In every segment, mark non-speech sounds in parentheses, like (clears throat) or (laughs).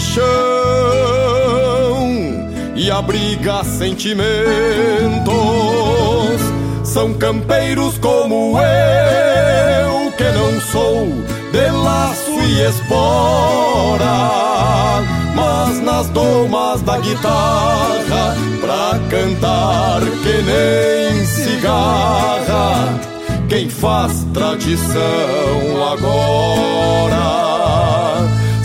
chão e abriga sentimentos. São campeiros como eu, que não sou de laço e espora, mas nas domas da guitarra, pra cantar que nem cigarra, quem faz tradição agora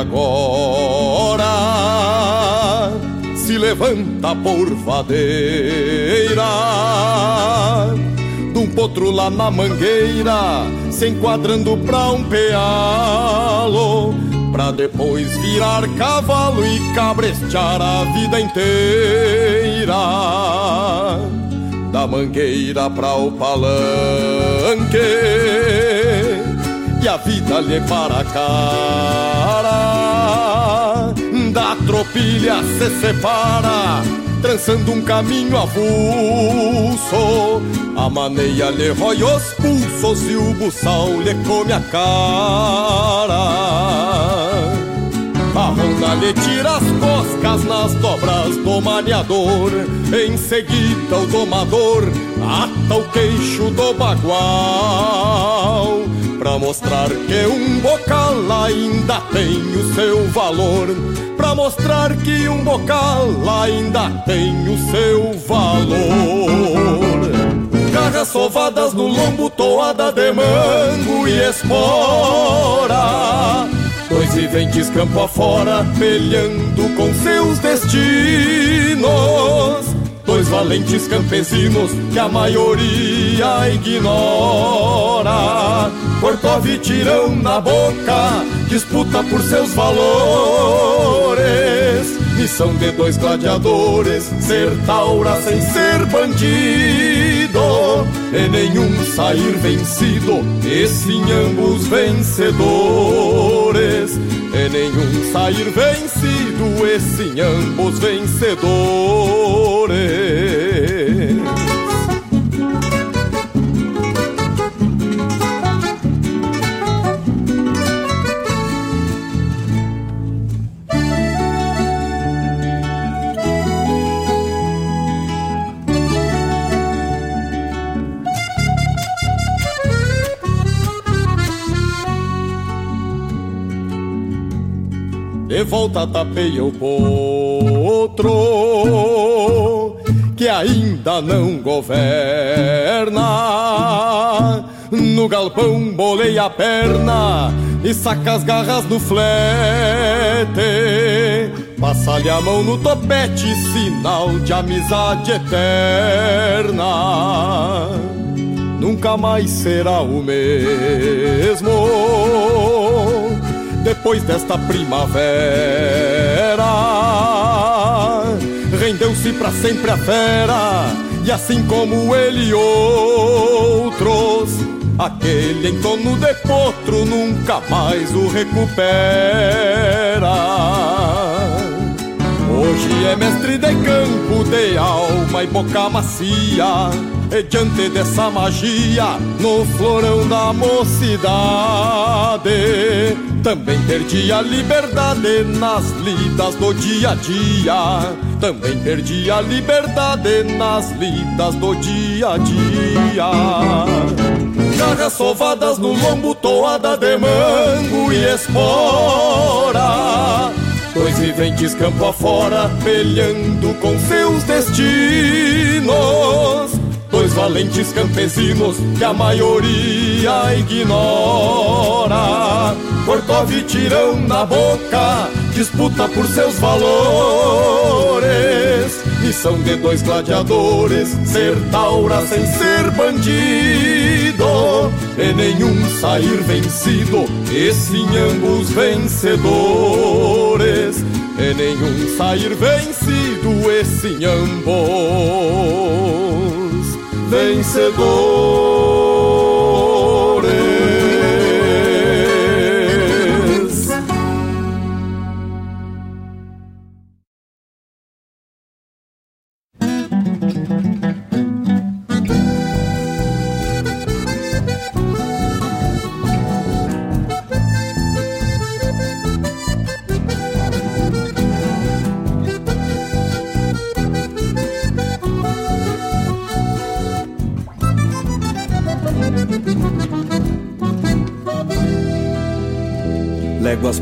agora se levanta por vadeira de um potro lá na mangueira, se enquadrando pra um pealo, pra depois virar cavalo e cabrestear a vida inteira. Da mangueira pra o palanque e a vida lhe para a cara. Da tropilha se separa, trançando um caminho avulso. A maneia lhe rói os pulsos e o buçal lhe come a cara. A ronda lhe tira as coscas nas dobras do maniador. Em seguida o domador ata o queixo do bagual Pra mostrar que um bocal ainda tem o seu valor. Pra mostrar que um bocal ainda tem o seu valor. Garras sovadas no lombo, toada de mango e espora. Dois viventes campo afora, pelhando com seus destinos valentes campesinos que a maioria ignora. Corcove tirão na boca, disputa por seus valores Missão de dois gladiadores, ser taura sem ser bandido E nenhum sair vencido, e sim ambos vencedores E nenhum sair vencido, e sim ambos vencedores volta tapeia o potro que ainda não governa. No galpão bolei a perna e saca as garras no flete. Passa-lhe a mão no topete, sinal de amizade eterna. Nunca mais será o mesmo depois desta primavera. Rendeu-se para sempre a fera, e assim como ele outros, aquele em de potro nunca mais o recupera. Hoje é mestre de campo, de alma e boca macia e diante dessa magia, no florão da mocidade, também perdi a liberdade nas lidas do dia a dia. Também perdi a liberdade nas lidas do dia a dia. garras sovadas no lombo, toada de mango e espora. Dois viventes campo afora, pelhando com seus destinos. Dois valentes campesinos que a maioria ignora. Corcov e tirão na boca, disputa por seus valores. Missão de dois gladiadores, ser taura sem ser bandido. E nenhum sair vencido, e sim ambos vencedores. E nenhum sair vencido, e sim ambos vencedores.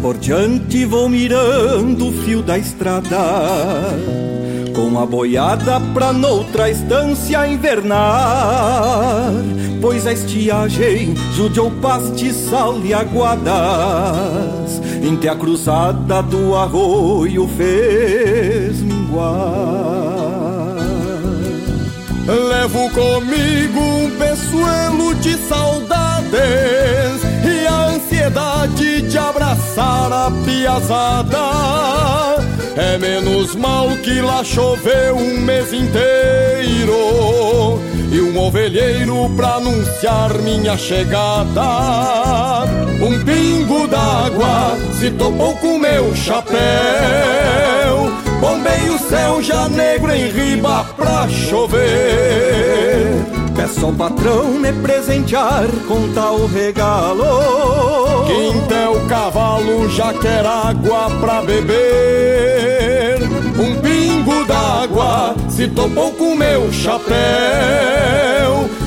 Por diante vou mirando o fio da estrada Com a boiada pra noutra estância invernar Pois a estiagem judiou pastiçal e aguadas Entre a cruzada do arroio fez minguar. Levo comigo um peçoelo de saudades de abraçar a piazada. É menos mal que lá choveu um mês inteiro. E um ovelheiro pra anunciar minha chegada. Um pingo d'água se topou com meu chapéu. Bombei o céu já negro em riba pra chover Peço ao patrão me presentear com tal regalo. Quinta o cavalo já quer água pra beber. Um pingo d'água se topou com meu chapéu.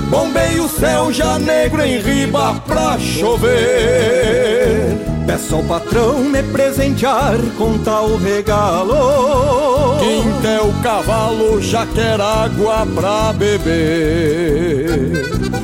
Bombei o céu já negro em riba pra chover Peço ao patrão me presentear com tal regalo. Quinta o cavalo já quer água pra beber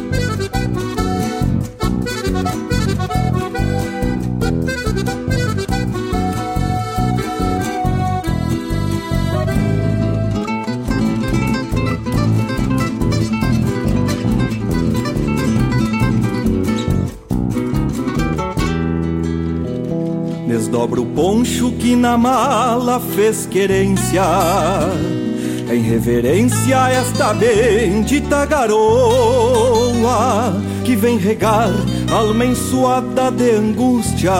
Desdobro o poncho que na mala fez querência. Em reverência a esta bendita garoa Que vem regar alma ensuada de angústias.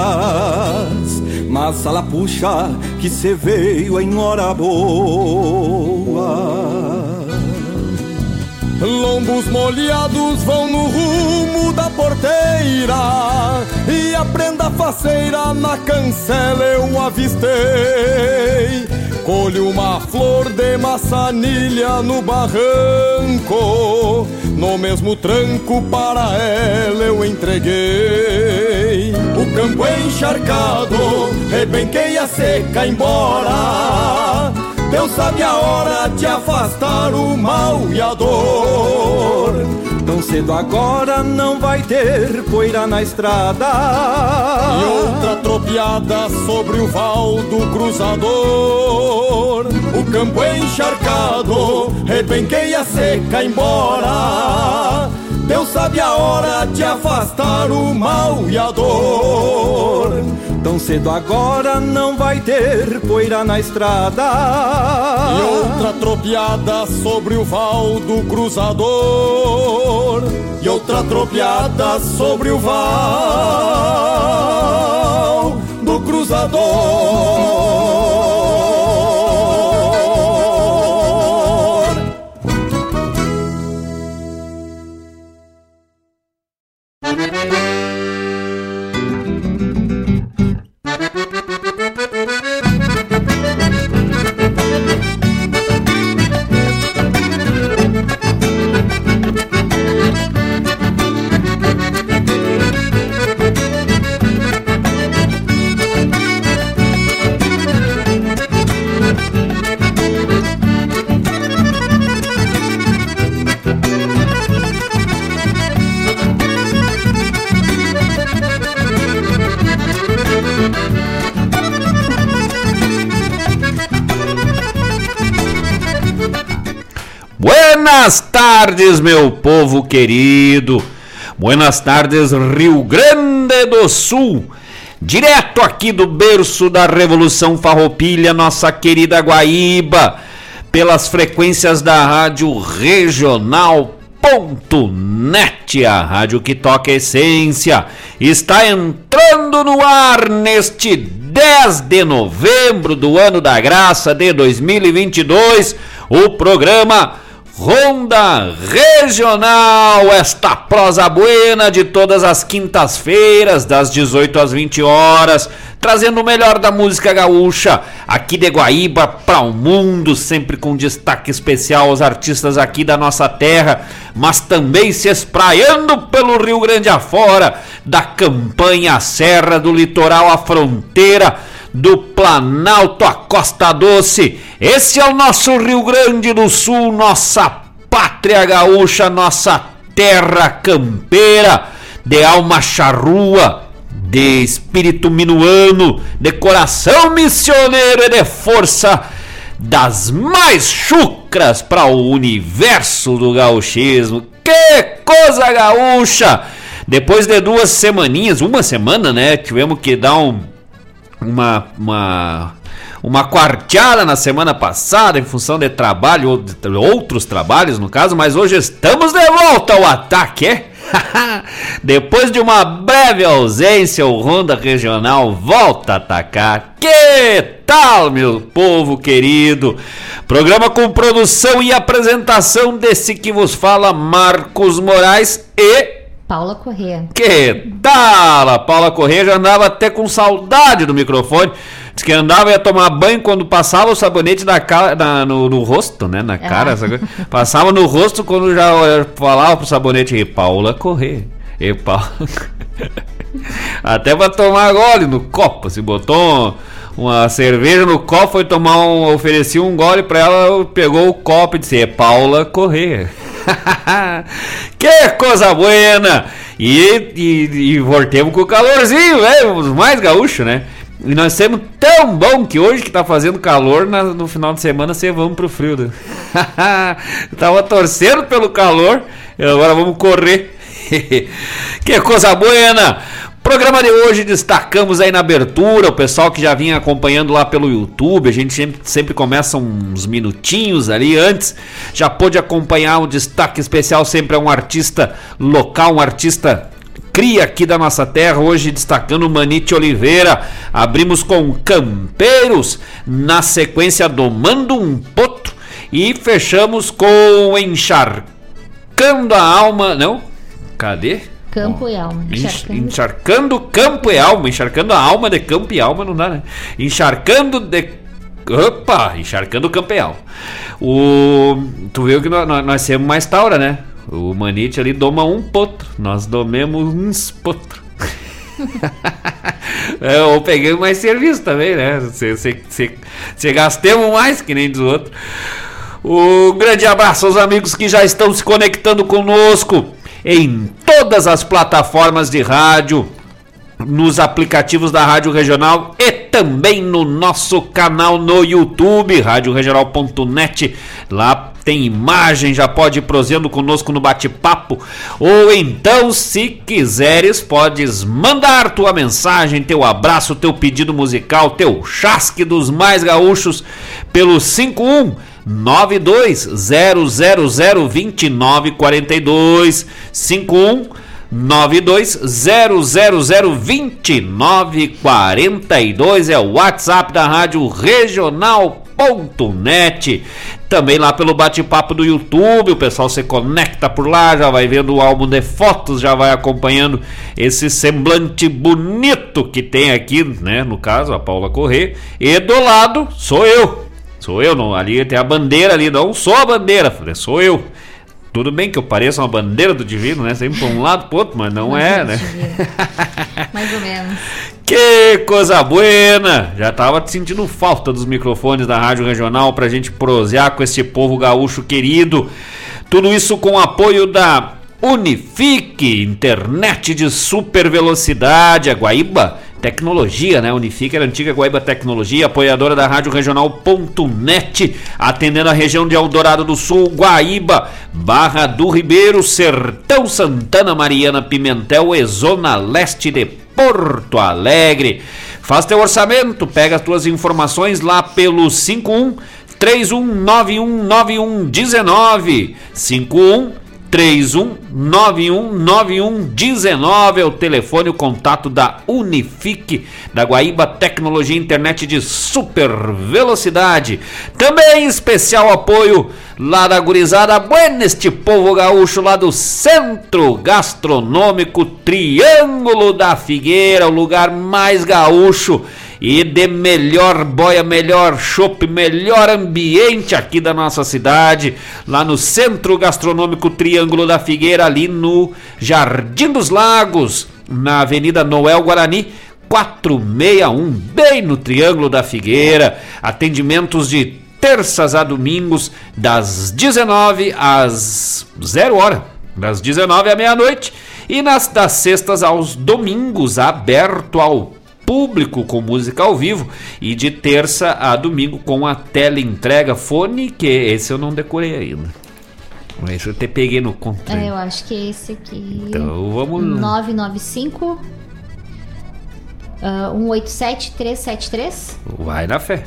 Mas a puxa que se veio em hora boa Lombos molhados vão no rumo da porteira. E a prenda faceira na cancela eu avistei. Colho uma flor de maçanilha no barranco. No mesmo tranco para ela eu entreguei. O campo encharcado, rebenquei a seca embora Deus sabe a hora de afastar o mal e a dor. Tão cedo agora não vai ter poeira na estrada. E outra tropiada sobre o val do cruzador. O campo encharcado, rebenquei a seca embora. Deus sabe a hora de afastar o mal e a dor. Tão cedo agora não vai ter poeira na estrada. E outra tropiada sobre o val do cruzador. E outra tropiada sobre o val do cruzador. (laughs) Buenas tardes, meu povo querido. Buenas tardes, Rio Grande do Sul. Direto aqui do berço da Revolução Farroupilha, nossa querida Guaíba, pelas frequências da Rádio Regional.net, a rádio que toca essência, está entrando no ar neste 10 de novembro do ano da graça de 2022, o programa Ronda Regional, esta prosa buena de todas as quintas-feiras, das 18 às 20 horas, trazendo o melhor da música gaúcha, aqui de Guaíba para o mundo, sempre com destaque especial aos artistas aqui da nossa terra, mas também se espraiando pelo Rio Grande afora, da campanha à serra, do litoral à fronteira, do Planalto à Costa Doce. Esse é o nosso Rio Grande do Sul, nossa pátria gaúcha, nossa terra campeira, de alma charrua, de espírito minuano, de coração missioneiro e de força das mais chucras para o universo do gauchismo. Que coisa gaúcha! Depois de duas semaninhas, uma semana, né? Tivemos que dar um uma, uma, uma quarteada na semana passada em função de trabalho, ou de outros trabalhos no caso, mas hoje estamos de volta ao ataque, é? (laughs) Depois de uma breve ausência, o Ronda Regional volta a atacar. Que tal, meu povo querido? Programa com produção e apresentação desse que vos fala Marcos Moraes e Paula Corrêa. Que tal? A Paula Corrêa já andava até com saudade do microfone. Diz que andava ia tomar banho quando passava o sabonete na cara, na, no, no, rosto, né? Na cara. Ah. Passava no rosto quando já falava pro sabonete. E Paula Corrêa. E Paula. (laughs) até pra tomar gole no copo. Se botou uma cerveja no copo, foi tomar um. Ofereci um gole pra ela, pegou o copo e disse: É Paula Corrêa. (laughs) que coisa buena! E, e, e voltemos com o calorzinho, velho, os mais gaúchos, né? E nós temos tão bom que hoje que tá fazendo calor, na, no final de semana você vamos pro frio. Né? (laughs) Tava torcendo pelo calor, agora vamos correr. (laughs) que coisa buena! Programa de hoje destacamos aí na abertura, o pessoal que já vinha acompanhando lá pelo YouTube, a gente sempre, sempre começa uns minutinhos ali antes, já pôde acompanhar um destaque especial sempre a um artista local, um artista cria aqui da nossa terra, hoje destacando Manite Oliveira. Abrimos com Campeiros, na sequência Domando um Potro e fechamos com Encharcando a Alma, não? Cadê? Campo e alma. Encharcando. encharcando campo e alma. Encharcando a alma de campo e alma não dá, né? Encharcando de. Opa! Encharcando campo e alma. O... Tu viu que nós, nós temos mais taura, né? O Manite ali doma um potro. Nós domemos uns potro. (laughs) é, ou peguei mais serviço também, né? Se gastemos mais que nem dos outros. Um grande abraço aos amigos que já estão se conectando conosco em todas as plataformas de rádio, nos aplicativos da Rádio Regional e também no nosso canal no YouTube, radioregional.net. Lá tem imagem, já pode ir prosendo conosco no bate-papo. Ou então, se quiseres, podes mandar tua mensagem, teu abraço, teu pedido musical, teu chasque dos mais gaúchos pelo 51 92002942 51 92002942 é o WhatsApp da Rádio Regional.net. Também lá pelo bate-papo do YouTube, o pessoal se conecta por lá, já vai vendo o álbum de fotos, já vai acompanhando esse semblante bonito que tem aqui, né? No caso, a Paula Corrêa. E do lado sou eu, Sou eu, não. Ali tem a bandeira ali, não sou a bandeira, falei, sou eu. Tudo bem que eu pareço uma bandeira do divino, né? Sempre para um lado para outro, mas não, não é, né? (laughs) Mais ou menos. Que coisa buena! Já tava sentindo falta dos microfones da Rádio Regional pra gente prosear com esse povo gaúcho querido. Tudo isso com o apoio da Unifique, internet de super velocidade. A Guaíba Tecnologia, né? Unifique era a antiga Guaíba Tecnologia, apoiadora da Rádio Regional.net, atendendo a região de Eldorado do Sul, Guaíba, Barra do Ribeiro, Sertão Santana, Mariana, Pimentel e Zona Leste de Porto Alegre. Faz teu orçamento, pega as tuas informações lá pelo 51 31919119 51 31919119 é o telefone, o contato da Unifique, da Guaíba Tecnologia Internet de super velocidade. Também especial apoio lá da gurizada este povo gaúcho lá do Centro Gastronômico Triângulo da Figueira, o lugar mais gaúcho e de melhor boia, melhor chopp, melhor ambiente aqui da nossa cidade, lá no Centro Gastronômico Triângulo da Figueira, ali no Jardim dos Lagos, na Avenida Noel Guarani. 461, bem no Triângulo da Figueira, atendimentos de terças a domingos, das 19 às 0 hora, das 19 à meia-noite, e nas das sextas aos domingos, aberto ao público com música ao vivo e de terça a domingo com a tela entrega fone que esse eu não decorei ainda. Esse eu até peguei no contra. É, eu acho que é esse aqui. Então vamos 995 uh, 187 373. Vai na fé.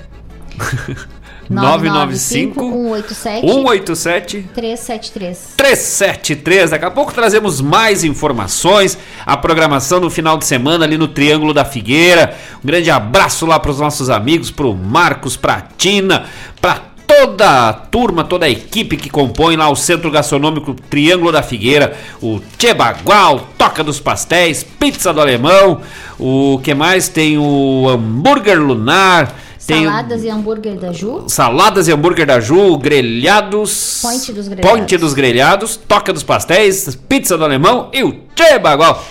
(laughs) 995 995 187 187 373. 373. Daqui a pouco trazemos mais informações, a programação no final de semana ali no Triângulo da Figueira. Um grande abraço lá para os nossos amigos, para o Marcos, para a Tina, para toda a turma, toda a equipe que compõe lá o Centro Gastronômico Triângulo da Figueira, o Tchebagual, Toca dos Pastéis, Pizza do Alemão, o que mais tem o Hambúrguer Lunar, Saladas e hambúrguer da Ju. Saladas e hambúrguer da Ju, grelhados. Point dos grelhados. Point dos grelhados, toca dos pastéis, pizza do alemão e o Tchê Bagual.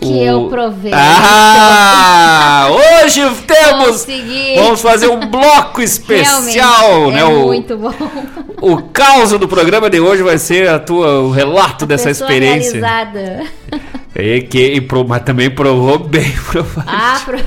Que eu provei. Ah! (laughs) Hoje temos. Consegui. Vamos fazer um bloco (laughs) especial, Realmente, né? É o, muito bom. o caos do programa de hoje vai ser a tua, o relato dessa Pessoa experiência. realizada. E (laughs) que, e pro- mas também provou bem, provou. Ah, pro...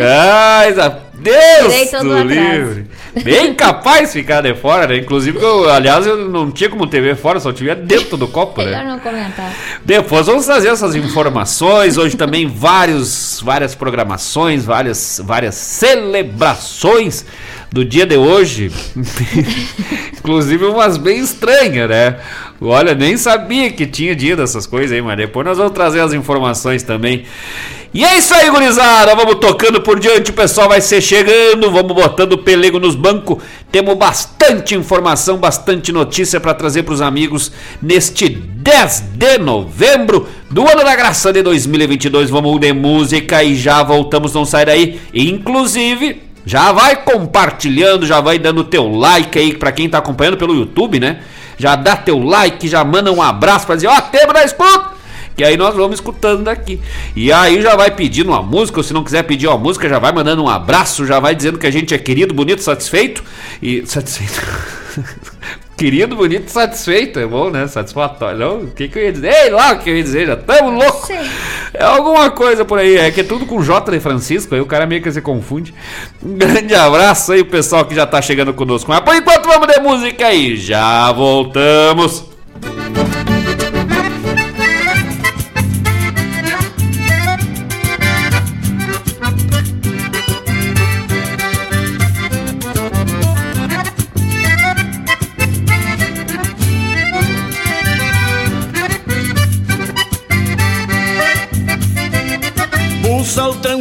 Ai, a- Deus do livre. Bem capaz de ficar de fora, né? Inclusive, eu, aliás, eu não tinha como TV fora, só tinha dentro do copo, Melhor né? não comentar. Depois vamos trazer essas informações. Hoje também vários, várias programações, várias, várias celebrações do dia de hoje. (laughs) Inclusive umas bem estranhas, né? Olha, nem sabia que tinha dia dessas coisas aí, mas depois nós vamos trazer as informações também. E é isso aí, gurizada. Vamos tocando por diante, o pessoal vai ser chegando, vamos botando pelego nos bancos. Temos bastante informação, bastante notícia para trazer para os amigos neste 10 de novembro do ano da graça de 2022. Vamos de música e já voltamos, não sai daí. Inclusive, já vai compartilhando, já vai dando teu like aí para quem tá acompanhando pelo YouTube, né? Já dá teu like, já manda um abraço para dizer, ó, temos na escuta. Que aí nós vamos escutando daqui. E aí já vai pedindo uma música, ou se não quiser pedir uma música, já vai mandando um abraço, já vai dizendo que a gente é querido, bonito, satisfeito. E. Satisfeito. (laughs) querido, bonito, satisfeito. É bom, né? Satisfatório. Não, o que, que eu ia dizer? Ei, lá o que eu ia dizer, já estamos loucos. Sei. É alguma coisa por aí, é que é tudo com J de Francisco, aí o cara meio que se confunde. Um grande abraço aí, o pessoal que já tá chegando conosco. Mas por enquanto vamos de música aí, já voltamos. Buçal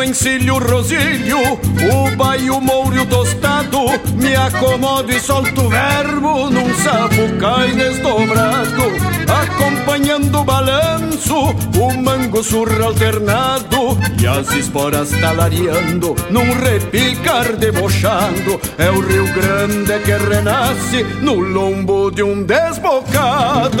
Então encilho o rosilho, o baio mouro o tostado Me acomodo e solto verbo num sapucai desdobrado Acompanhando o balé manso, o mango surra alternado e as esporas talareando num repicar debochado. É o Rio Grande que renasce no lombo de um desbocado.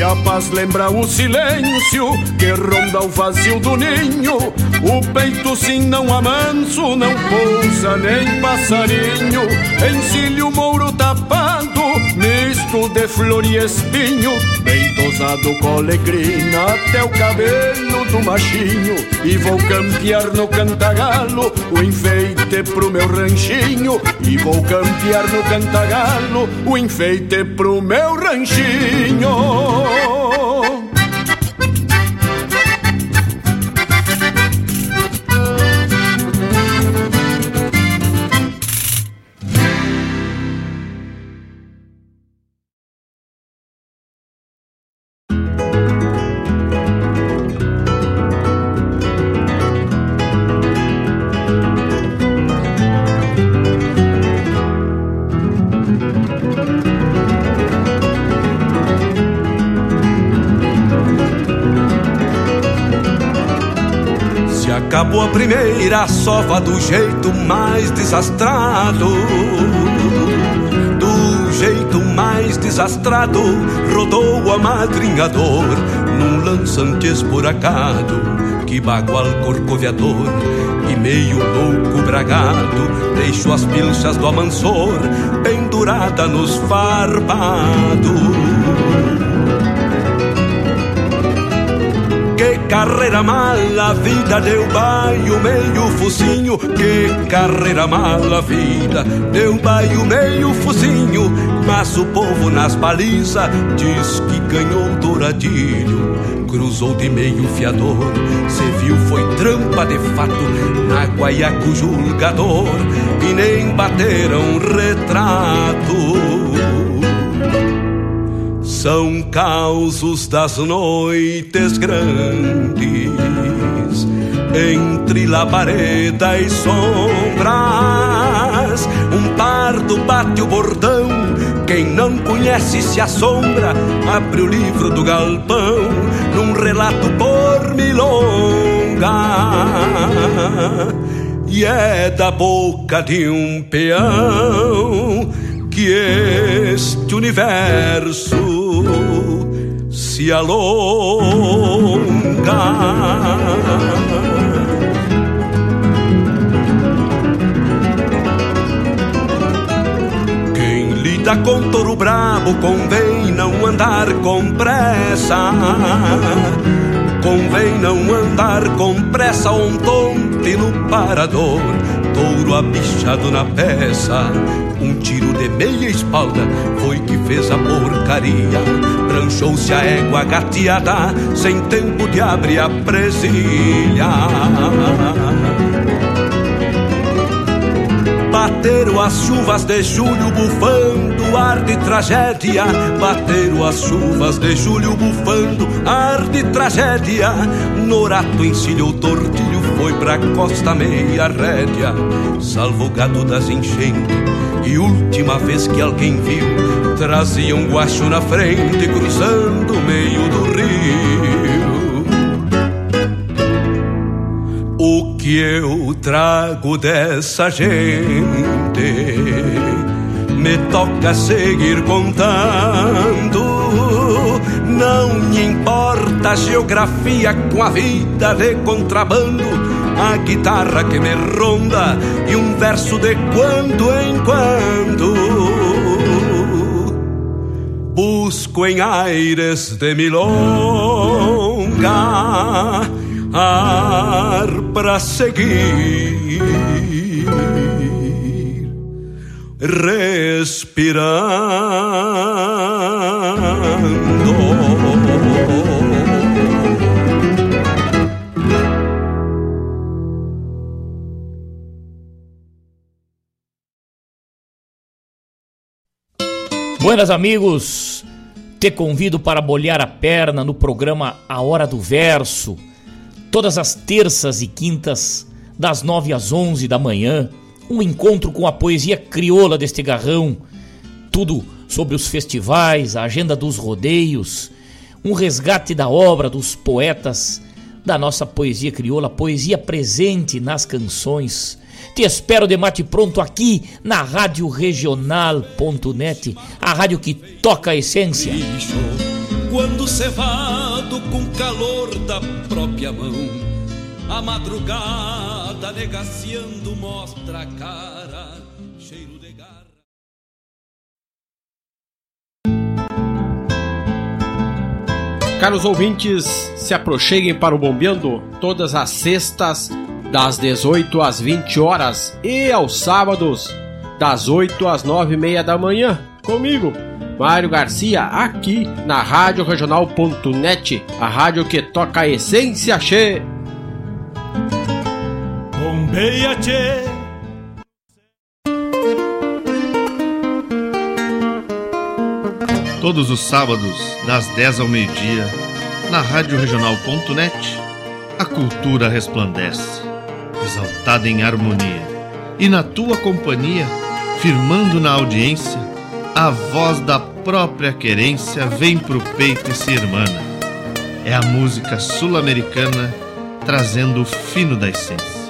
E a paz lembra o silêncio que ronda o vazio do ninho. O peito sim não amanso, não pousa nem passarinho. Encilho mouro tapado, misto de flor e espinho. Bem tosado com até o cabelo do machinho. E vou campear no cantagalo o enfeite pro meu ranchinho. E vou campear no cantagalo o enfeite pro meu ranchinho. Primeira sova do jeito mais desastrado. Do jeito mais desastrado, rodou o amadrinhador num lançante esburacado que bagual corcoviador e meio louco bragado deixou as pilchas do amansor pendurada nos farpados. Carreira mala, vida deu baio, meio focinho. Que carreira mala, vida deu baio, meio focinho. Mas o povo nas balizas diz que ganhou douradilho. Cruzou de meio fiador, se viu foi trampa de fato na guaiaco julgador e nem bateram retrato são causos das noites grandes, entre labareda e sombras. Um pardo bate o bordão, quem não conhece se assombra. Abre o livro do galpão, num relato por milonga. E é da boca de um peão que este universo se alonga. Quem lida com touro brabo convém não andar com pressa. Convém não andar com pressa, um tonte no parador, touro abichado na peça. Um tiro de meia espalda foi que fez a porcaria. Pranchou-se a égua gateada, sem tempo de abrir a presilha. Bateram as chuvas de julho bufando ar de tragédia. Bateram as chuvas de julho bufando ar de tragédia. Norato encilhou tortilho, foi pra costa meia rédea. Salvo gado das enchentes. E última vez que alguém viu, trazia um guacho na frente, cruzando o meio do rio. O que eu trago dessa gente me toca seguir contando. Não me importa a geografia com a vida de contrabando. A guitarra que me ronda e um verso de quando em quando. Busco em aires de milonga lugar para seguir respirando. Buenas amigos, te convido para bolhar a perna no programa A Hora do Verso, todas as terças e quintas, das 9 às 11 da manhã, um encontro com a poesia crioula deste garrão, tudo sobre os festivais, a agenda dos rodeios, um resgate da obra dos poetas da nossa poesia crioula, poesia presente nas canções, te espero de mate pronto aqui na Rádio Regional.net, a rádio que toca a essência. Quando cevado com calor da própria mão, a madrugada negaciando mostra a cara, cheiro de garra. Caros ouvintes, se aproxeguem para o Bombeando todas as sextas das 18 às 20 horas e aos sábados, das 8 às 9 e meia da manhã, comigo, Mário Garcia, aqui na Rádio Regional.net, a rádio que toca a essência che. Bombeia che. Todos os sábados, das 10 ao meio-dia, na Rádio a cultura resplandece exaltada em harmonia, e na tua companhia, firmando na audiência, a voz da própria querência vem pro peito e se irmana. É a música sul-americana trazendo o fino da essência.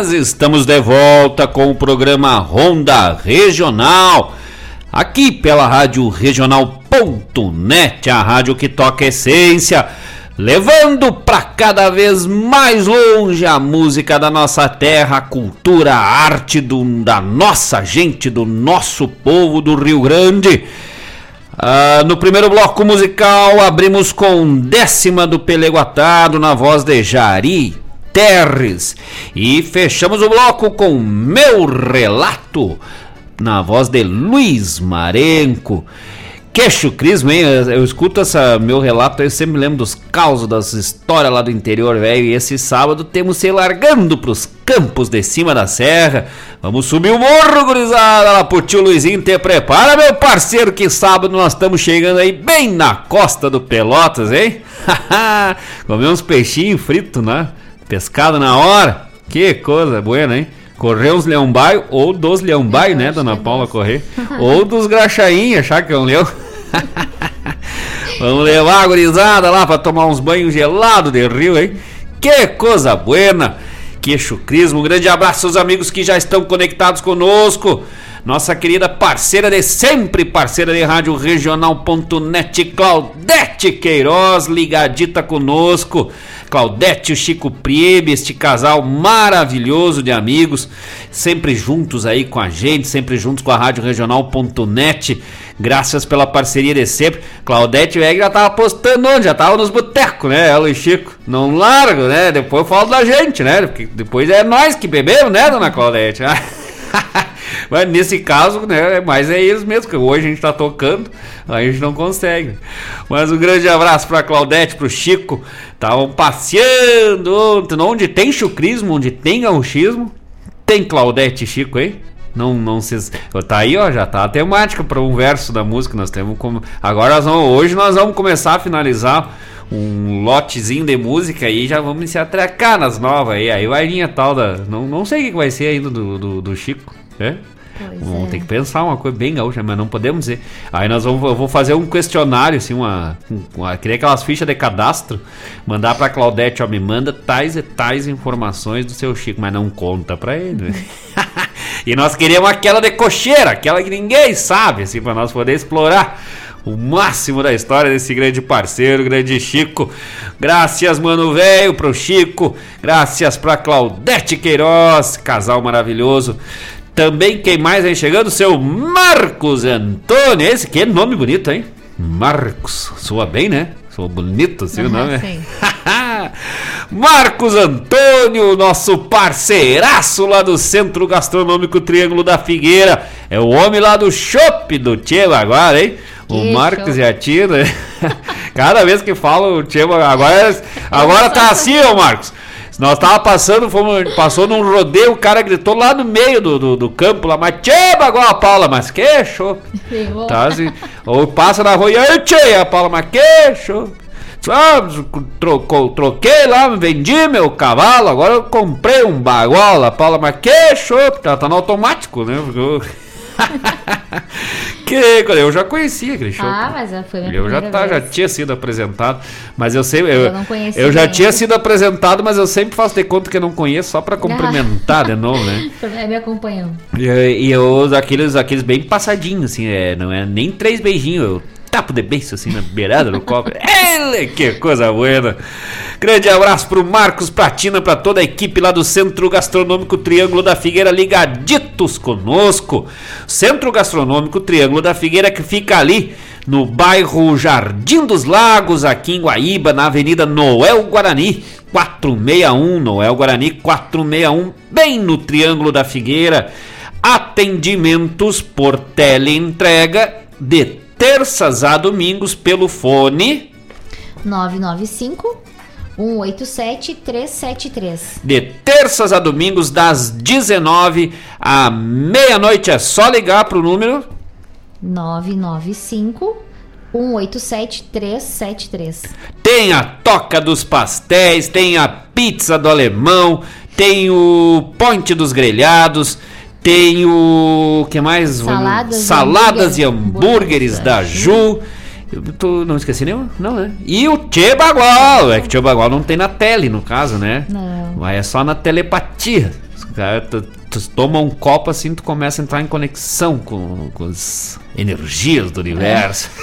Buenas, estamos de volta com o programa Ronda Regional, aqui pela rádio regional.net, a rádio que toca essência, levando para cada vez mais longe a música da nossa terra, a cultura, a arte do, da nossa gente, do nosso povo do Rio Grande. Ah, no primeiro bloco musical, abrimos com décima do Pelego Atado na voz de Jari Terres. E fechamos o bloco com Meu Relato, na voz de Luiz Marenco. Queixo Crismo, hein? Eu, eu escuto essa meu relato, eu sempre lembro dos causos, das histórias lá do interior, velho. E esse sábado temos se largando pros campos de cima da serra. Vamos subir o morro, gurizada, lá pro tio Luizinho. Te prepara, meu parceiro, que sábado nós estamos chegando aí bem na costa do Pelotas, hein? (laughs) Comer uns peixinhos fritos, né? Pescado na hora. Que coisa boa, hein? Correr uns leão-baio, ou dos leão-baio, né, dona Paula correr. ou dos graxainhas, achar que é um leão. (laughs) Vamos levar a gurizada lá pra tomar uns banhos gelados de rio, hein? Que coisa buena! Que chucrismo! Um grande abraço aos amigos que já estão conectados conosco. Nossa querida parceira de sempre, parceira de rádio regional.net, Claudete Queiroz, ligadita conosco. Claudete e o Chico Priebe, este casal maravilhoso de amigos, sempre juntos aí com a gente, sempre juntos com a Rádio Regional.net. Graças pela parceria de sempre. Claudete Weg já tava postando onde? Já tava nos botecos, né? Ela e Chico. Não largo, né? Depois eu falo da gente, né? Porque depois é nós que bebemos, né, dona Claudete? (laughs) Mas nesse caso, né, mas é eles mesmo, que hoje a gente tá tocando, a gente não consegue. Mas um grande abraço pra Claudete, pro Chico. Estavam passeando onde tem chucrismo, onde tem gauchismo, Tem Claudete e Chico aí? Não, não se. Tá aí, ó, já tá a temática para um verso da música. Nós temos como. Agora nós vamos, hoje nós vamos começar a finalizar um lotezinho de música aí já vamos se atracar nas novas aí. Aí vai vir a tal da. Não, não sei o que vai ser ainda do, do, do Chico, né? Pois Vamos é. ter que pensar uma coisa bem gaúcha, mas não podemos dizer. Aí nós vamos, eu vou fazer um questionário, assim, uma, uma queria aquelas fichas de cadastro, mandar pra Claudete, ó, me manda tais e tais informações do seu Chico, mas não conta pra ele. né? (laughs) e nós queríamos aquela de cocheira, aquela que ninguém sabe, assim, pra nós poder explorar o máximo da história desse grande parceiro, grande Chico. Graças, mano velho, pro Chico. Graças pra Claudete Queiroz, casal maravilhoso. Também quem mais vem chegando? Seu Marcos Antônio. Esse que nome bonito, hein? Marcos. Soa bem, né? Soa bonito assim o Aham, nome. sim. (laughs) Marcos Antônio, nosso parceiraço lá do Centro Gastronômico Triângulo da Figueira. É o homem lá do Chopp do Tchelo agora, hein? O Que Marcos show. e a Tina. (laughs) Cada vez que fala o Tchelo agora, agora tá assim, ô Marcos. Nós tava passando, fomos, passou num rodeio, o cara gritou lá no meio do, do, do campo lá, mas Tcheba igual a Paula, mas que show. Tá assim, ou passa na rua e aí, tchê, a Paula, mas que show. Ah, trocou, troquei lá, vendi meu cavalo, agora eu comprei um bagual, a Paula, mas que show, tá, tá no automático, né? Porque eu- (laughs) que eu já conhecia aquele show. Ah, mas foi minha Eu já, tá, já tinha sido apresentado, mas eu sempre. Eu, Eu não conhecia eu já tinha sido apresentado, mas eu sempre faço de conta que eu não conheço, só pra cumprimentar de novo, né? (laughs) É me acompanhando. E, e eu, aqueles, aqueles bem passadinhos, assim, é, não é nem três beijinhos, eu tapo de beijo, assim, na beirada do copo. (laughs) Ele, que coisa boa! Grande abraço pro Marcos Pratina, pra toda a equipe lá do Centro Gastronômico Triângulo da Figueira, ligaditos conosco. Centro Gastronômico Triângulo da Figueira, que fica ali no bairro Jardim dos Lagos, aqui em Guaíba, na Avenida Noel Guarani. 461, Noel Guarani 461, bem no Triângulo da Figueira. Atendimentos por teleentrega de terças a domingos pelo fone 995 187 373. de terças a domingos das 19 à meia-noite. É só ligar pro número 995 187 373. Tem a Toca dos Pastéis, tem a Pizza do Alemão, tem o Ponte dos Grelhados, tem o. que mais? Saladas e Saladas e hambúrguer- hambúrgueres da Ju. Eu tô- não esqueci nenhum? Não, né? E o Tchê Bagual. É que Tchê Bagual não tem na tele, no caso, né? Não. Mas é só na telepatia. Os caras tu, tu toma um copo assim, tu começa a entrar em conexão com, com as energias do universo. (laughs)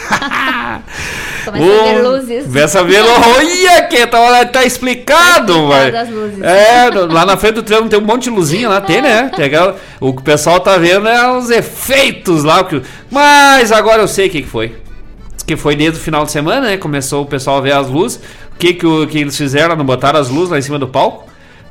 Começa a (laughs) ver luzes. Começa a ver Olha que tá, tá explicado, Tá vai. explicado. É, lá na frente do triângulo tem um monte de luzinha lá, tem, né? Tem aquela- o que o pessoal tá vendo é os efeitos lá. que- mas agora eu sei o que, que foi. Que foi desde o final de semana, né? Começou o pessoal a ver as luzes. O que, que, o- que eles fizeram? Não botaram as luzes lá em cima do palco?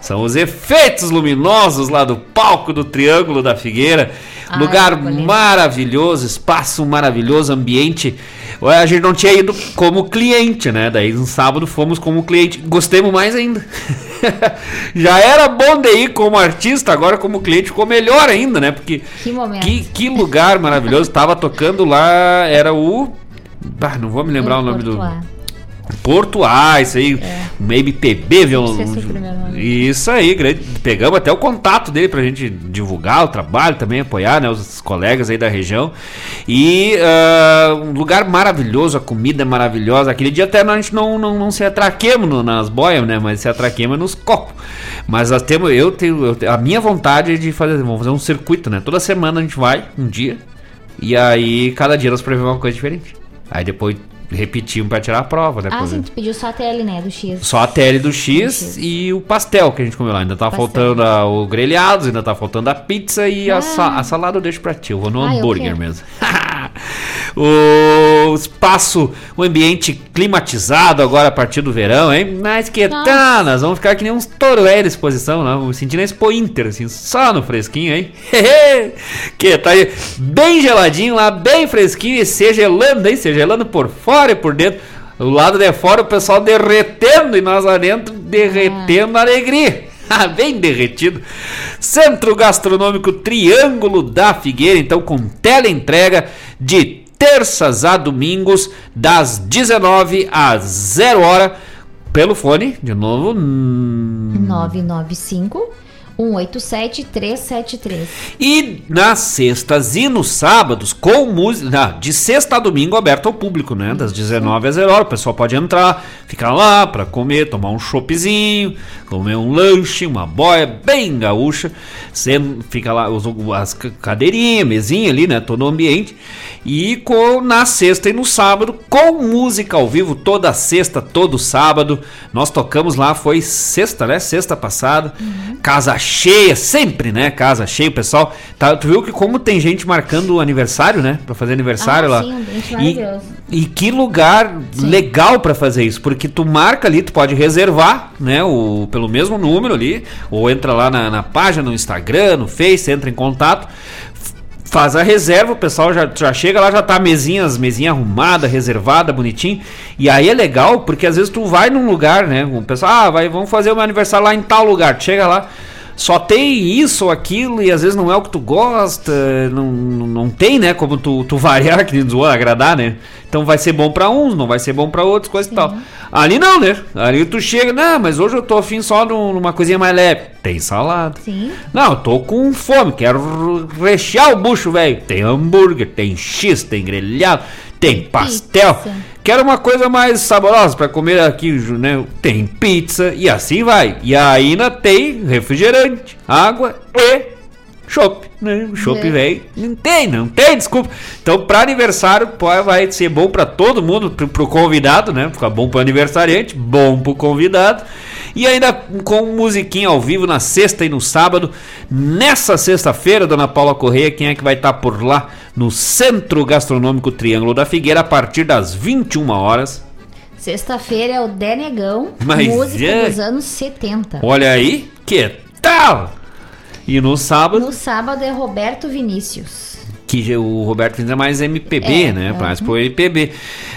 São os efeitos luminosos lá do palco do Triângulo da Figueira. Ai, Lugar maravilhoso, espaço maravilhoso, ambiente. A gente não tinha ido como cliente, né? Daí no sábado fomos como cliente. Gostemos mais ainda. (laughs) Já era bom de ir como artista, agora como cliente ficou melhor ainda, né? Porque Que que, que lugar maravilhoso. Tava tocando lá, era o. Ah, não vou me lembrar o nome do. Portuá. Porto Isso aí, um MPB, viu? Nome. Isso aí, grande. Pegamos até o contato dele pra gente divulgar o trabalho também, apoiar né, os colegas aí da região. E ah, um lugar maravilhoso, a comida é maravilhosa. Aquele dia até a gente não, não, não se atraquemos no- nas boias, né? Mas se atraquemos nos copos. Mas nós temos, eu tenho, eu tenho- a minha vontade é de fazer, vamos fazer um circuito, né? Toda semana a gente vai, um dia, e aí cada dia nós prevemos uma coisa diferente. Aí depois repetimos pra tirar a prova, né? Ah, sim, tu pediu só a TL, né? Do X. só a tele do X, X. e o pastel que a gente comeu lá. Ainda tá Pastel. faltando a- o grelhados, ainda tá faltando a pizza e a, Ah. sa- a salada eu deixo pra ti. Eu vou no Ah, eu hambúrguer mesmo. (laughs) (laughs) o espaço, o ambiente climatizado agora a partir do verão, hein? Mas que tá, nós vamos ficar que nem uns toroé de exposição, né? Vamos sentir na Expo Inter, assim, só no fresquinho, hein? (laughs) que tá aí bem geladinho lá, bem fresquinho e se gelando, hein? Se gelando por fora e por dentro. O lado de fora o pessoal derretendo e nós lá dentro derretendo a alegria. (laughs) Ah, Bem derretido. Centro Gastronômico Triângulo da Figueira, então com teleentrega de terças a domingos, das 19 às 0 hora, pelo fone, de novo. hum, 995 187 373. E nas sextas e nos sábados, com música. De sexta a domingo aberto ao público, né? Das 19 às 0 horas. O pessoal pode entrar, ficar lá pra comer, tomar um choppzinho, comer um lanche, uma boia bem gaúcha. Você fica lá, as ca- cadeirinhas, mesinha ali, né? Todo o ambiente. E com, na sexta e no sábado, com música ao vivo, toda sexta, todo sábado. Nós tocamos lá, foi sexta, né? Sexta passada. Casa cheia, sempre, né? Casa cheia, o pessoal. Tá, tu viu que como tem gente marcando o aniversário, né? Pra fazer aniversário Ah, lá. sim, e, e que lugar legal pra fazer isso, porque tu marca ali, tu pode reservar, né? O, pelo mesmo número ali, ou entra lá na, na página, no Instagram, no Face, entra em contato. Faz a reserva, o pessoal já, já chega lá, já tá a mesinha, as mesinhas arrumada, reservada, bonitinho. E aí é legal, porque às vezes tu vai num lugar, né? O pessoal, ah, vai, vamos fazer o meu aniversário lá em tal lugar. Tu chega lá, só tem isso ou aquilo, e às vezes não é o que tu gosta, não, não, tem, né? Como tu, tu variar, (laughs) que nem zoa, agradar, né? Então vai ser bom pra uns, não vai ser bom pra outros, coisa e tal. Ali não, né? Ali tu chega, não, mas hoje eu tô afim só num- numa coisinha mais leve. Tem salada. Sim. Não, eu tô com fome, quero rechear o bucho, velho. Tem hambúrguer, tem X, tem grelhado, tem pastel. Quero uma coisa mais saborosa pra comer aqui, né? Tem pizza e assim vai. E ainda tem refrigerante, água e chopp, né? O chopp É. velho. Não tem, não tem, desculpa. Então, pra aniversário, vai ser bom pra todo mundo, pro, pro convidado, né? Fica bom pro aniversariante, bom pro convidado. E ainda com musiquinha ao vivo na sexta e no sábado. Nessa sexta-feira, dona Paula Correia, quem é que vai estar por lá? No Centro Gastronômico Triângulo da Figueira, a partir das 21 horas. Sexta-feira é o Denegão, Mas música é- dos anos 70. Olha aí, que tal? E no sábado, No sábado é Roberto Vinícius. que o Roberto Vinza é mais MPB, É, né? é. Mais pro MPB.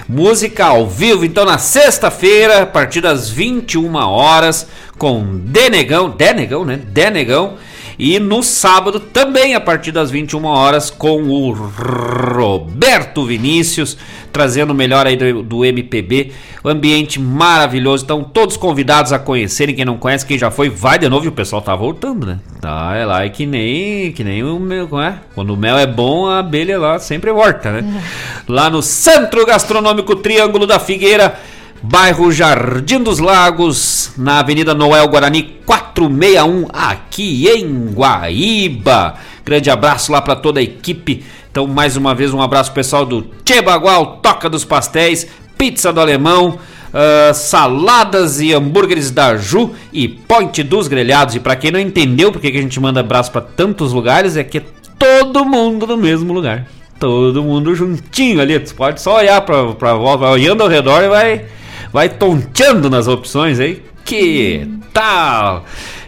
Música ao vivo, então na sexta-feira, a partir das 21 horas, com Denegão, Denegão, né? Denegão. E no sábado, também a partir das 21 horas, com o Roberto Vinícius, trazendo o melhor aí do, do MPB. Ambiente maravilhoso. Então, todos convidados a conhecerem. Quem não conhece, quem já foi, vai de novo. E o pessoal tá voltando, né? Tá, é lá é que nem, que nem o mel, é? Quando o mel é bom, a abelha lá sempre volta, né? Lá no Centro Gastronômico Triângulo da Figueira. Bairro Jardim dos Lagos, na Avenida Noel Guarani 461, aqui em Guaíba. Grande abraço lá para toda a equipe. Então, mais uma vez, um abraço pessoal do Tchê Bagual, Toca dos Pastéis, Pizza do Alemão, ah, saladas e hambúrgueres da Ju e Point dos Grelhados. E para quem não entendeu porque que a gente manda abraço para tantos lugares, é que é todo mundo no mesmo lugar. Todo mundo juntinho ali. Tu pode só olhar pra volta, olhando ao redor e vai, vai tonteando nas opções aí. Que tal?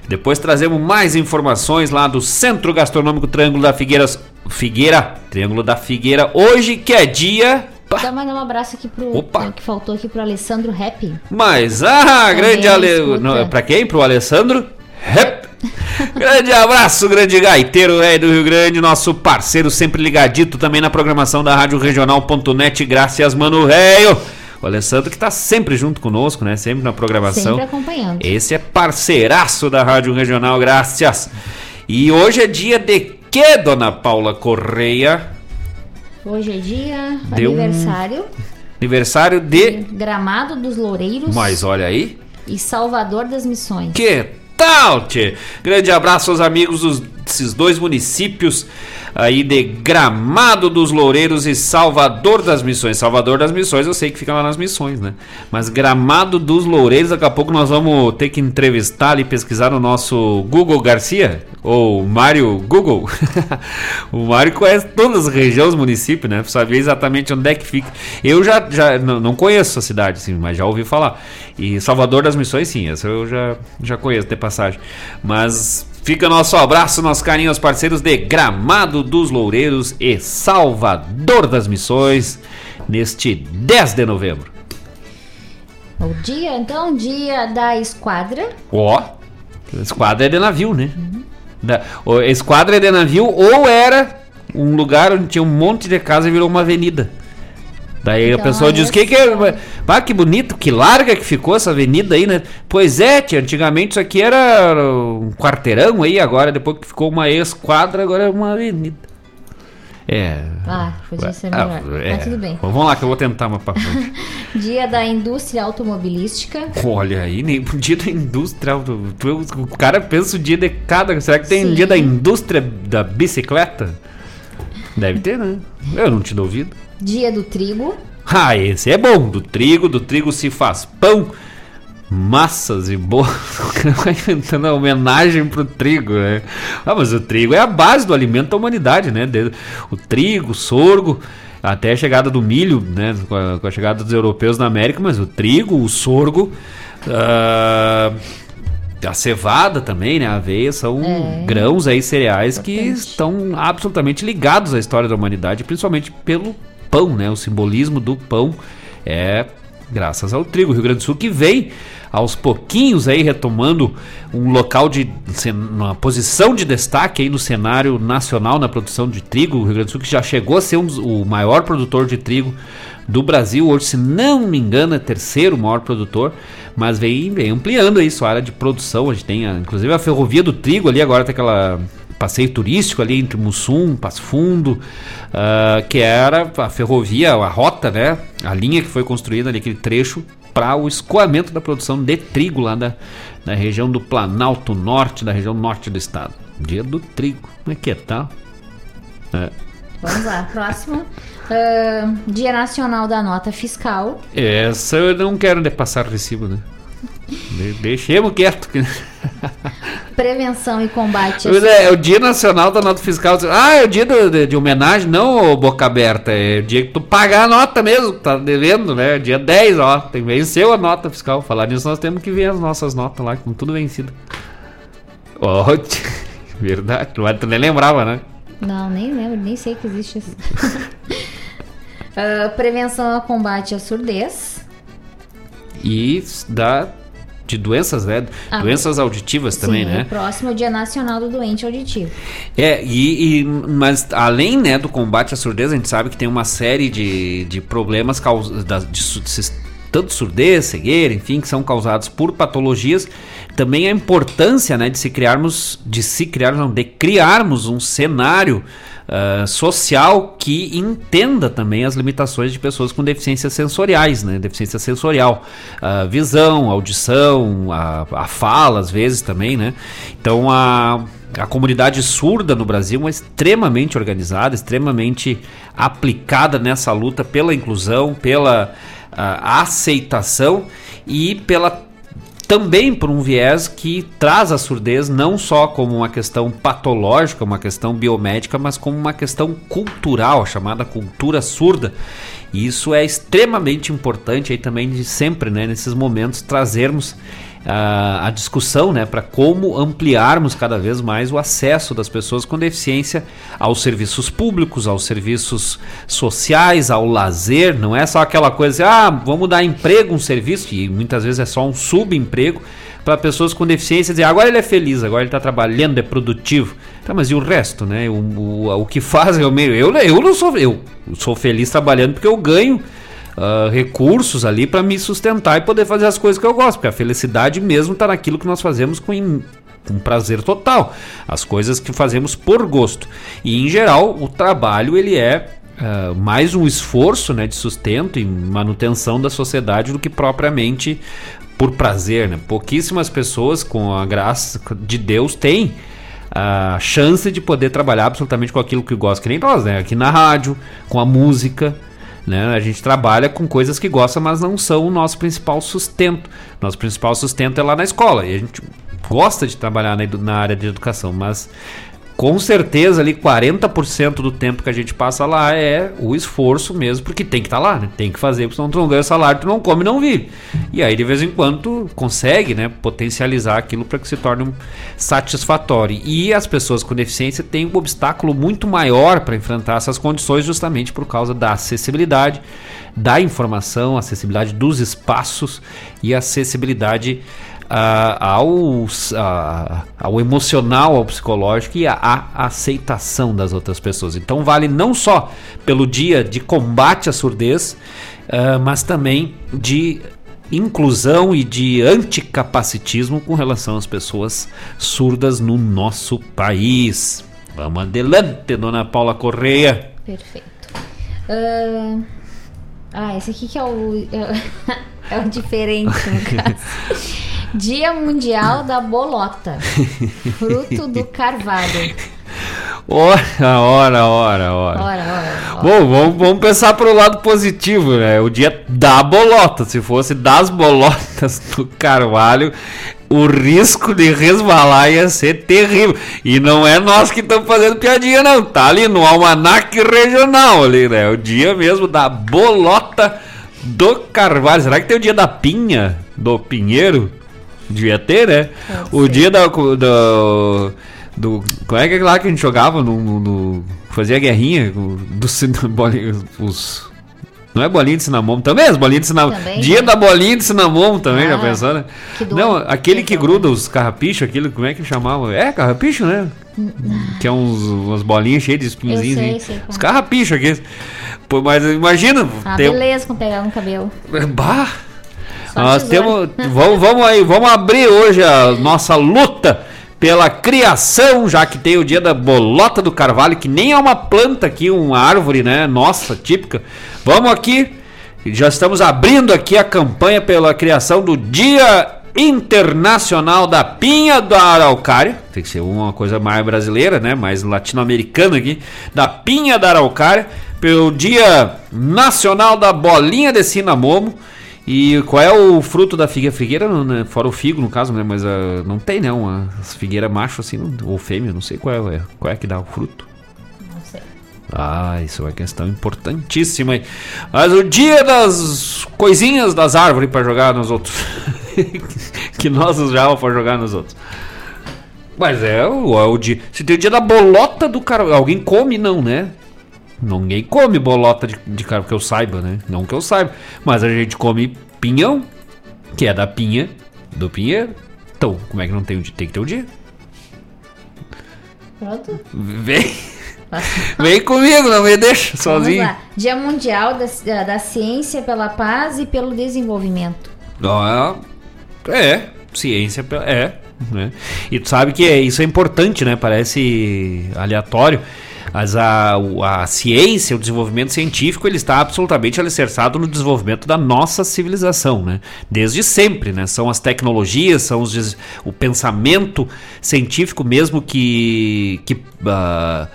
Depois trazemos mais informações lá do Centro Gastronômico Triângulo da Figueiras. Figueira, Triângulo da Figueira. Hoje que é dia. Pá, Então mandar um abraço aqui pro Opa. que faltou aqui pro Alessandro Rap. Mas, ah, Também grande Ale... Não, pra quem? Pro Alessandro? Rep. (laughs) grande abraço, grande gaiteiro velho do Rio Grande, nosso parceiro sempre ligadito também na programação da Rádio Regional.net, graças mano velho. O Alessandro que tá sempre junto conosco, né? Sempre na programação. Sempre acompanhando. Esse é parceiraço da Rádio Regional, graças. E hoje é dia de que, dona Paula Correia? Hoje é dia um- aniversário Aniversário de. Gramado dos Loureiros Mas olha aí. e Salvador das Missões. Que tal, tchê? Grande abraço aos amigos dos, desses dois municípios aí de Gramado dos Loureiros e Salvador das Missões. Salvador das Missões eu sei que fica lá nas Missões, né? Mas Gramado dos Loureiros, daqui a pouco nós vamos ter que entrevistar e pesquisar no nosso Google Garcia, ou Mário Google. (laughs) o Mário conhece todas as regiões, municípios, né? Pra saber exatamente onde é que fica. Eu já, já não, conheço a cidade, assim, mas já ouvi falar. E Salvador das Missões, sim, essa eu já, já conheço de passagem. Mas fica nosso abraço, nosso carinho aos parceiros de Gramado dos Loureiros e Salvador das Missões neste 10 de novembro. O dia, então, dia da esquadra. Ó, Esquadra é de navio, né? Da, o- esquadra é de navio ou era um lugar onde tinha um monte de casa e virou uma avenida. Daí a Então, pessoa diz, é que que é? Ah, que bonito, que larga que ficou essa avenida aí, né? Pois é, tia, antigamente isso aqui era um quarteirão aí, agora depois que ficou uma esquadra, agora é uma avenida. É. Ah, podia ser Ah, melhor. é. Mas tudo bem. Vamos lá que eu vou tentar uma pra. (laughs) Dia da indústria automobilística. Olha aí, nem o dia da indústria. O cara pensa o dia de cada. Será que tem Sim. dia da indústria da bicicleta? Deve ter, né? Eu não te duvido. Dia do trigo. Ah, esse é bom. Do trigo, do trigo se faz pão, massas e boas. O cara vai inventando a homenagem pro trigo, né? Ah, mas o trigo é a base do alimento da humanidade, né? O trigo, o sorgo, até a chegada do milho, né? Com a, com a chegada dos europeus na América, mas o trigo, o sorgo, ah, a cevada também, né? A aveia são É. grãos aí, cereais que Importante. estão absolutamente ligados à história da humanidade, principalmente pelo pão, né? O simbolismo do pão é graças ao trigo. O Rio Grande do Sul que vem aos pouquinhos aí retomando um local de uma posição de destaque aí no cenário nacional na produção de trigo. O Rio Grande do Sul que já chegou a ser um o maior produtor de trigo do Brasil, hoje se não me engano é terceiro maior produtor, mas vem, vem ampliando aí sua área de produção. A gente tem a- inclusive a ferrovia do trigo ali agora tem aquela passeio turístico ali entre Mussum, Passo Fundo, ah, que era a ferrovia, a rota, né? A linha que foi construída ali, aquele trecho, para o escoamento da produção de trigo lá da, da região do Planalto Norte, da região norte do estado. Dia do trigo. Como é que é, tá? É. Vamos lá, próximo. Ah, Dia Nacional da Nota Fiscal. Essa eu não quero de passar recibo, né? De- Deixemos quieto. (laughs) Prevenção e combate é, é o dia nacional da nota fiscal. Ah, é o dia do- de, de homenagem, não boca aberta. É o dia que tu pagar a nota mesmo, tá devendo, né? Dia 10, ó. Tem, venceu a nota fiscal. Falar nisso, nós temos que ver as nossas notas lá, estão tudo vencidas. Ó, (laughs) verdade. Mas tu nem lembrava, né? Não, nem lembro, nem sei que existe isso. (laughs) Ah, prevenção e combate à surdez. E da. De doenças, né? Ah, doenças auditivas também, Sim, né? o próximo é o Dia Nacional do Doente Auditivo. É, e, e- mas além né, do combate à surdez, a gente sabe que tem uma série de, de problemas caus- da- de, de- tanto surdez, cegueira, enfim, que são causados por patologias. Também a importância né, de se criarmos, de se criarmos, não, de criarmos um cenário ah, social que entenda também as limitações de pessoas com deficiências sensoriais, né? Deficiência sensorial, a visão, audição, a, a fala, às vezes também, né? Então a a comunidade surda no Brasil é extremamente organizada, extremamente aplicada nessa luta pela inclusão, pela ah, aceitação e pela também por um viés que traz a surdez não só como uma questão patológica, uma questão biomédica, mas como uma questão cultural, chamada cultura surda. E isso é extremamente importante aí também de sempre, né, nesses momentos, trazermos ah, a discussão né, para como ampliarmos cada vez mais o acesso das pessoas com deficiência aos serviços públicos, aos serviços sociais, ao lazer. Não é só aquela coisa, assim, ah, vamos dar emprego, um serviço, e muitas vezes é só um subemprego para pessoas com deficiência dizer agora ele é feliz, agora ele está trabalhando, é produtivo. Tá, mas e o resto, né? O, o, o que (laughs) faz é o meio. Eu, eu não sou. Eu sou feliz trabalhando porque eu ganho ah, recursos ali para me sustentar e poder fazer as coisas que eu gosto. Porque a felicidade mesmo está naquilo que nós fazemos com, im- com prazer total. As coisas que fazemos por gosto. E em geral, o trabalho ele é ah, mais um esforço né, de sustento e manutenção da sociedade do que propriamente por prazer. Né? Pouquíssimas pessoas, com a graça de Deus, têm a chance de poder trabalhar absolutamente com aquilo que gosta, que nem nós, né? Aqui na rádio, com a música. Né? A gente trabalha com coisas que gosta, mas não são o nosso principal sustento. Nosso principal sustento é lá na escola. E a gente gosta de trabalhar na, na área de educação, mas com certeza ali 40% do tempo que a gente passa lá é o esforço mesmo, porque tem que estar lá, né? Tem que fazer, porque senão tu não ganha salário, tu não come, não vive. E aí de vez em quando tu consegue, né, potencializar aquilo para que se torne um satisfatório. E as pessoas com deficiência têm um obstáculo muito maior para enfrentar essas condições justamente por causa da acessibilidade da informação, acessibilidade dos espaços e acessibilidade ao, ao emocional, ao psicológico e à aceitação das outras pessoas. Então vale não só pelo dia de combate à surdez, uh, mas também de inclusão e de anticapacitismo com relação às pessoas surdas no nosso país. Vamos adelante, dona Paula Correia. Perfeito. Uh, ah, esse aqui que é o, (laughs) é o diferente, no (laughs) caso. Dia Mundial da Bolota, fruto do carvalho. Ora, ora, ora, ora. Ora, ora, Bom, vamos, vamos pensar pro lado positivo, né? O dia da bolota. Se fosse das bolotas (laughs) do carvalho, o risco de resvalar ia ser terrível. E não é nós que estamos fazendo piadinha, não. Tá ali no almanac regional ali, né? O dia mesmo da bolota do carvalho. Será que tem o dia da pinha, do pinheiro? Devia ter, né? o dia da, do, do. Qual é que é lá que a gente jogava no. no fazia guerrinha do, (laughs) os não é bolinha de cinamomo também? As bolinhas de cinamomo. Dia né? da bolinha de cinamomo também, ah, já pensou, né? Não, aquele que gruda os carrapichos, aquilo, como é que chamava? É, carrapicho, né? que é uns, umas bolinhas cheias de espinhozinhos. Sei, sei, os carrapichos aqui. Pô, mas imagina. Ah, tem... beleza com pegar no cabelo. Bah! Nós temos. vamos, vamos aí, vamos abrir hoje a nossa luta pela criação, já que tem o dia da bolota do carvalho, que nem é uma planta aqui, uma árvore, né? Nossa, típica. Vamos aqui, já estamos abrindo aqui a campanha pela criação do Dia Internacional da Pinha da Araucária. Tem que ser uma coisa mais brasileira, né? Mais latino-americana aqui. Da Pinha da Araucária. Pelo Dia Nacional da Bolinha de Cinamomo. E qual é o fruto da figueira? Figueira, né? fora o figo, no caso, né? Mas uh, não tem, né? Uma figueira macho assim, ou fêmea, não sei qual é, qual é que dá o fruto. Não sei. Ah, isso é uma questão importantíssima. Mas o dia das coisinhas das árvores para jogar nos outros. (laughs) que nós usávamos para jogar nos outros. Mas é o, é o dia. Se tem o dia da bolota do cara. Alguém come, não, né? Ninguém come bolota de, de cara que eu saiba, né? Não que eu saiba. Mas a gente come pinhão, que é da pinha do pinheiro. Então, como é que não tem o dia? Tem que ter o dia. Pronto. Vem. (laughs) Vem comigo, não me deixa sozinho. Dia Mundial da, da Ciência pela Paz e pelo Desenvolvimento. Ah, é, ciência é. Né? E tu sabe que é, isso é importante, né? Parece aleatório. Mas a, a ciência, o desenvolvimento científico, ele está absolutamente alicerçado no desenvolvimento da nossa civilização, né? Desde sempre, né? São as tecnologias, são os, o pensamento científico mesmo que... que uh,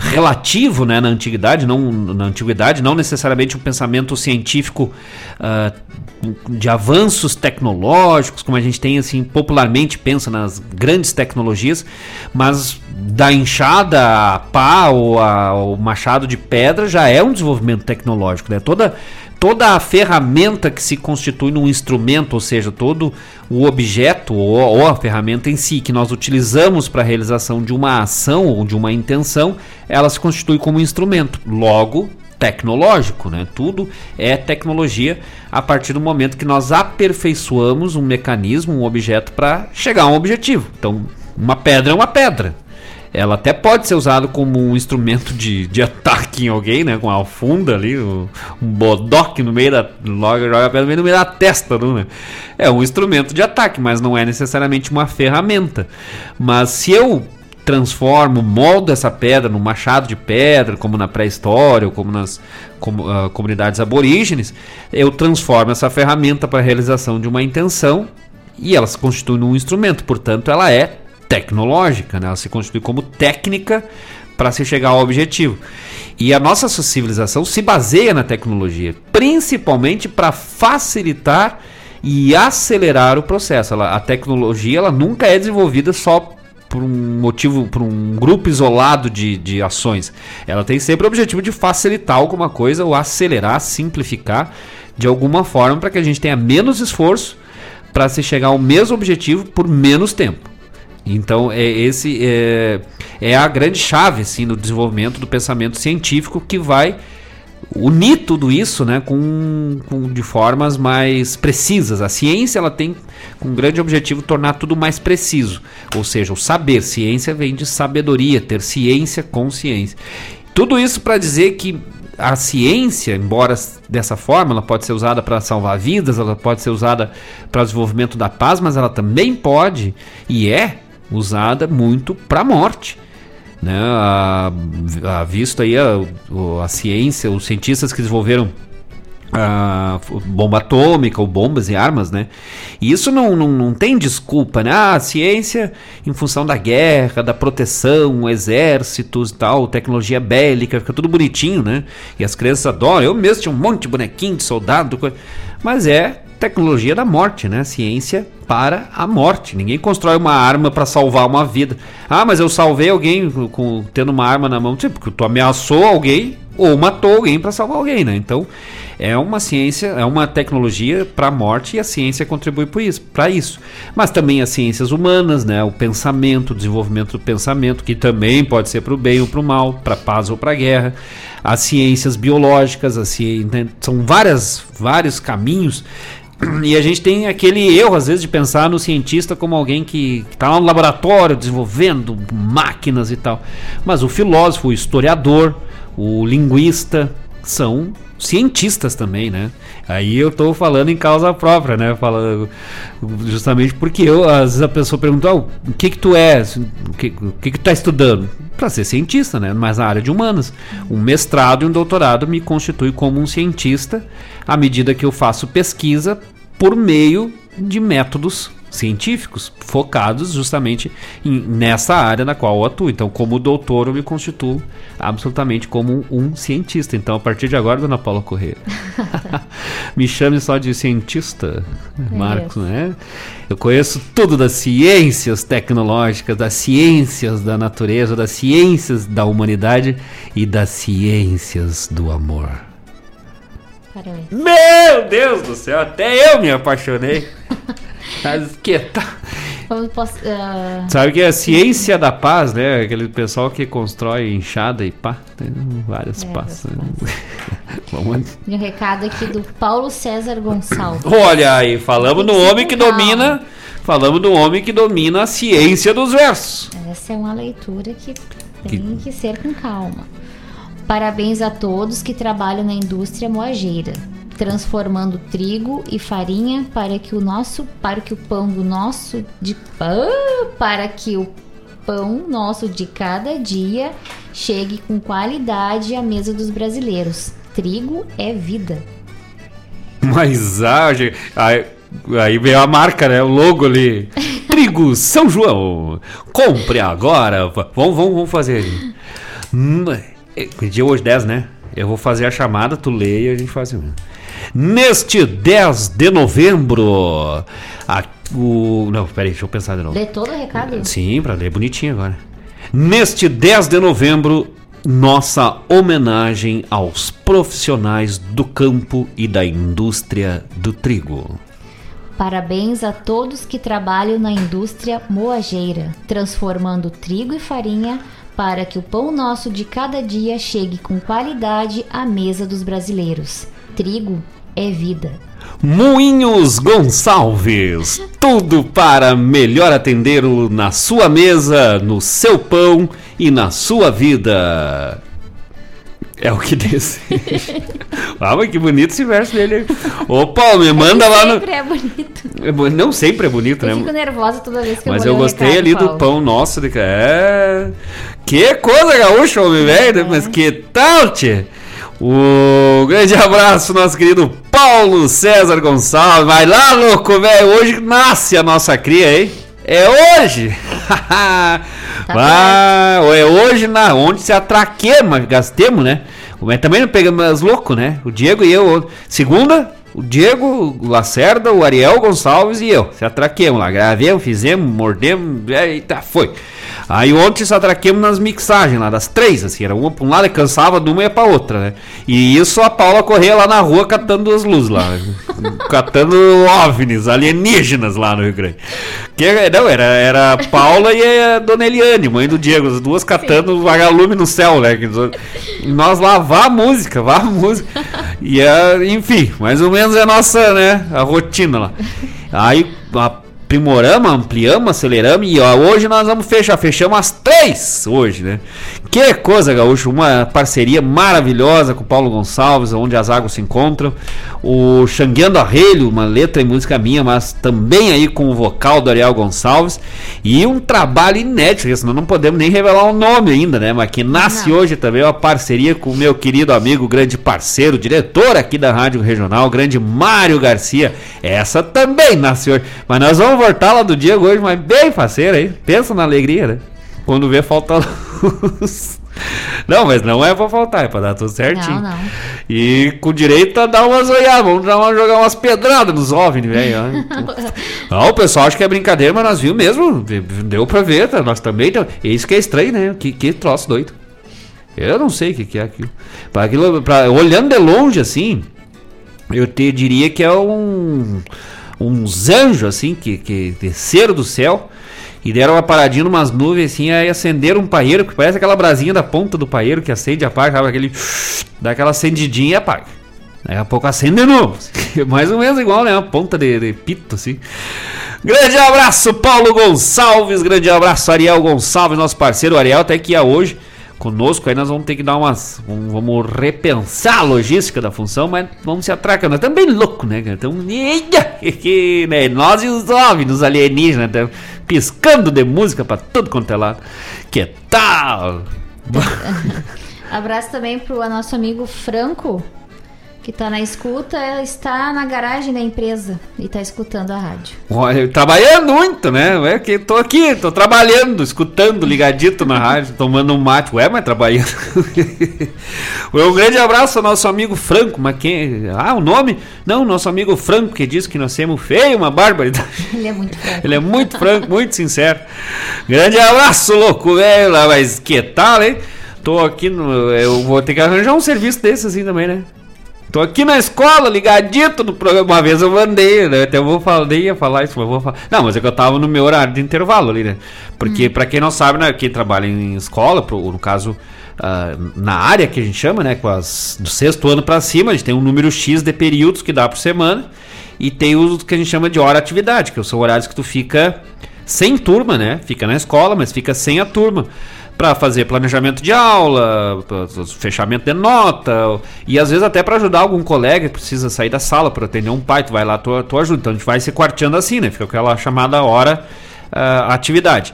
relativo né, na antiguidade, não na antiguidade, não necessariamente um pensamento científico uh, de avanços tecnológicos, como a gente tem assim popularmente pensa nas grandes tecnologias, mas da enxada a pá ou o machado de pedra já é um desenvolvimento tecnológico, né? Toda toda a ferramenta que se constitui num instrumento, ou seja, todo o objeto ou, ou a ferramenta em si que nós utilizamos para a realização de uma ação ou de uma intenção, ela se constitui como um instrumento. Logo, tecnológico, né? Tudo é tecnologia a partir do momento que nós aperfeiçoamos um mecanismo, um objeto para chegar a um objetivo. Então, uma pedra é uma pedra. Ela até pode ser usada como um instrumento de, de ataque em alguém, né? Com a funda ali, um, bodoque no meio da. Logo joga a pedra no meio da testa, né? É um instrumento de ataque, mas não é necessariamente uma ferramenta. Mas se eu transformo, moldo essa pedra num machado de pedra, como na pré-história, ou como nas como, uh, comunidades aborígenes, eu transformo essa ferramenta para a realização de uma intenção e ela se constitui num instrumento, portanto, ela é tecnológica, né? ela se constitui como técnica para se chegar ao objetivo. E a nossa civilização se baseia na tecnologia, principalmente para facilitar e acelerar o processo. Ela, a tecnologia ela nunca é desenvolvida só por um motivo, por um grupo isolado de, de ações. Ela tem sempre o objetivo de facilitar alguma coisa ou acelerar, simplificar de alguma forma para que a gente tenha menos esforço para se chegar ao mesmo objetivo por menos tempo. Então, é, esse é, é a grande chave assim, no desenvolvimento do pensamento científico que vai unir tudo isso né, com, com, de formas mais precisas. A ciência ela tem um grande objetivo tornar tudo mais preciso. Ou seja, o saber. Ciência vem de sabedoria, ter ciência com ciência. Tudo isso para dizer que a ciência, embora dessa forma, ela pode ser usada para salvar vidas, ela pode ser usada para o desenvolvimento da paz, mas ela também pode e é usada muito para a morte. Né? A, a visto aí a, a ciência, os cientistas que desenvolveram a bomba atômica ou bombas e armas, né? E isso não, não, não tem desculpa, né? Ah, a ciência em função da guerra, da proteção, exércitos e tal, tecnologia bélica, fica tudo bonitinho, né? E as crianças adoram. Eu mesmo tinha um monte de bonequinho de soldado, mas é tecnologia da morte, né? Ciência para a morte. Ninguém constrói uma arma para salvar uma vida. Ah, mas eu salvei alguém com, tendo uma arma na mão, tipo, porque tu ameaçou alguém ou matou alguém para salvar alguém, né? Então, é uma ciência, é uma tecnologia para a morte e a ciência contribui para isso, isso. Mas também as ciências humanas, né? O pensamento, o desenvolvimento do pensamento, que também pode ser para o bem ou para o mal, para paz ou para guerra. As ciências biológicas, as. Né? são várias, vários caminhos (clears throat) e a gente tem aquele erro, às vezes, de pensar no cientista como alguém que está lá no laboratório desenvolvendo máquinas e tal. Mas o filósofo, o historiador, o linguista são cientistas também, né? Aí eu estou falando em causa própria, né? Falando justamente porque eu, às vezes a pessoa pergunta, oh, o que que tu és? O que o que, que tu tá estudando? Para ser cientista, né? Mas na área de humanas. Um mestrado e um doutorado me constitui como um cientista à medida que eu faço pesquisa por meio de métodos científicos focados justamente em, nessa área na qual eu atuo. Então, como doutor, eu me constituo absolutamente como um, um cientista. Então, a partir de agora, dona Paula Corrêa, (laughs) me chame só de cientista, Marcos, né? Eu conheço tudo das ciências tecnológicas, das ciências da natureza, das ciências da humanidade e das ciências do amor. Parabéns. Meu Deus do céu, até eu me apaixonei. (laughs) Mas que tá. Posso, uh... Sabe que é a ciência da paz, né? Aquele pessoal que constrói enxada e pá, tem várias é, pás. (laughs) Vamos. E um recado aqui do Paulo César Gonçalves. Olha aí, falamos no homem que calma. domina. Falamos do homem que domina a ciência dos versos. Essa é uma leitura que tem que, que ser com calma. Parabéns a todos que trabalham na indústria moageira transformando trigo e farinha para que o nosso, para que o pão do nosso de ah, para que o pão nosso de cada dia chegue com qualidade à mesa dos brasileiros. Trigo é vida. (laughs) Mas ah, aí, aí veio a marca, né? O logo ali. (laughs) Trigo São João. Compre agora. Vamos, vamos, vamos fazer. (laughs) Hum, é, dia hoje 10, né? Eu vou fazer a chamada, tu leia e a gente faz. Neste 10 de novembro, a, o. Não, peraí, deixa eu pensar de novo. Lê todo o recado? Sim, pra ler bonitinho agora. Neste 10 de novembro, nossa homenagem aos profissionais do campo e da indústria do trigo. Parabéns a todos que trabalham na indústria moageira, transformando trigo e farinha para que o pão nosso de cada dia chegue com qualidade à mesa dos brasileiros. Trigo é vida. Moinhos Gonçalves, tudo para melhor atendê-lo na sua mesa, no seu pão e na sua vida. É o que (laughs) deseja. ah, mas que bonito esse verso dele. Ô, Paulo, me manda é lá no. Sempre é bonito. Não sempre é bonito, eu né? Eu fico nervosa toda vez que mas eu vou Mas eu gostei ali Paulo. do pão nosso. De... É. Que coisa gaúcha, homem velho. É. Mas que tal, tchê? O grande abraço, nosso querido Paulo César Gonçalves. Vai lá, louco, velho. Hoje nasce a nossa cria, hein? É hoje! (laughs) tá Vai, é hoje na onde se atraquemos, gastemos, né? Mas também não pegamos as louco, né? O Diego e eu. Segunda, o Diego, o Lacerda, o Ariel Gonçalves e eu. Se atraquemos lá, gravemos, fizemos, mordemos, eita, foi. Aí ontem só atraquemos nas mixagens lá, das três, assim, era uma pra um lado e cansava de uma e ia pra outra, né? E isso a Paula corria lá na rua catando as luzes lá, (laughs) catando OVNIs, alienígenas lá no Rio Grande. Que, não, era, era a Paula e a Dona Eliane, mãe do Diego, as duas catando vagalume no céu, né? E nós lá, vá a música, vá a música. E, é, enfim, mais ou menos é a nossa, né, a rotina lá. Aí, aprimoramos, ampliamos, aceleramos e ó, hoje nós vamos fechar, fechamos as três hoje, né? Que coisa, Gaúcho, uma parceria maravilhosa com o Paulo Gonçalves, onde as águas se encontram. O Xangueando Arrelho, uma letra e música minha, mas também aí com o vocal do Ariel Gonçalves. E um trabalho inédito, senão não podemos nem revelar o nome ainda, né? Mas que nasce não. hoje também uma parceria com o meu querido amigo, grande parceiro, diretor aqui da Rádio Regional, grande Mário Garcia. Essa também nasce hoje. Mas nós vamos voltar lá do Diego hoje, mas bem faceiro aí. Pensa na alegria, né? Quando vê falta luz. Não, mas não é pra faltar, é pra dar tudo certinho. Não, não. E com direito a dar umas olhadas, vamos dar uma, jogar umas pedradas nos OVNI, velho. (laughs) não, o pessoal acha que é brincadeira, mas nós vimos mesmo. Deu pra ver, tá? nós também. Tá? Isso que é estranho, né? Que, que troço doido. Eu não sei o que, que é aquilo. Pra aquilo pra, olhando de longe assim, eu te diria que é um. Uns anjos assim que, que desceram do céu e deram uma paradinha numas nuvens assim, aí acenderam um paeiro, que parece aquela brasinha da ponta do paeiro que acende e apaga, sabe? Aquele. (sniffs) dá aquela acendidinha e apaga. Daqui a pouco acende de novo. (laughs) Mais ou menos igual, né? Uma ponta de, de pito, assim. Grande abraço, Paulo Gonçalves. Grande abraço, Ariel Gonçalves, nosso parceiro. O Ariel até que ia hoje conosco, aí nós vamos ter que dar umas. Vamos repensar a logística da função, mas vamos se atracar. Nós estamos bem loucos, né, Então, né? Nós e os homens, os alienígenas, né? piscando de música para tudo quanto é lado. Que tal? (laughs) Abraço também pro nosso amigo Franco, que está na escuta, está na garagem da empresa e está escutando a rádio. Olha, trabalhando muito, né? É que tô aqui, tô trabalhando, escutando, ligadito na rádio, tomando um mate. Ué, mas trabalhando. (laughs) um grande abraço ao nosso amigo Franco, mas quem. Ah, o nome? Não, nosso amigo Franco, que diz que nós somos feio, uma barbaridade. (laughs) Ele é muito franco. Ele é muito franco, muito sincero. Grande abraço, louco, velho. Mas que tal, hein? Tô aqui no. Eu vou ter que arranjar um serviço desse assim também, né? Tô aqui na escola, ligadito no programa. Uma vez eu mandei, né? Até eu vou falar, nem ia falar isso, mas vou falar. Não, mas é que eu tava no meu horário de intervalo ali, né? Porque, hum. pra quem não sabe, né? Quem trabalha em escola, pro, no caso, uh, na área que a gente chama, né? Com as, do sexto ano pra cima, a gente tem um número X de períodos que dá por semana. E tem os que a gente chama de hora atividade, que são horários que tu fica sem turma, né? Fica na escola, mas fica sem a turma para fazer planejamento de aula, fechamento de nota, e às vezes até para ajudar algum colega que precisa sair da sala para atender um pai, tu vai lá, tu, tu ajuda. Então a gente vai se quarteando assim, né? Fica aquela chamada hora uh, atividade.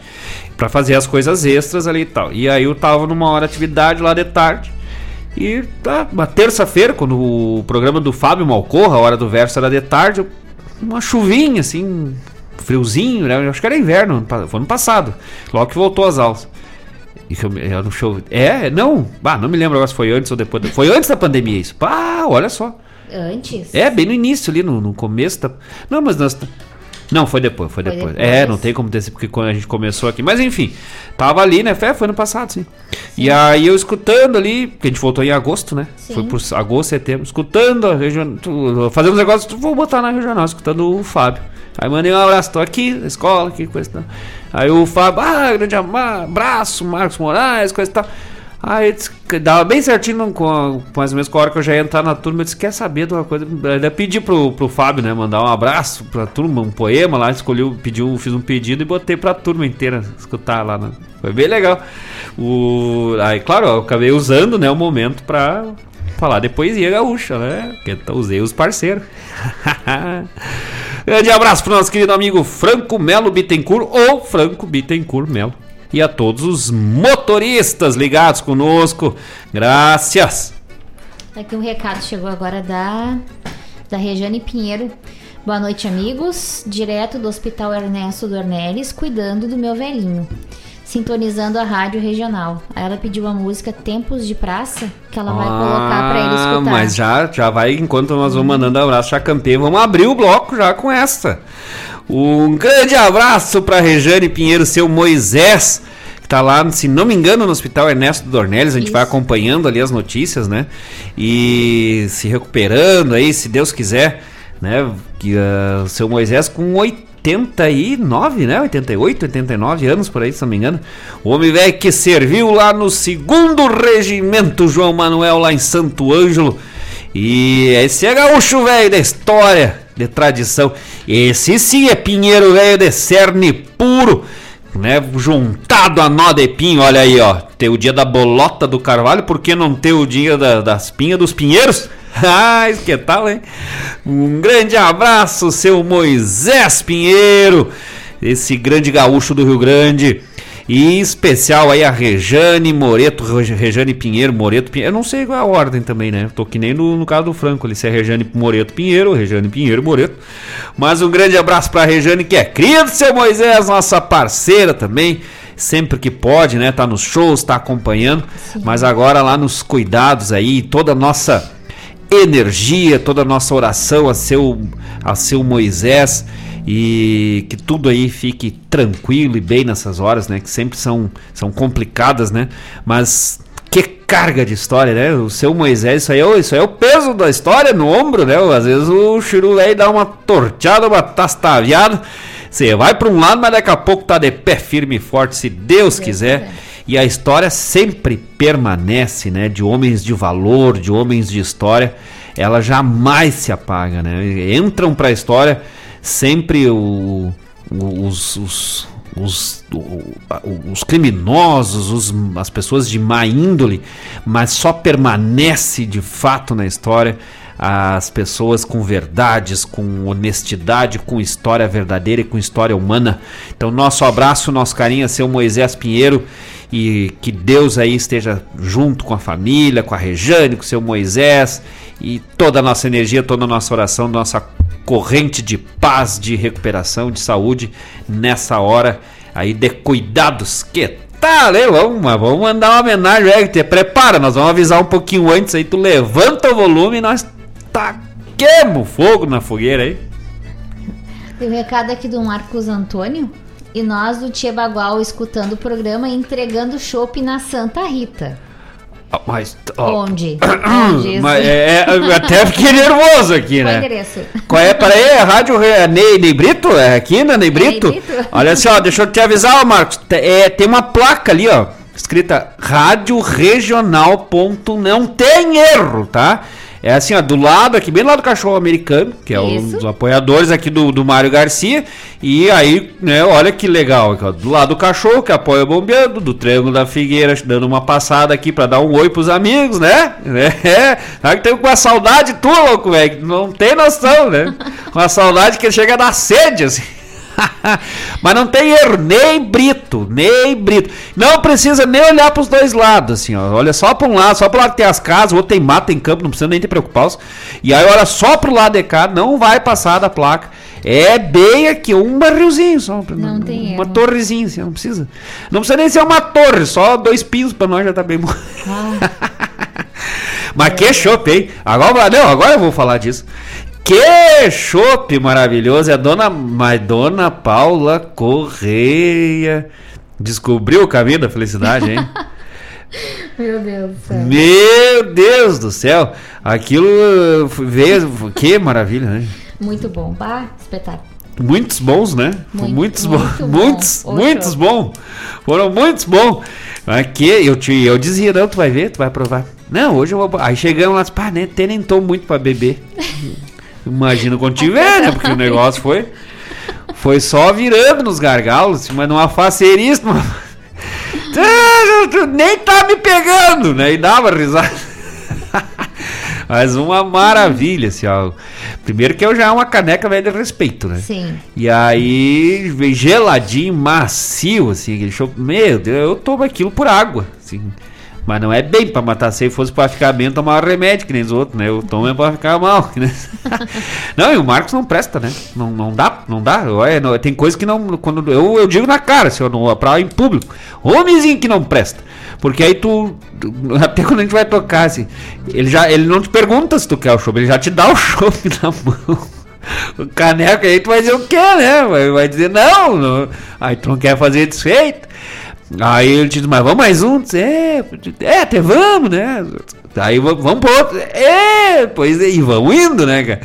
para fazer as coisas extras ali e tal. E aí eu tava numa hora atividade lá de tarde. E tá, uma terça-feira, quando o programa do Fábio Malcorra, a hora do verso era de tarde, uma chuvinha assim, friozinho, né? Acho que era inverno, foi ano passado, logo que voltou as aulas. E que eu, eu no show. É, não. Ah, não me lembro agora se foi antes ou depois. Da, foi antes da pandemia isso. Pá, olha só. Antes? É, bem no início ali, no, no começo da. Não, mas nós. Não, foi depois, foi, foi depois. depois. É, não tem como ter porque quando a gente começou aqui. Mas enfim, tava ali, né? Foi, foi ano passado, sim. sim. E aí eu escutando ali, porque a gente voltou em agosto, né? Sim. Foi por agosto, setembro, escutando a regional. Fazendo uns negócios, vou botar na regional, escutando o Fábio. Aí mandei um abraço, tô aqui na escola, que coisa e tal. Aí o Fábio, ah, grande abraço, Marcos Moraes, coisa e tal. Aí disse, dava bem certinho com mais ou menos com a hora que eu já ia entrar na turma. Eu disse: Quer saber de uma coisa? Ainda pedi pro, pro Fábio, né? Mandar um abraço pra turma, um poema lá. Escolhi, pediu, fiz um pedido e botei pra turma inteira escutar lá. Né? Foi bem legal. O, aí, claro, eu acabei usando né, o momento pra falar de poesia gaúcha, né? Que eu usei os parceiros. (laughs) Grande abraço pro nosso querido amigo Franco Melo Bittencourt ou Franco Bittencourt Melo. E a todos os motoristas ligados conosco. Graças. Aqui um recado chegou agora da, da Regiane Pinheiro. Boa noite, amigos. Direto do Hospital Ernesto Dornelles, cuidando do meu velhinho sintonizando a rádio regional. Aí ela pediu a música Tempos de Praça, que ela vai colocar para ele escutar. Mas já, já vai, enquanto nós vamos mandando abraço, já cantei, vamos abrir o bloco já com essa. Um grande abraço para Rejane Pinheiro, seu Moisés, tá lá, se não me engano, no Hospital Ernesto Dornelles, a gente Isso. vai acompanhando ali as notícias, né? E se recuperando aí, se Deus quiser, né? Que ah, o seu Moisés com 89, né? 88, 89 anos por aí, se não me engano. O homem velho que serviu lá no segundo regimento João Manuel lá em Santo Ângelo. E esse é gaúcho velho da história, de tradição. Esse sim é pinheiro velho de cerne puro, né? Juntado a nó de pinho, olha aí, ó. Tem o dia da bolota do carvalho, por que não ter o dia da- das pinhas dos pinheiros? (laughs) Ah, que tal, hein? Um grande abraço, seu Moisés Pinheiro, esse grande gaúcho do Rio Grande. E em especial aí a Rejane Moreto, Re- Rejane Pinheiro, Moreto Pinheiro. Eu não sei qual é a ordem também, né? Tô que nem no, no caso do Franco, ali se é Rejane Moreto Pinheiro, Rejane Pinheiro Moreto. Mas um grande abraço pra Rejane, que é cria do seu Moisés, nossa parceira também. Sempre que pode, né? Tá nos shows, tá acompanhando. Mas agora lá nos cuidados aí, toda a nossa energia, toda a nossa oração a seu, a seu Moisés e que tudo aí fique tranquilo e bem nessas horas, né? Que sempre são, são complicadas, né? Mas que carga de história, né? O seu Moisés, isso aí, é, o- isso aí é o peso da história no ombro, né? Às vezes o Chiru aí dá uma torteada, uma tastaviada. Você vai para um lado, mas daqui a pouco tá de pé firme e forte, se Deus quiser. quiser. E a história sempre permanece, né? De homens de valor, de homens de história, ela jamais se apaga, né? Entram para a história sempre o- os, os, os, os criminosos, os- as pessoas de má índole, mas só permanece de fato na história as pessoas com verdades, com honestidade, com história verdadeira e com história humana. Então, nosso abraço, nosso carinho a seu Moisés Pinheiro e que Deus aí esteja junto com a família, com a Rejane, com o seu Moisés e toda a nossa energia, toda a nossa oração, nossa corrente de paz, de recuperação, de saúde nessa hora aí de cuidados. Que tal, hein? Vamos, vamos mandar uma homenagem, é, te prepara, nós vamos avisar um pouquinho antes aí, tu levanta o volume e nós taquemos fogo na fogueira aí. Tem um recado aqui do Marcos Antônio. E nós do Tia Bagual escutando o programa e entregando chopp na Santa Rita. Ah, Mas, ó, Onde? (coughs) Onde? mas é, é, eu até fiquei nervoso aqui, Qual né? endereço? Qual é? Peraí, é rádio é Ney, Ney Brito? É aqui na Ney Brito? Ney Brito? (laughs) Olha assim, ó, deixa eu te avisar, ó, Marcos. é, tem uma placa ali, ó, escrita Rádio Regional. ponto- Não tem erro, tá? É assim, ó, do lado, aqui, bem do lado do cachorro americano, que é um Isso. dos apoiadores aqui do, do Mário Garcia. E aí, né, olha que legal, aqui, ó, do lado do cachorro, que apoia o Bombeando, do Triângulo da Figueira, dando uma passada aqui pra dar um oi pros amigos, né? (laughs) É, sabe que tem uma saudade tua, louco, velho, não tem noção, né? (laughs) Uma saudade que chega a dar sede, assim. (laughs) Mas não tem erro, nem Brito, nem Brito. Não precisa nem olhar pros dois lados, assim, ó. Olha só pra um lado, só pro lado que tem as casas, o outro tem mato, tem campo, não precisa nem te preocupar. E aí olha só pro lado de cá, não vai passar da placa. É bem aqui, um barrilzinho só. Não tem Uma erro. torrezinha, assim, não precisa. Não precisa nem ser uma torre, só dois pisos pra nós já tá bem bom. (laughs) Mas que chopp, hein? Agora, não, agora eu vou falar disso. Que chopp maravilhoso. É a dona, mas dona Paula Correia. Descobriu o caminho da felicidade, hein? (laughs) Meu Deus do céu. Meu Deus do céu. Aquilo veio. Que maravilha, né? Muito bom. Bah, espetáculo. Muitos bons, né? Muito, muitos muito bons. bom. Muitos, Ô, muitos bons. Foram muitos bons. Aqui eu, te, eu dizia, não, tu vai ver, tu vai provar. Não, hoje eu vou. Aí chegamos lá, pá, nem, até nem tô muito pra beber. (laughs) Imagina quando tiver, né? Porque o negócio foi. Foi só virando nos gargalos, mas numa (laughs) tu Nem tá me pegando, né? E dava risada. (laughs) Mas uma maravilha, assim, ó. Primeiro que eu já é uma caneca velha de respeito, né? Sim. E aí, geladinho, macio, assim, aquele show. Meu Deus, eu tomo aquilo por água, assim. Mas não é bem pra matar se fosse pra ficar bem, tomar remédio, que nem os outros, né? Eu tomo é pra ficar mal. que nem- (laughs) não, e o Marcos não presta, né? Não, não dá, não dá. Olha, não- tem coisa que não. Quando, eu, eu digo na cara, assim, eu não, pra, em público. Homenzinho que não presta. Porque aí tu. (laughs) Até quando a gente vai tocar, assim, ele, já, ele não te pergunta se tu quer o show, ele já te dá o (laughs) show na mão. O caneco aí tu vai dizer o quê, né? Vai, vai dizer não, não. Aí tu não quer fazer desfeito. Aí ele disse, mas vamos mais um? É, é, até vamos, né? Aí vamos pro outro. É, pois é, e vamos indo, né, cara?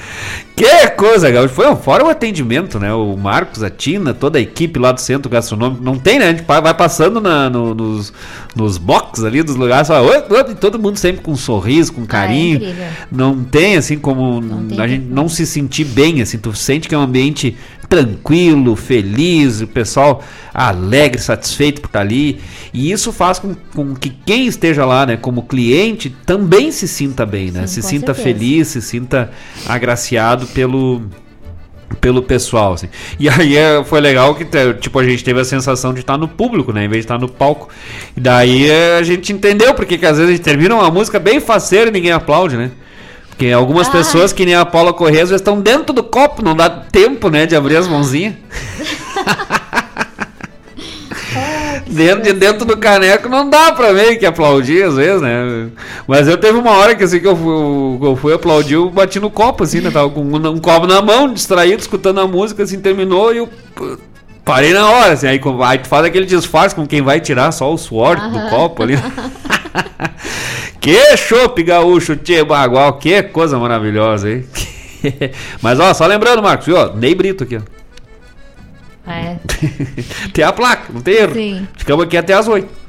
Que coisa, gaúcho. Foi fora o atendimento, né? O Marcos, a Tina, toda a equipe lá do centro gastronômico. Não tem, né? A gente vai passando na- no- nos, nos box ali dos lugares, só, oi, oi, e todo mundo sempre com um sorriso, com carinho. incrível. não tem, assim, como tem a gente não se sentir bem, assim. Tu sente que é um ambiente tranquilo, feliz, o pessoal alegre, satisfeito por estar ali. E isso faz com, com que quem esteja lá, né, como cliente, também se sinta bem, né? Sim, se sinta certeza. feliz, se sinta agraciado pelo pelo pessoal, assim. E aí é, foi legal que, tipo, a gente teve a sensação de estar no público, né? Em vez de estar no palco. E daí é, a gente entendeu porque que às vezes a gente termina uma música bem faceira e ninguém aplaude, né? Porque algumas Ah. pessoas, que nem a Paula Corrêa, às vezes estão dentro do copo, não dá tempo, né, de abrir as mãozinhas. (laughs) dentro, de dentro do caneco não dá pra meio que aplaudir, às vezes, né? Mas eu teve uma hora que assim que eu fui, eu fui aplaudir, eu bati no copo, assim, né? Tava com um, um copo na mão, distraído, escutando a música, assim, terminou e eu. Parei na hora, assim, aí, aí tu faz aquele disfarce com quem vai tirar só o suor do copo ali. (laughs) que chopp gaúcho, tchê, bagual, que coisa maravilhosa, hein? (laughs) Mas ó, só lembrando, Marcos, viu? Ney Brito aqui, ó. É. (laughs) Tem a placa, não tem erro. Sim. Ficamos aqui até as 8.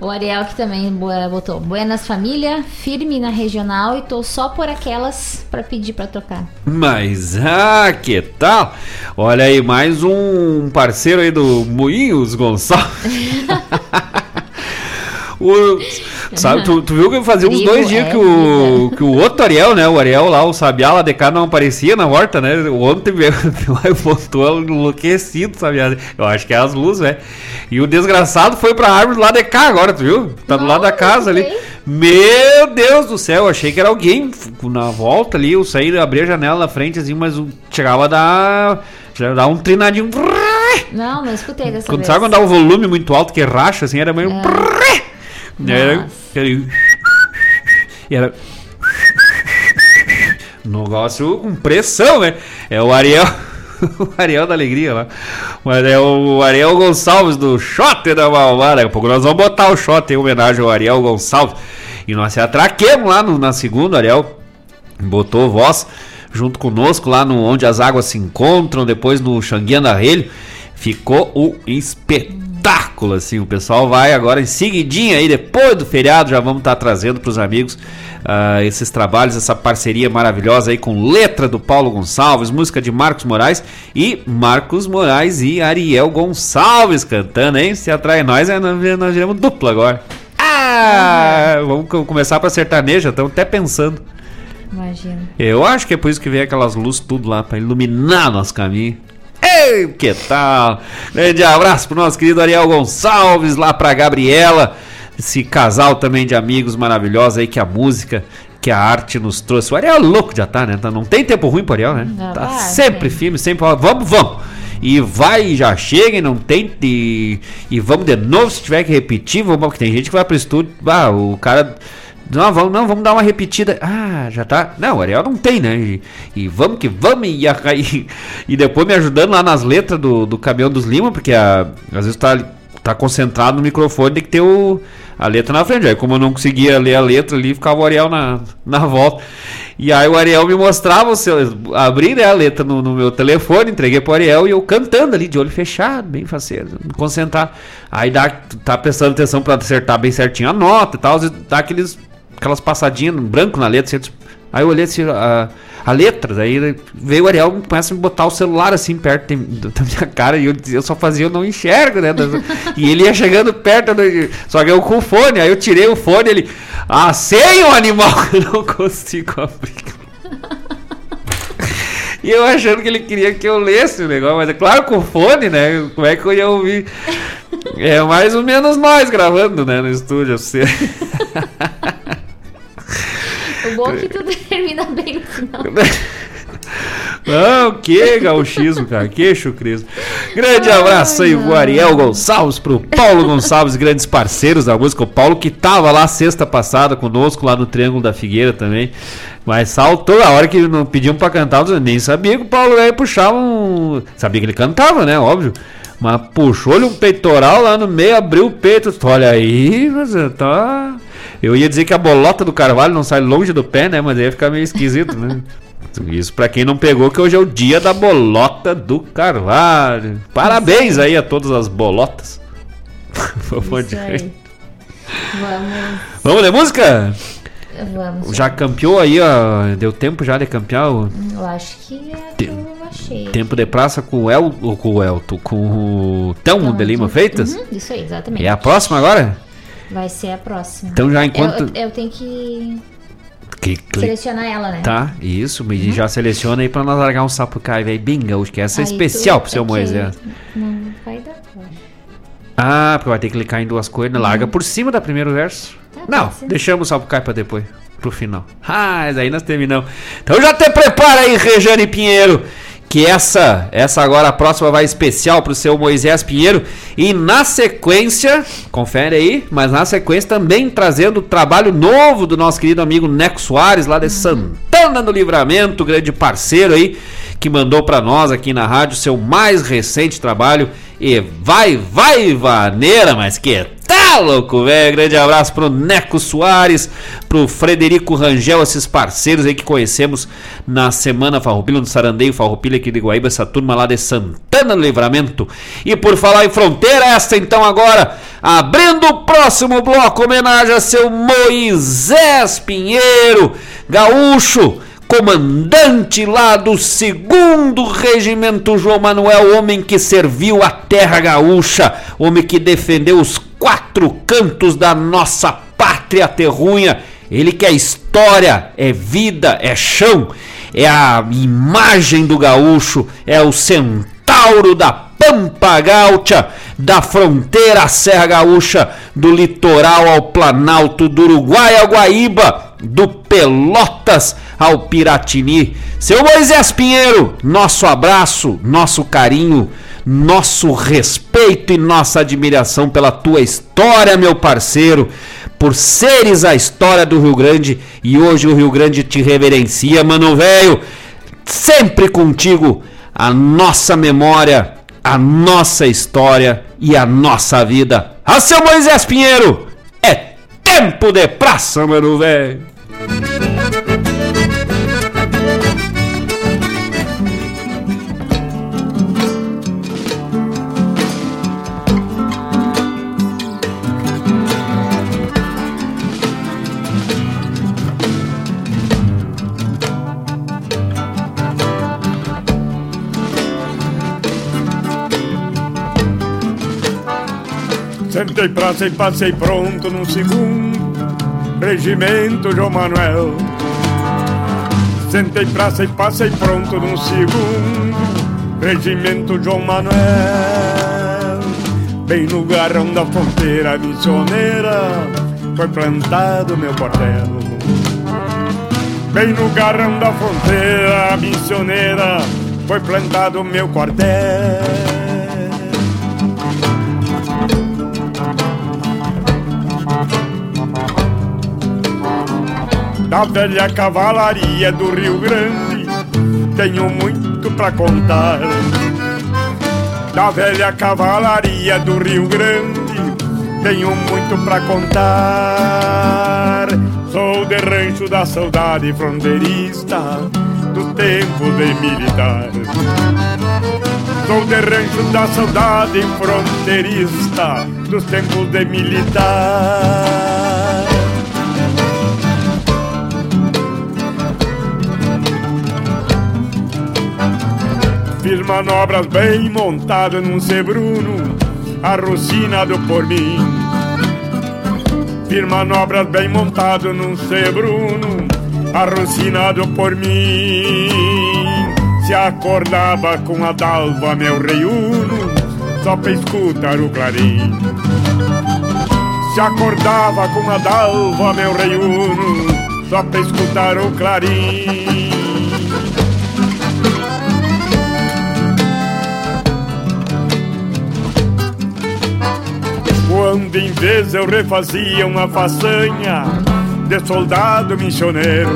O Ariel que também bo- botou Buenas Família, firme na regional e tô só por aquelas pra pedir pra tocar. Mas, ah, que tal? Olha aí, mais um parceiro aí do Moinhos Gonçalves. (laughs) (laughs) O- sabe, tu, tu viu que fazia uns dois dias é que, o, que o outro Ariel, né? O Ariel lá, o Sabiá lá de cá não aparecia na horta, né? Ontem (laughs) veio lá e voltou enlouquecido, Sabiá. Eu acho que é as luzes, né? E o desgraçado foi pra árvore lá de cá agora, tu viu? Tá do lado da casa ali. Meu Deus do céu, achei que era alguém na volta ali. Eu saí, abri a janela na frente assim, mas o- chegava a dar, chegava a dar um trinadinho. Não, não escutei dessa Quando, vez. sabe quando dá o volume muito alto que racha, assim, era meio. Era, Nossa. aquele- e era. Negócio com pressão, né? É o Ariel. (laughs) O Ariel da Alegria lá. Mas é o Ariel Gonçalves do Shot da Malvada. Daqui a pouco nós vamos botar o Shot em homenagem ao Ariel Gonçalves. E nós se atraquemos lá no- na segunda, Ariel botou voz junto conosco lá no onde as águas se encontram, depois no Xanguinha da Relho. Ficou o espetáculo, assim. O pessoal vai agora em seguidinha aí, depois do feriado, já vamos estar trazendo para os amigos ah, esses trabalhos, essa parceria maravilhosa aí com letra do Paulo Gonçalves, música de Marcos Moraes e Marcos Moraes e Ariel Gonçalves cantando, hein? Se atrai nós, é, nós nós viramos dupla agora. Ah, vamos co- começar para sertaneja, estamos até pensando. Imagina. Eu acho que é por isso que vem aquelas luzes tudo lá para iluminar nosso caminho. Ei, que tal? Grande abraço pro nosso querido Ariel Gonçalves, lá pra Gabriela, esse casal também de amigos maravilhosos aí que a música, que a arte nos trouxe. O Ariel é louco já tá, né? Tá- Não tem tempo ruim pro Ariel, né? Não, Tá vai, sempre tem. firme, sempre vamos, vamos. E vai, já chega e não tem. E, e vamos de novo, se tiver que repetir, vamos, porque tem gente que vai pro estúdio. Ah, o cara. Não, vamos, não, vamos dar uma repetida. Ah, já tá. Não, o Ariel não tem, né? E, e vamos que vamos. E, a- (laughs) e, e depois me ajudando lá nas letras do, do Caminhão dos Lima, porque a- às vezes tá, tá concentrado no microfone, tem que ter o, a letra na frente. Aí, como eu não conseguia ler a letra ali, ficava o Ariel na, (laughs) na volta. E aí, o Ariel me mostrava o seu. Abri né, a letra no, no meu telefone, entreguei pro Ariel e eu cantando ali, de olho fechado, bem faceiro, concentrar. Aí dá, tá prestando atenção pra acertar bem certinho a nota e tal, dá aqueles, aquelas passadinhas no branco na letra. assim, Aí eu olhei assim, a, a letra, daí veio o Ariel e começa a me botar o celular assim perto (laughs) da minha cara e eu, eu só fazia, eu não enxergo, né? E ele ia chegando perto, do- só que eu com o fone, aí eu tirei o fone ele, ah, sem o animal, (laughs) eu não consigo abrir. (laughs) E eu achando que ele queria que eu lesse o negócio, mas é claro, com fone, né? Como é que eu ia ouvir? É mais ou menos nós gravando, né, no estúdio. Você... O bom é que tudo (laughs) termina bem no final. (laughs) Não, que gauchismo, cara, que chucrismo. Grande abraço aí pro Ariel Gonçalves, pro Paulo Gonçalves, grandes parceiros da música. O Paulo que tava lá sexta passada conosco, lá no Triângulo da Figueira também. Mas saltou, a hora que não pediam pra cantar, eu nem sabia que o Paulo ia puxar um. Sabia que ele cantava, né? Óbvio. Mas puxou-lhe um peitoral lá no meio, abriu o peito. Olha aí, você tá. Eu ia dizer que a bolota do Carvalho não sai longe do pé, né? Mas ia ficar meio esquisito, né? (laughs) Isso pra quem não pegou, que hoje é o dia da bolota do Carvalho. Parabéns aí a todas as bolotas. (laughs) Vamos. Vamos. Vamos de música? Vamos. Já campeou aí, ó. Deu tempo já de campear Eu acho que é eu achei. tempo de praça com o El, com o Elton, com o Tão de Lima Feitas? Uhum, isso aí, exatamente. É a próxima agora? Vai ser a próxima. Então já Eu, enquanto. eu, eu tenho que Que ela, né? Tá, isso, e já seleciona aí pra nós largar um sapo caive aí, bem gaúcho, que essa é Aí especial tu- pro seu é Moisés. Não vai dar. eu. Ah, porque vai ter que clicar em duas coisas, né? larga por cima da primeiro verso. Tá, Não, deixamos o sapo caive pra depois, pro final. (laughs) Ah, mas aí nós terminamos. Então já te prepara aí, Rejane Pinheiro. Que essa, essa agora a próxima vai especial pro seu Moisés Pinheiro. E na sequência, confere aí, mas na sequência também trazendo o trabalho novo do nosso querido amigo Neco Soares, lá de Santana do Livramento, grande parceiro aí, que mandou pra nós aqui na rádio seu mais recente trabalho. E vai, vai, vaneira, mas que tá louco, velho. Grande abraço pro Neco Soares, pro Frederico Rangel, esses parceiros aí que conhecemos na Semana Farroupilha, no Sarandeio Farroupilha aqui de Guaíba, essa turma lá de Santana do Livramento. E por falar em fronteira, esta então agora, abrindo o próximo bloco, homenagem a seu Moisés Pinheiro, gaúcho, comandante lá do segundo regimento João Manuel, homem que serviu a terra gaúcha, homem que defendeu os quatro cantos da nossa pátria terrunha. Ele que é história, é vida, é chão, é a imagem do gaúcho, é o centauro da Pampa Gaúcha, da fronteira à Serra Gaúcha, do litoral ao Planalto, do Uruguai ao Guaíba, do Pelotas ao Piratini. Seu Moisés Pinheiro, nosso abraço, nosso carinho, nosso respeito e nossa admiração pela tua história, meu parceiro, por seres a história do Rio Grande e hoje o Rio Grande te reverencia, mano velho. Sempre contigo a nossa memória, a nossa história e a nossa vida. A seu Moisés Pinheiro, é tempo de praça, mano velho. Sentei praça e passei pronto no segundo regimento João Manuel. Sentei praça e passei pronto no segundo regimento João Manuel. Bem no garrão da fronteira missioneira foi plantado meu quartel. Bem no garrão da fronteira missioneira foi plantado meu quartel. Da velha cavalaria do Rio Grande, tenho muito pra contar. Da velha cavalaria do Rio Grande, tenho muito pra contar. Sou de rancho da saudade fronteirista, do tempo de militar. Sou de rancho da saudade fronteirista, dos tempos de militar. Fiz manobras bem montado num Sebruno, arrocinado por mim. Fiz manobras bem montado num Sebruno, arrocinado por mim. Se acordava com a dalva meu reiuno, só pra escutar o clarim. Se acordava com a dalva meu reiuno, só pra escutar o clarim. Quando em vez eu refazia uma façanha de soldado missioneiro.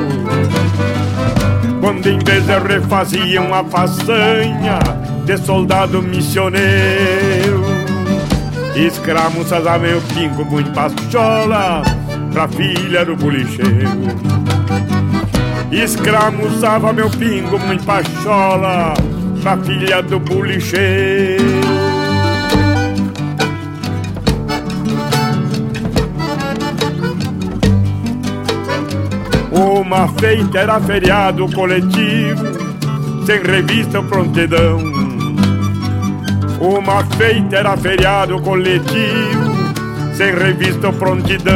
Quando em vez eu refazia uma façanha de soldado missioneiro. Escramuças a meu pingo muito pachola pra filha do bolicheiro. Escramuçava meu pingo muito pachola pra filha do bolicheiro. Uma feita era feriado coletivo, sem revista prontidão. Uma feita era feriado coletivo, sem revista prontidão.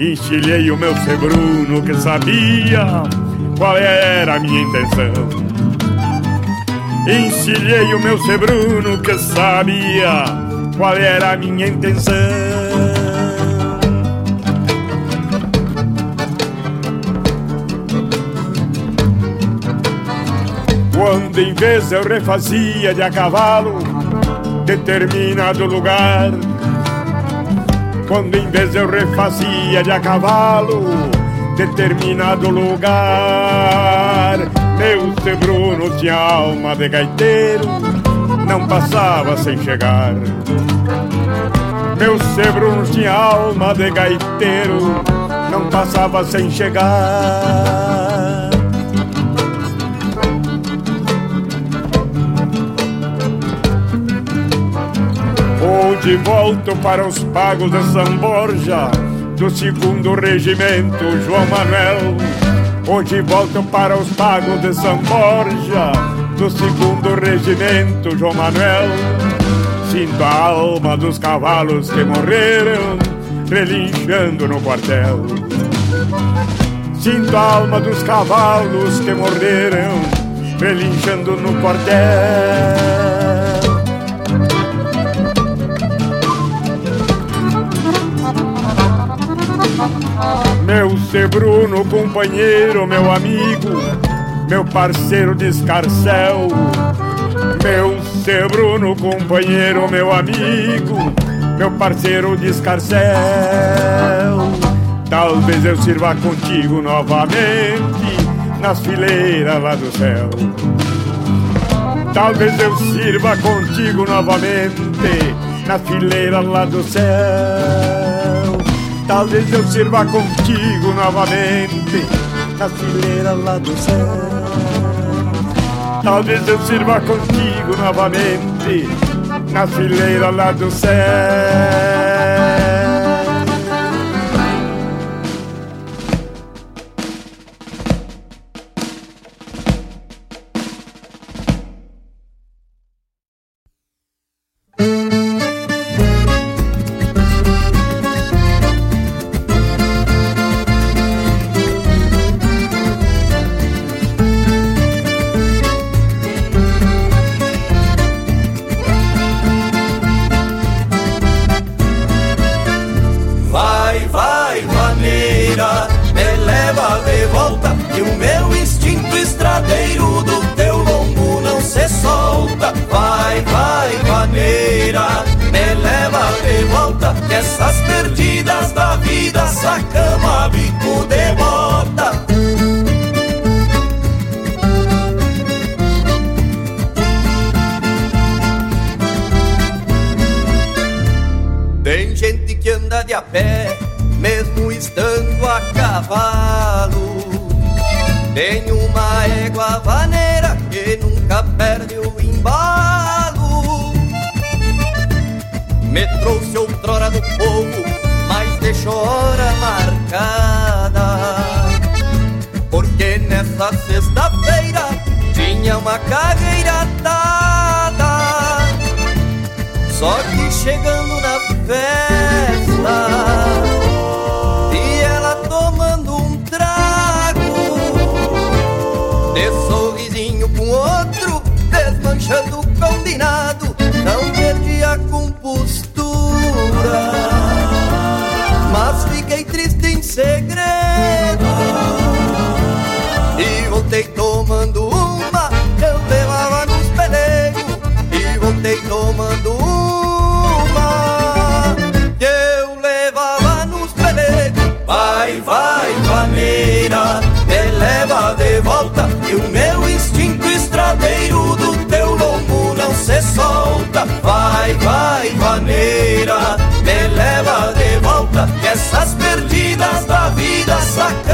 Enchilhei o meu sebruno que sabia qual era a minha intenção. Encilhei o meu sebruno que sabia qual era a minha intenção. Quando em vez eu refazia de a cavalo determinado lugar. Quando em vez eu refazia de a cavalo determinado lugar. Meu sebruno tinha alma de gaiteiro, não passava sem chegar. Meu sebruno tinha alma de gaiteiro, não passava sem chegar. De volta para os pagos de São Borja, do segundo regimento João Manuel. Hoje volto para os pagos de São Borja, do segundo regimento João Manuel. Sinto a alma dos cavalos que morreram, relinchando no quartel. Sinto a alma dos cavalos que morreram, relinchando no quartel. Meu ser Bruno, companheiro, meu amigo, meu parceiro de escarcel. Meu ser Bruno, companheiro, meu amigo, meu parceiro de escarcel. Talvez eu sirva contigo novamente nas fileiras lá do céu. Talvez eu sirva contigo novamente nas fileiras lá do céu. Talvez eu sirva contigo novamente na fileira lá do céu. Talvez eu sirva contigo novamente na fileira lá do céu. Nessa sexta-feira tinha uma cagueira atada. Só que chegando na festa E ela tomando um trago De sorrisinho com outro Desmanchando o combinado Não perdi a compostura Mas fiquei triste em segredo tomando uma Eu levava nos pelegos E voltei tomando uma eu levava nos pelegos. Vai, vai, vaneira, me leva de volta. E o meu instinto estradeiro do teu lombo não se solta. Vai, vai, vaneira, me leva de volta. Que essas perdidas da vida sacama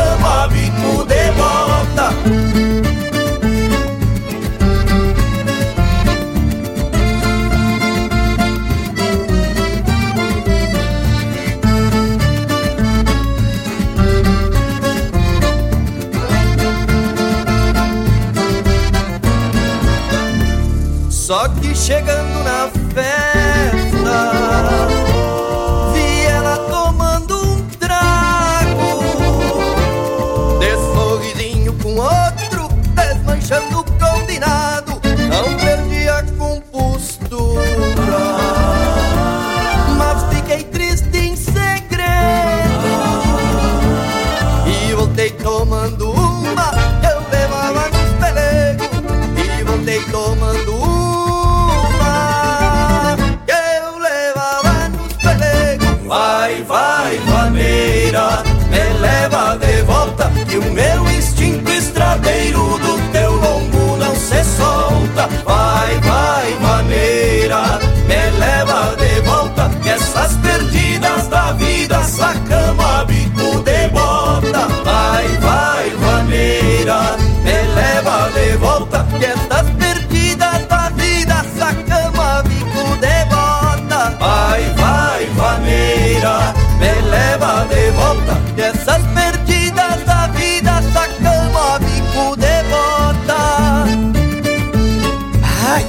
de volta. Que essas perdidas da vida sacama bico de bota. Ai,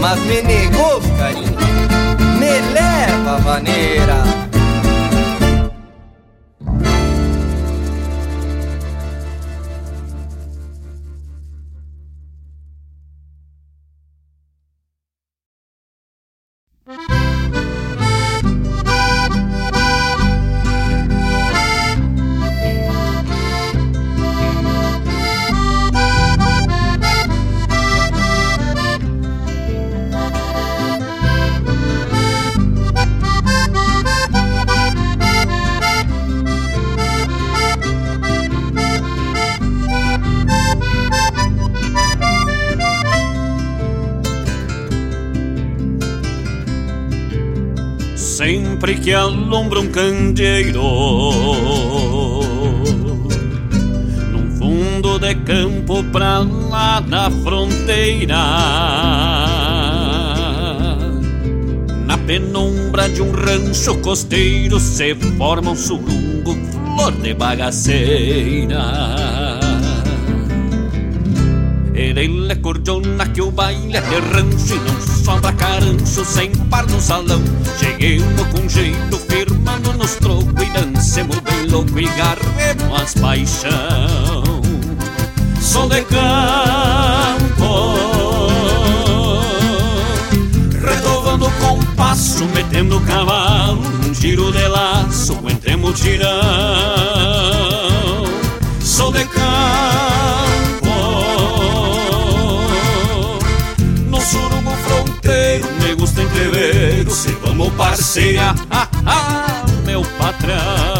mas me negou, carinho. Me leva, vaneira. Candeeiro. Num fundo de campo pra lá da fronteira. Na penumbra de um rancho costeiro Se forma um surungo, flor de bagaceira. Ele é cordona que o baile é de rancho E não sobra carancho sem par no salão. Cheguemos com jeito garremos as paixão Sou de campo Retovando o compasso, metendo o cavalo Um giro de laço entre mutirão. Sou de campo No surubo fronteiro, me gusta entrever Se vamos parceira, (laughs) ah, ah, meu patrão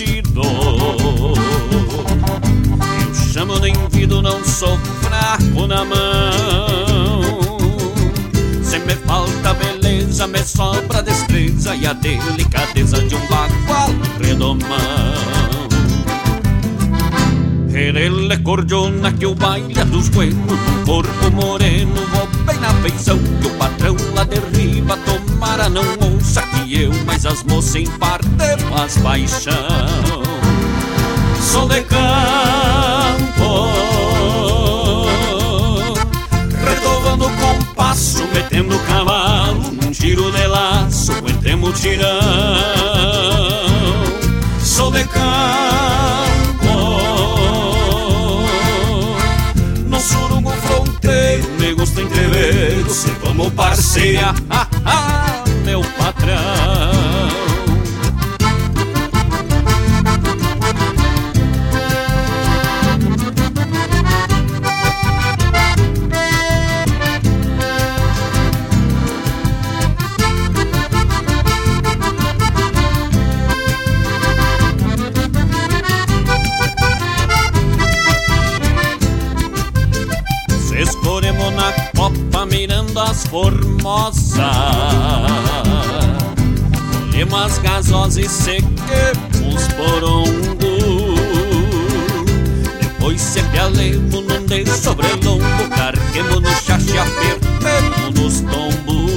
surtidos. Eu chamo de envido, não sou fraco na mão. Se me falta beleza, me sobra destreza e a delicadeza de um bagual redomão. Ele é cordiona que o baile dos buenos corpo moreno, vou feição Que o patrão lá derriba, tomara não ouça Que eu, mas as moças em par temos paixão. Sou de campo Retovando o compasso, metendo o cavalo Num giro de laço, entre mutirão Sou de campo fronteiro, me gusta entrever Se vamos parceira, ah, ah, meu patrão. Mirando as formosas Colhemos as gasosas e sequemos porongo Depois se apialemos num de sobrelongo Carquemos no chache, apertemos nos tombos.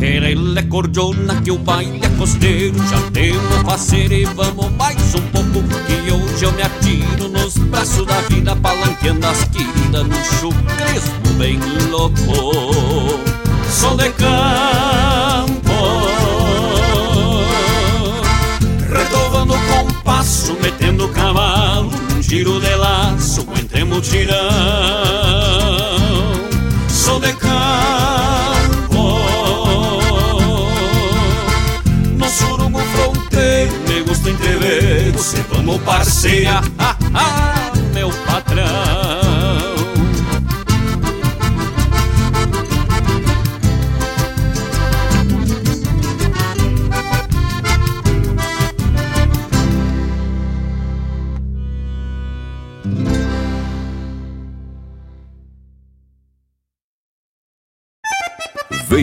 Ele é cordiona que o baile é costeiro Já temos faceiro e vamos mais um pouco Que hoje eu me atiro nos braços da vida Palanqueando as queridas no chucrismo bem louco. Sou de campo. Retovando o compasso, metendo o cavalo Num giro de laço, entre mutirão Sou de campo. No surungo fronteiro, me gusta entrever Se vamos parceia, (laughs) ah, ah, meu patrão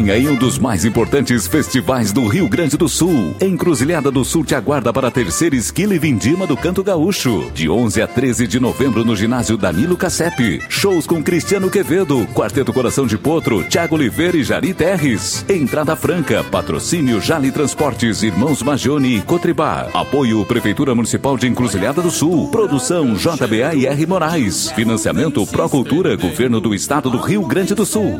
Vem aí um dos mais importantes festivais do Rio Grande do Sul. Encruzilhada do Sul te aguarda para a terceira esquila e vindima do Canto Gaúcho. De 11 a 13 de novembro no ginásio Danilo Cassep. Shows com Cristiano Quevedo, Quarteto Coração de Potro, Tiago Oliveira e Jari Terres. Entrada franca, patrocínio Jali Transportes, Irmãos Magione e Cotribá. Apoio Prefeitura Municipal de Encruzilhada do Sul. Produção JBA e R Moraes. Financiamento Procultura, Governo do Estado do Rio Grande do Sul.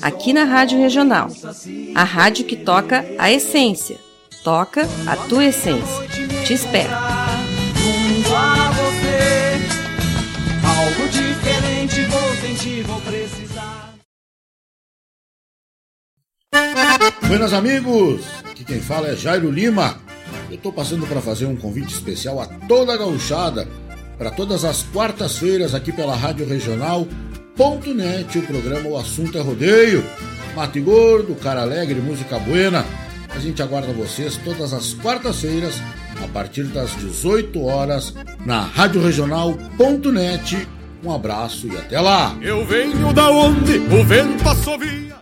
aqui na Rádio Regional. A rádio que toca a essência. Toca a tua essência. Te espero. Junto a você, algo diferente vou sentir, vou precisar. Buenas amigos, aqui quem fala é Jairo Lima. Eu tô passando para fazer um convite especial a toda a gauchada para todas as quartas-feiras aqui pela Rádio Regional Ponto .net, o programa O Assunto é Rodeio. Mate Gordo, Cara Alegre, Música Buena. A gente aguarda vocês todas as quartas-feiras, a partir das 18 horas, na Rádio Regional Ponto .net. Um abraço e até lá! Eu venho da onde o vento assovia.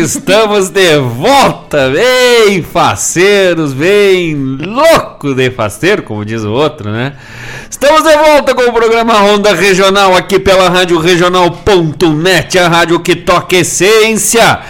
Estamos de volta, bem faceiros, bem louco de faceiro, como diz o outro, né? Estamos de volta com o programa Ronda Regional aqui pela Rádio Regional.net, a rádio que toca essência.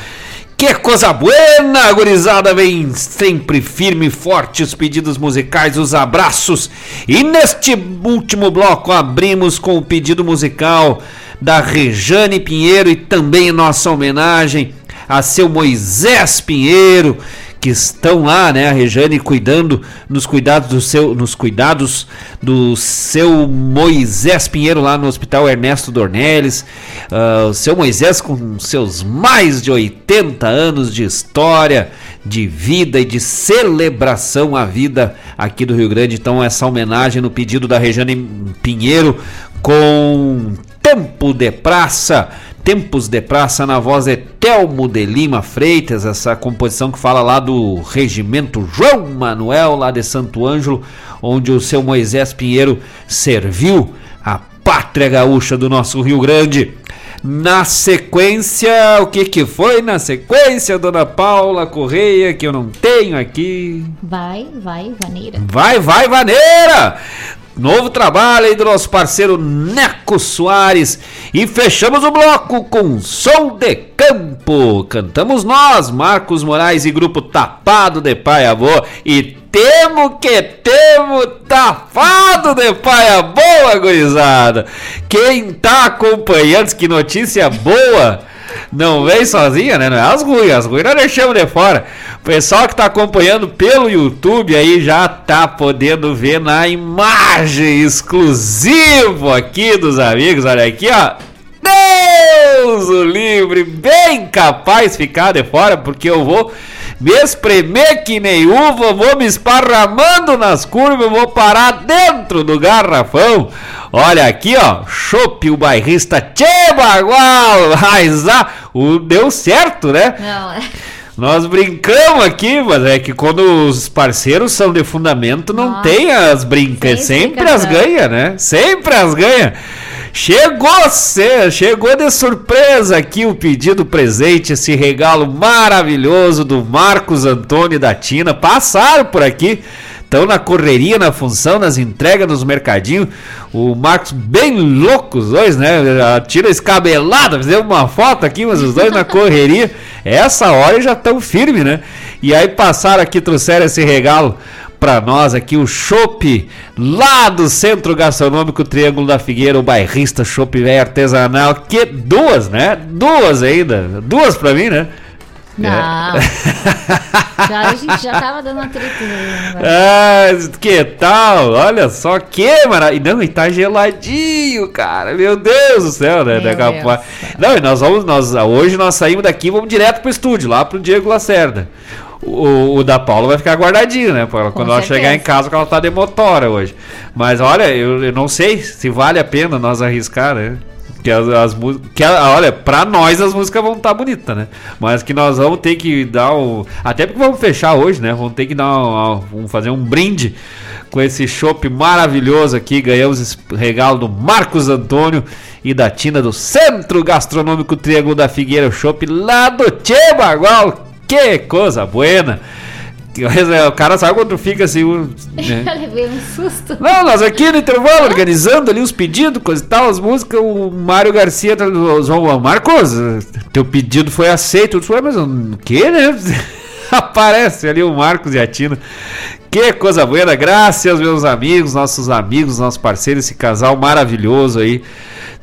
Que coisa buena, gurizada, vem sempre firme e forte os pedidos musicais, os abraços. E neste último bloco abrimos com o pedido musical da Rejane Pinheiro e também nossa homenagem a seu Moisés Pinheiro, que estão lá, né, a Rejane cuidando nos cuidados do seu nos cuidados do seu Moisés Pinheiro lá no Hospital Ernesto Dornelles. Uh, o seu Moisés com seus mais de 80 anos de história, de vida e de celebração à vida aqui do Rio Grande. Então essa homenagem no pedido da Rejane Pinheiro com Tempo de Praça. Tempos de Praça na voz de Telmo de Lima Freitas, essa composição que fala lá do regimento João Manuel, lá de Santo Ângelo, onde o seu Moisés Pinheiro serviu a pátria gaúcha do nosso Rio Grande. Na sequência, o que que foi na sequência, dona Paula Correia, que eu não tenho aqui? Vai, vai, vaneira. Vai, vai, vaneira! Novo trabalho aí do nosso parceiro Neco Soares. E fechamos o bloco com Som de Campo. Cantamos nós, Marcos Moraes e grupo Tapado de Pai Avô. E temo que temo tapado de paia boa, gurizada. Quem tá acompanhando, que notícia boa. Não vem sozinha, né? Não é as ruins, as ruins nós deixamos de fora. O pessoal que tá acompanhando pelo YouTube aí já tá podendo ver na imagem exclusiva aqui dos amigos. Olha aqui, ó. Deus o livre, bem capaz de ficar de fora, porque eu vou me espremer que nem uva, vou me esparramando nas curvas, vou parar dentro do garrafão. Olha aqui, ó, Chopp, o bairrista Tchê Bagual, mas ah, o deu certo, né? Não, é. Nós brincamos aqui, mas é que quando os parceiros são de fundamento, não Nossa. tem as brincas, Sem sempre as ganha, né? Sempre as ganha. Chegou, cê, chegou de surpresa aqui o pedido presente, esse regalo maravilhoso do Marcos Antônio e da Tina. Passaram por aqui, estão na correria, na função, nas entregas nos mercadinhos. O Marcos bem louco, os dois, né? A Tina escabelada, fizemos uma foto aqui, mas os dois na (laughs) correria. Essa hora já estão firmes, né? E aí passaram aqui, trouxeram esse regalo para nós aqui o chopp lá do Centro Gastronômico Triângulo da Figueira, o bairrista chopp velho artesanal, que duas, né? Duas ainda, duas para mim, né? Não. Já, a gente já tava dando atrito. né. Ah, que tal? Olha só que maravilha. Não, e tá geladinho, cara. Meu Deus do céu, né? Meu Não, e nós vamos, nós, hoje nós saímos daqui e vamos direto pro estúdio, lá pro Diego Lacerda. O, o da Paula vai ficar guardadinho, né? pra- Quando ela chegar em casa, que ela tá de motora hoje. Mas olha, eu, eu não sei se vale a pena nós arriscar, né? Que as, as músicas. Que, a- olha, pra nós as músicas vão estar bonitas, né? Mas que nós vamos ter que dar o. Até porque vamos fechar hoje, né? Vamos ter que dar um, vamos fazer um brinde com esse chopp maravilhoso aqui. Ganhamos esse regalo do Marcos Antônio e da Tina do Centro Gastronômico Triângulo da Figueira, chopp lá do Tchê Bagual. Que coisa buena! O cara sabe quando fica assim. né? Eu (laughs) levei um susto. Não, nós aqui no intervalo, organizando ali os pedidos, coisa e tal, as músicas, o Mário Garcia, o João Marcos, teu pedido foi aceito. Eu disse, "Ué, mas o que, né? (laughs) (laughs) Aparece ali o Marcos e a Tina. Que coisa boa, graças meus amigos, nossos amigos, nossos parceiros, esse casal maravilhoso aí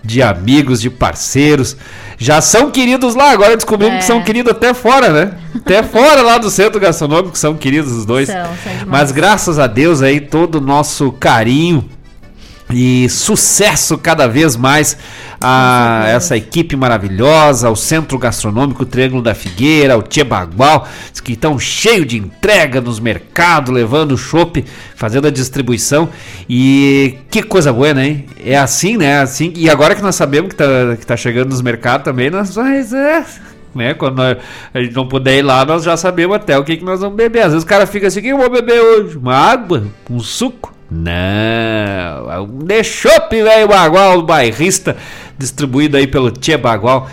de amigos, de parceiros. Já são queridos lá, agora descobrimos É. que são queridos até fora, né? Até (laughs) fora lá do centro gastronômico são queridos os dois. São, são. Mas graças a Deus aí todo o nosso carinho e sucesso cada vez mais a essa equipe maravilhosa, o Centro Gastronômico Triângulo da Figueira, o Tia Bagual, que estão cheio de entrega nos mercados, levando chopp, fazendo a distribuição. E que coisa boa, né? É assim, né? Assim, e agora que nós sabemos que tá, que tá chegando nos mercados também, nós mas é, né? Quando nós- a gente não puder ir lá, nós já sabemos até o que, que nós vamos beber. Às vezes o cara fica assim, o que eu vou beber hoje? Uma água? Um suco? Não, é um de chopp, velho, bagual, bairrista, distribuído aí pelo Tia Bagual.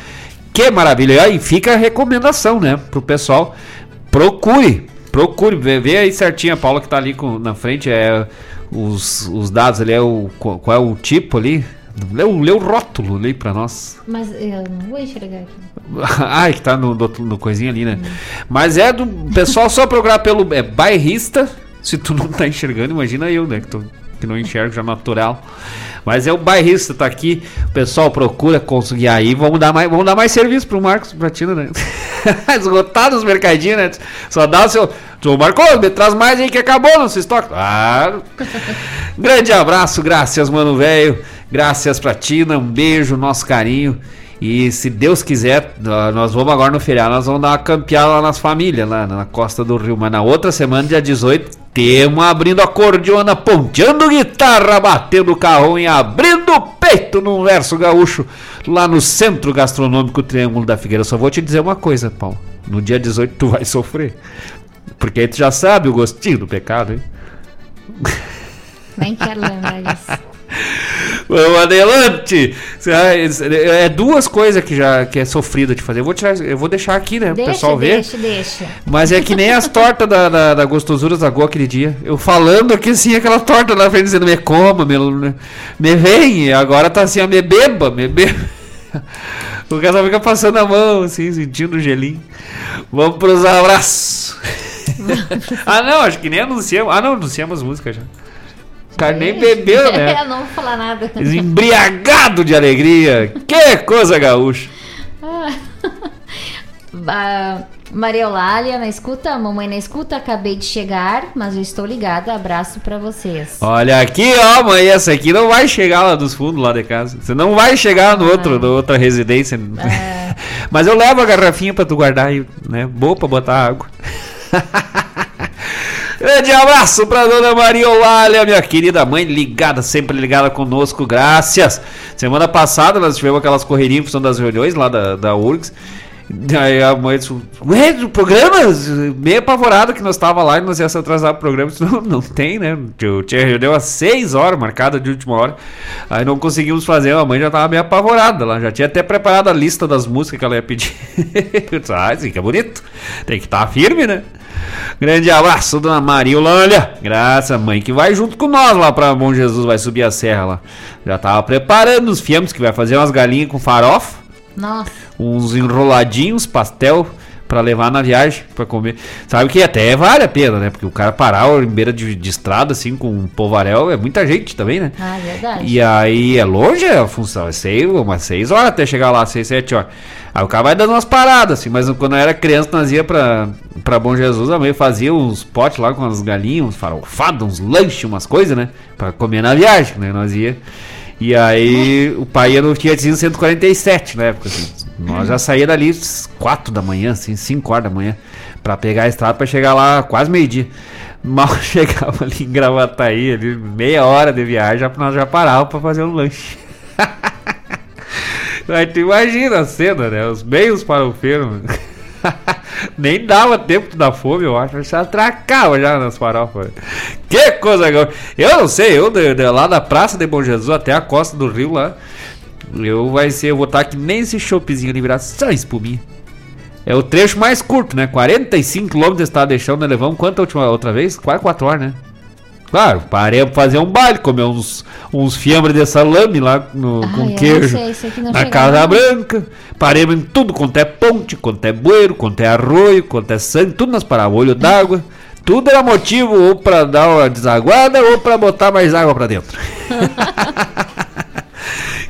Que maravilha! E aí fica a recomendação, né, pro pessoal. Procure, procure, vê, vê aí certinho a Paula que tá ali com, na frente, é os, os dados ali, é o, qual é o tipo ali. Lê o, lê o rótulo ali pra nós. Mas eu não vou enxergar aqui. (laughs) Ai, que tá no, no, no coisinha ali, né? Mas é do pessoal só procurar pelo é, bairrista. Se tu não tá enxergando, imagina eu, né? Que, tô, que não enxergo já natural. Mas é o bairrista, tá aqui. O pessoal procura conseguir aí. Vamos dar mais, vamos dar mais serviço pro Marcos Pratina, né? (laughs) Esgotado os mercadinhos, né? Só dá o seu. Ô Marcos, me traz mais aí que acabou nosso estoque. Claro. Grande abraço, graças, mano velho. Graças pra Tina, um beijo, nosso carinho. E se Deus quiser, nó- nós vamos agora no feriado, nós vamos dar uma campeada lá nas famílias, lá na costa do Rio. Mas na outra semana, dia 18, temos abrindo a cordiona, ponteando guitarra, batendo carrão e abrindo o peito num verso gaúcho, lá no Centro Gastronômico Triângulo da Figueira. Só vou te dizer uma coisa, Paulo. No dia 18 tu vai sofrer. Porque aí tu já sabe o gostinho do pecado, hein? Nem quero lembrar disso. Vamos adelante! É duas coisas que já que é sofrido de fazer. Eu vou, tirar, eu vou deixar aqui, né? Deixa, pessoal ver. deixa, deixa. Mas é que nem as tortas da, da, da Gostosuras da Goa aquele dia. Eu falando aqui assim, aquela torta na frente dizendo, me coma, me, me vem. Agora tá assim, ó, me beba, me beba. O cara só fica passando a mão, assim, sentindo o gelinho. Vamos pros abraços. (laughs) ah, não, acho que nem anunciamos. Ah, não, anunciamos música já. O cara nem bebeu, (laughs) né? É, não vou falar nada. Embriagado de alegria. Que coisa gaúcha. Ah, (laughs) Maria Eulália na escuta, mamãe na escuta, acabei de chegar, mas eu estou ligada. Abraço pra vocês. Olha aqui, ó, mãe, essa aqui não vai chegar lá dos fundos lá de casa. Você não vai chegar no outro, na outra residência. (laughs) Mas eu levo a garrafinha pra tu guardar aí, né? Boa pra botar água. Grande abraço pra dona Maria Olália, minha querida mãe, ligada, sempre ligada conosco, graças. Semana passada nós tivemos aquelas correrias em função das reuniões lá da, da URGS. Aí a mãe disse, ué, do programa? Meio apavorado que nós tava lá e nós ia se atrasar pro programa. Disse, não, não tem, né? Eu tinha reunião às 6 horas, marcada de última hora. Aí não conseguimos fazer, a mãe já tava meio apavorada. Ela já tinha até preparado a lista das músicas que ela ia pedir. (laughs) Eu disse, ah, é bonito. Tem que estar firme, né? Grande abraço, dona Maria Olânia. Graças, mãe, que vai junto com nós lá pra Bom Jesus, vai subir a serra lá. Já tava preparando os fiamos, que vai fazer umas galinhas com farofa Nossa, uns enroladinhos, pastel pra levar na viagem pra comer. Sabe que até vale a pena, né? Porque o cara parar em beira de, de estrada assim com um povarel é muita gente também, né? ah, verdade. E aí é longe a função, é seis, umas 6 horas até chegar lá, 6, 7 horas. Aí o cara vai dando umas paradas, assim, mas quando eu era criança, nós ia pra, pra Bom Jesus, a mãe fazia uns potes lá com as galinhas, uns farofados, uns lanches, umas coisas, né? Pra comer na viagem, né? Nós ia. E aí o pai ia no Fiatzinho 147 na época, assim. Nós já saía dali 4 da manhã, assim, 5 horas da manhã, pra pegar a estrada pra chegar lá quase meio-dia. Mal (laughs) chegava ali em Gravataí, ali, meia hora de viagem, nós já parávamos pra fazer um lanche. (laughs) Aí tu imagina a cena, né? Os meios farofeiros. (laughs) mano. Nem dava tempo dar fome, eu acho. Já atracava já nas farofas. Que coisa. Eu não sei, eu de- de lá da Praça de Bom Jesus até a costa do rio lá. Eu vai ser, eu vou estar que nem esse choppzinho ali virar só espuminha. É o trecho mais curto, né? 45 km está deixando, né? Levamos quanto a última outra vez? Quase 4 horas, né? Claro, parei pra fazer um baile, comer uns, uns fiambres de salame lá no, com queijo. sei, aqui não na Casa não. Branca. Paremos em tudo quanto é ponte, quanto é bueiro, quanto é arroio, quanto é sangue, tudo nas paradas, olho d'água. Tudo era motivo ou pra dar uma desaguada ou pra botar mais água pra dentro. (laughs)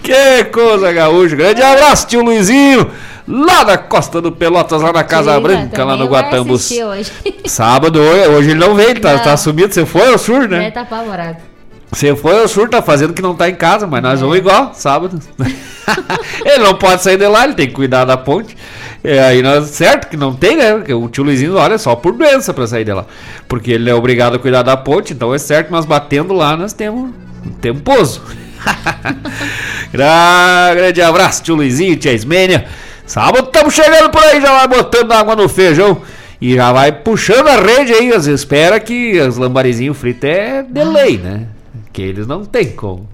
que coisa, gaúcho. Grande abraço, tio Luizinho. Lá da Costa do Pelotas, lá na Casa Sim, Branca, lá no Guatambus. hoje. (laughs) Sábado, hoje, ele não veio, tá, Não. tá sumido. Você foi ao sur, né? Ele tá apavorado. Você foi ao sur, tá fazendo que não tá em casa, mas nós vamos igual, sábado. (laughs) ele não pode sair de lá, ele tem que cuidar da ponte. É, aí nós, certo que não tem, né? Porque o tio Luizinho olha só por doença pra sair de lá. Porque ele é obrigado a cuidar da ponte, então é certo nós batendo lá, nós temos, temos pouso. (laughs) Gra- Grande abraço, tio Luizinho, tia Ismênia. Sábado estamos chegando por aí, já vai botando água no feijão. E já vai puxando a rede aí, as espera que as lambarizinhos fritos é de lei, né? Aqueles não tem como.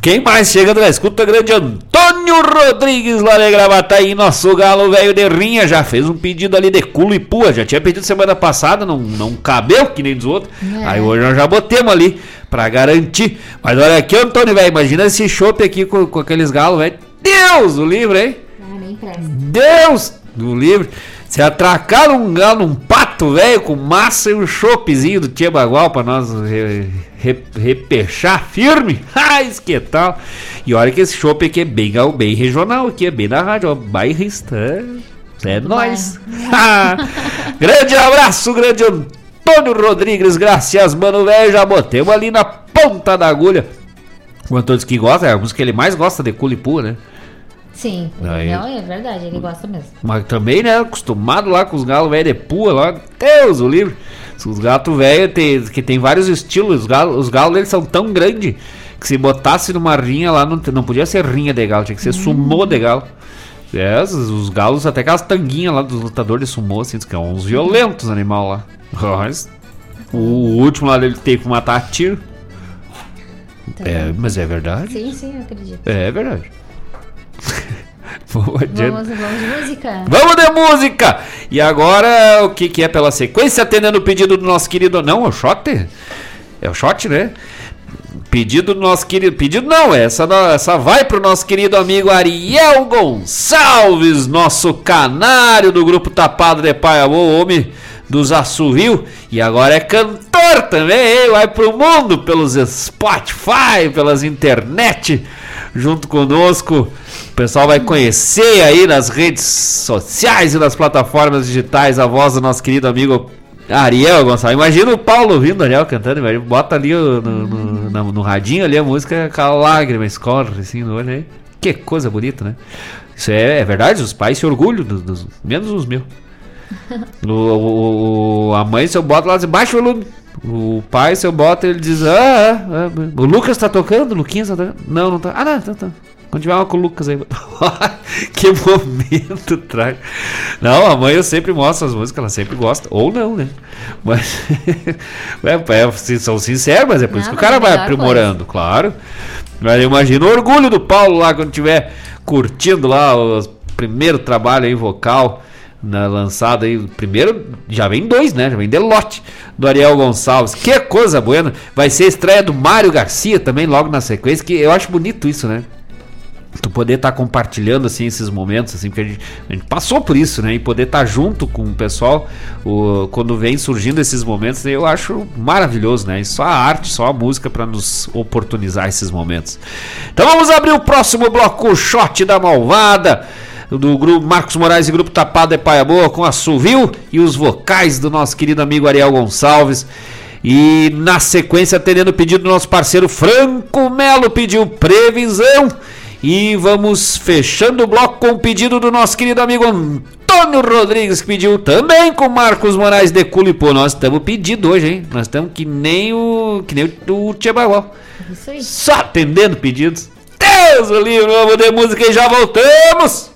Quem mais chega na escuta grande Antônio Rodrigues lá de Gravataí, nosso galo velho de rinha, já fez um pedido ali de culo e pua, já tinha pedido semana passada, não, não cabeu que nem dos outros. É. Aí hoje nós já botemos ali pra garantir. Mas olha aqui, Antônio, velho, imagina esse chopp aqui com, com aqueles galos, velho. Deus, o livro, hein? Ah, nem presta. Deus do livro. Se atracar um galo, um pato velho com massa e um chopezinho do Tia Bagual pra nós re- re- repechar firme. (laughs) Ah, isso que tal. E olha que esse chopp aqui é bem, bem regional, aqui é bem da rádio, ó, bairrista. É nóis. Ah, (laughs) grande abraço, grande Antônio Rodrigues, graças, mano, velho. Já botemos ali na ponta da agulha. O Antônio que gosta, é a música que ele mais gosta de Culipu, né? Sim, Aí- não, é verdade, ele gosta mesmo. Mas também, né? Acostumado lá com os galos velhos de pua lá. Deus, o livre. Os gatos velhos que tem vários estilos. Os galos, os galos eles são tão grandes que se botasse numa rinha lá, não, não podia ser rinha de galo, tinha que ser sumô de galo. É, os, os galos, até aquelas tanguinhas lá dos lutadores de sumô, assim, que é uns violentos animal lá. Mas, o, último lá ele teve que matar a tiro. É, mas é verdade. Sim, sim, eu acredito. É verdade. (laughs) Vamos. Vamos, de música? Vamos de música! E agora, o que, que é pela sequência? Atendendo o pedido do nosso querido. Não, é o shot? É o shot, né? Pedido do nosso querido. Pedido não, essa, não- essa vai pro nosso querido amigo Ariel Gonçalves, nosso canário do grupo Tapado de Paiamô, homem dos Assovio. E agora é cantor também, hein? vai pro mundo pelos Spotify, pelas internet, junto conosco. O pessoal vai conhecer aí nas redes sociais e nas plataformas digitais a voz do nosso querido amigo Ariel Gonçalves. Imagina o Paulo ouvindo o Ariel cantando, imagina, bota ali o- no, no, no- no radinho ali a música com a lágrima escorre assim no olho aí. Que coisa bonita, né? Isso é, é verdade, os pais se orgulham, dos, dos- menos os meus. (laughs) O, o- a mãe, se eu boto lá, baixa o volume. O pai, se eu boto, ele diz, ah, ah, ah, o Lucas tá tocando? O Luquinhas tá tocando? Não, não tá. Ah, não, tá, tá. Uma com o Lucas aí. (laughs) que momento (laughs) trágico. Não, a mãe eu sempre mostro as músicas, ela sempre gosta. Ou não, né? Mas. (laughs) é, é, são sinceros, mas é por isso Não, que o cara é vai aprimorando, claro. Mas eu imagino o orgulho do Paulo lá quando tiver curtindo lá o primeiro trabalho aí vocal na lançado aí, primeiro já vem dois, né? Já vem de lote do Ariel Gonçalves. Que coisa boa. Vai ser a estreia do Mário Garcia também logo na sequência, que eu acho bonito isso, né? Tu poder estar compartilhando assim esses momentos assim, porque a gente, a gente passou por isso, né? E poder estar junto com o pessoal o, quando vem surgindo esses momentos, eu acho maravilhoso, né? E só a arte, só a música para nos oportunizar esses momentos. Então vamos abrir o próximo bloco, o shot da malvada do grupo Marcos Moraes e grupo Tapado é Paia Boa com a Suvil e os vocais do nosso querido amigo Ariel Gonçalves. E na sequência, atendendo o pedido do nosso parceiro Franco Melo, pediu previsão. E vamos fechando o bloco com o pedido do nosso querido amigo Antônio Rodrigues, que pediu também com Marcos Moraes de Culipô. Nós estamos pedindo hoje, hein? Nós estamos que nem o que nem o, o Tia Bagual. Isso aí. Só atendendo pedidos. Deus o livro, vamos de música e já voltamos!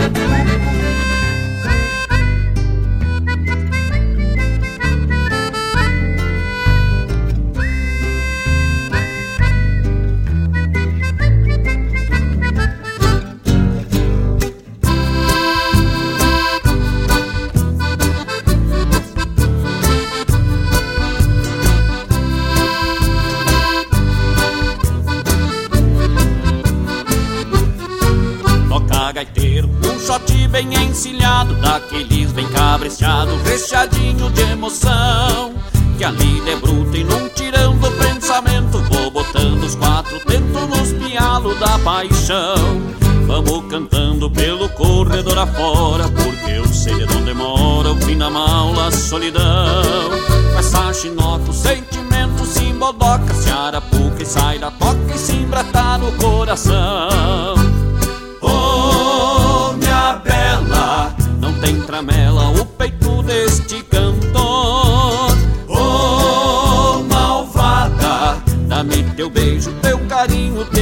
bem encilhado Daqueles bem cabresteado, recheadinho de emoção Que ali de bruto e num tirão do pensamento Vou botando os quatro tentos nos pialos da paixão. Vamos cantando pelo corredor afora Porque eu sei de onde mora o fim da maula, a solidão. Com essa chinota o sentimento se embodoca Se arapuca e sai da toca e se embrata no coração tem tramela o peito deste cantor. Oh, malvada, dá-me teu beijo, teu carinho, teu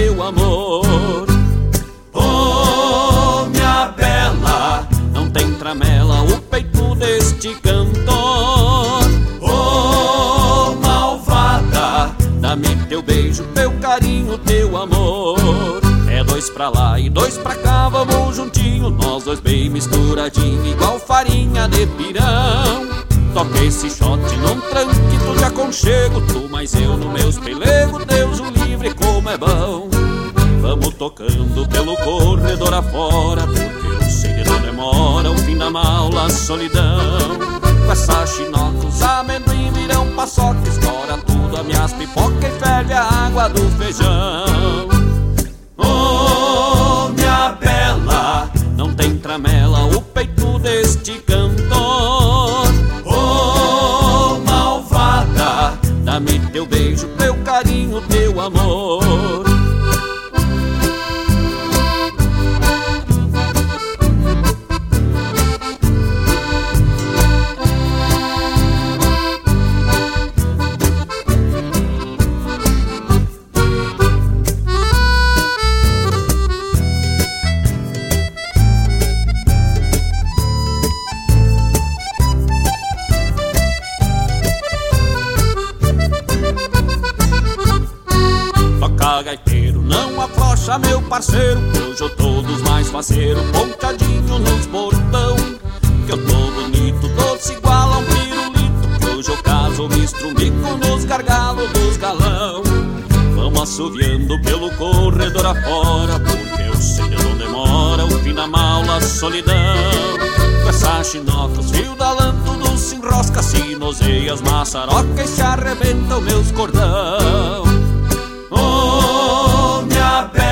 dois pra lá e dois pra cá, vamos juntinho, nós dois bem misturadinho, igual farinha de pirão. Toquei esse shot num tranquito de aconchego, tu mais eu no meus pelego, Deus o livre como é bom. Vamos tocando pelo corredor afora, porque de não demora o fim da maula, a solidão. Com essa chinoca, os amendoim virão paçoca, estoura tudo a minhas pipoca e ferve a água do feijão. Meu parceiro Hoje eu tô dos mais faceiros, ponteadinho nos portão Que eu tô bonito, doce igual a um pirulito Que hoje eu caso, me estrumico nos gargalos dos galão. Vamos assoviando pelo corredor afora Porque eu sei de não demora o fim da maula, a solidão. Com essa chinoca, os fios da lã tudo se enrosca Se noseia as maçarocas e se arrebentam meus cordão. Oh, minha bela,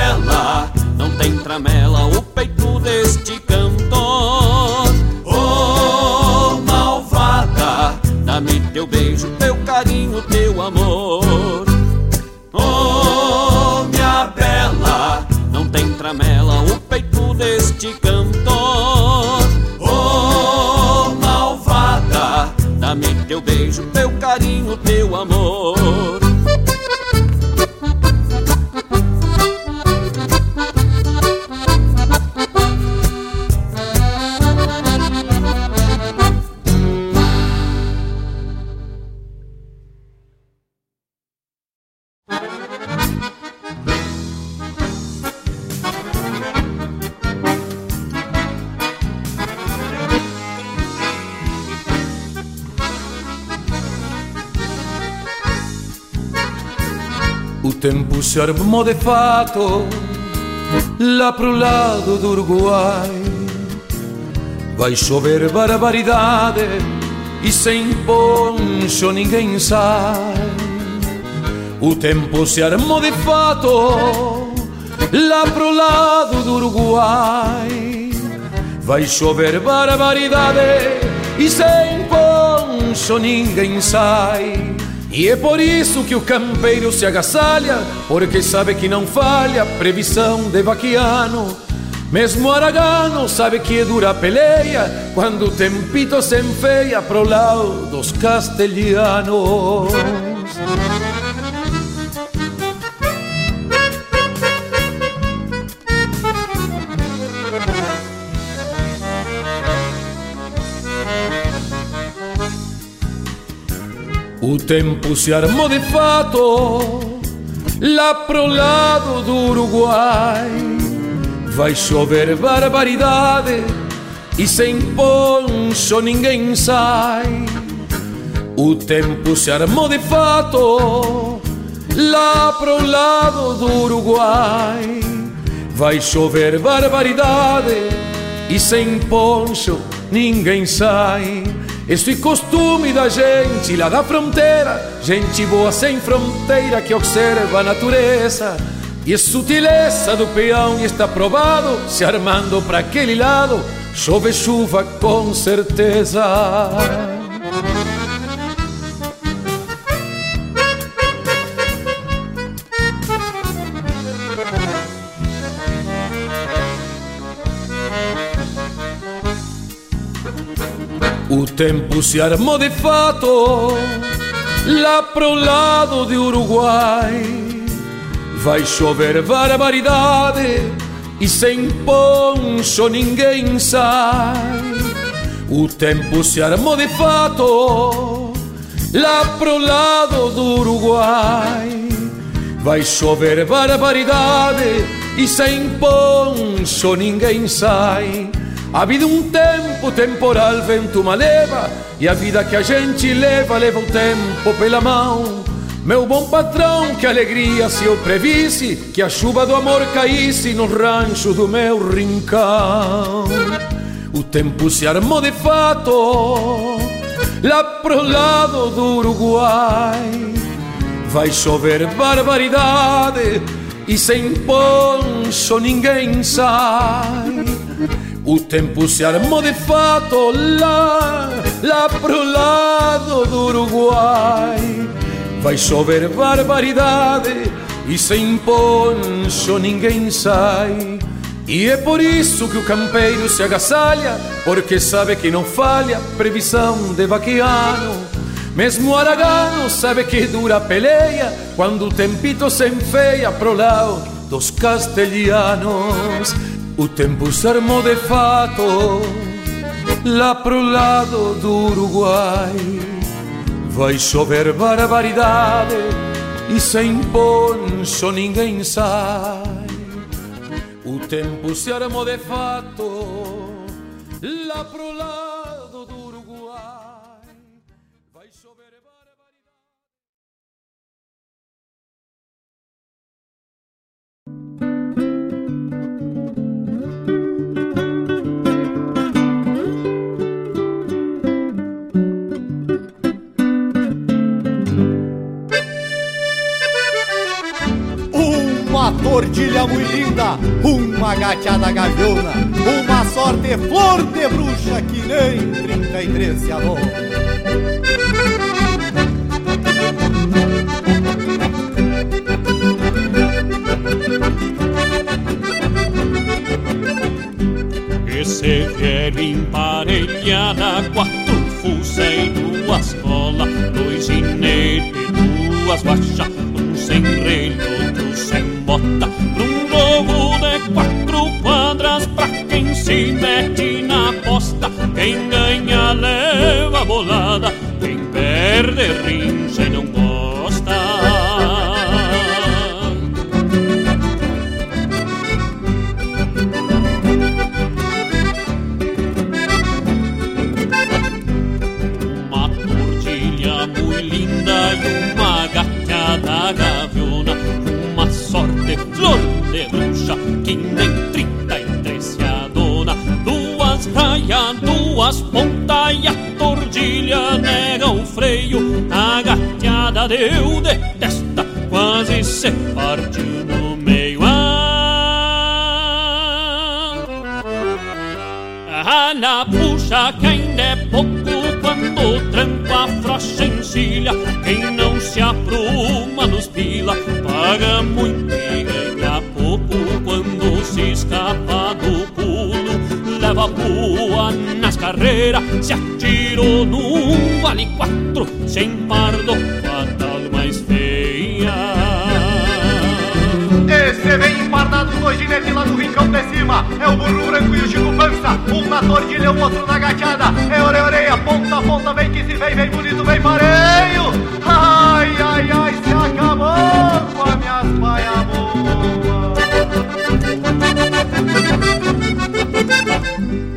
não tem tramela o peito deste cantor. Oh, malvada, dá-me teu beijo, teu carinho, teu amor. Oh, minha bela, não tem tramela o peito deste cantor. Oh, malvada, dá-me teu beijo, se armou de fato lá pro lado do Uruguai. Vai chover barbaridade e sem poncho ninguém sai. O tempo se armou de fato lá pro lado do Uruguai. Vai chover barbaridade e sem poncho ninguém sai. E é por isso que o campeiro se agasalha, porque sabe que não falha previsão de vaquiano. Mesmo Aragano sabe que dura a peleia quando o tempito se enfeia pro lado dos castelhanos. Tempo se armou de fato lá pro lado do Uruguai. Vai chover barbaridade e sem poncho ninguém sai. O tempo se armou de fato lá pro lado do Uruguai. Vai chover barbaridade e sem poncho ninguém sai. Este é costume da gente lá da fronteira, gente boa sem fronteira que observa a natureza. E a sutileza do peão está provado, se armando para aquele lado, chove chuva com certeza. Tempo se armou de fato lá pro lado de Uruguai. Vai chover barbaridade e sem poncho ninguém sai. O tempo se armou de fato lá pro lado do Uruguai. Vai chover barbaridade e sem poncho ninguém sai. A vida um tempo temporal, vento uma leva E a vida que a gente leva, leva o tempo pela mão. Meu bom patrão, que alegria se eu previsse Que a chuva do amor caísse no rancho do meu rincão. O tempo se armou de fato Lá pro lado do Uruguai. Vai chover barbaridade E sem poncho ninguém sai o tempo se armou de fato lá, lá pro lado do Uruguai. Vai chover barbaridade e sem poncho ninguém sai. E é por isso que o campeiro se agasalha, porque sabe que não falha previsão de vaquiano. Mesmo o Aragano sabe que dura a peleia quando o tempito se enfeia pro lado dos castelhanos. O tempo se armou de fato lá pro lado do Uruguai. Vai chover barbaridade e sem poncho ninguém sai. O tempo se armou de fato lá pro lado Uma tordilha muito linda, uma gateada gaviona, uma sorte flor de bruxa que nem 33 se adora. Esse velho emparelhada, quatro fuzéis, duas colas, dois ginetes, duas guachas, um sem relho, bota, pra um jogo de quatro quadras, pra quem se mete na aposta, quem ganha leva bolada, quem perde rincha e não gosta. Que nem trinta e três se adona Duas raias, duas pontas e a tordilha nega o freio. A gateada deu de testa, quase se partiu no meio. Ah, na puxa que ainda é pouco quando o tranco afrouxa encilha. Quem não se apruma nos pila paga muito e ganha pouco Quando se escapa do pulo leva pua nas carreiras. Se atirou num vale quatro sem pardo Esse vem empardado, dois ginetes lá do rincão de cima. É o burro branco e o Chico Pança. Um na tordilha, o outro na gateada. É orelha, orelha, ponta, ponta, vem que se vem, vem bonito, vem pareio. Ai, ai, ai, se acabou com as minhas paia Uma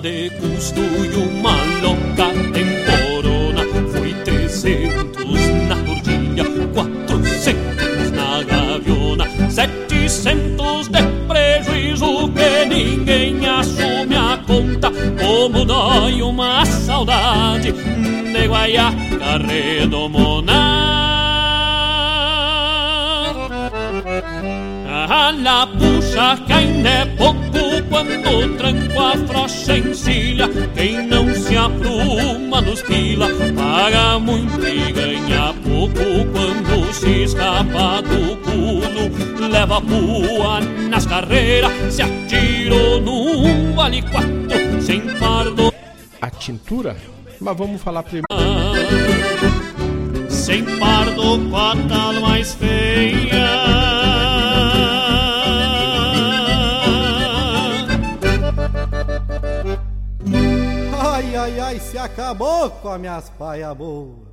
de custo e uma louca temporona Foi trezentos na tordilha, quatrocentos na gaviona. Setecentos de prejuízo que ninguém assume a conta. Como dói uma saudade de Guaiaca redomona Ah, na puxa que ainda é pouco quando tranco afrouxa encilha Quem não se apruma nos pila paga muito e ganha pouco Quando se escapa do pulo leva pua nas carreiras Se atirou num vale quatro sem pardo A tintura? Mas vamos falar primeiro. Sem pardo com a tal mais feia ai, ai, se acabou com as minhas paia boa.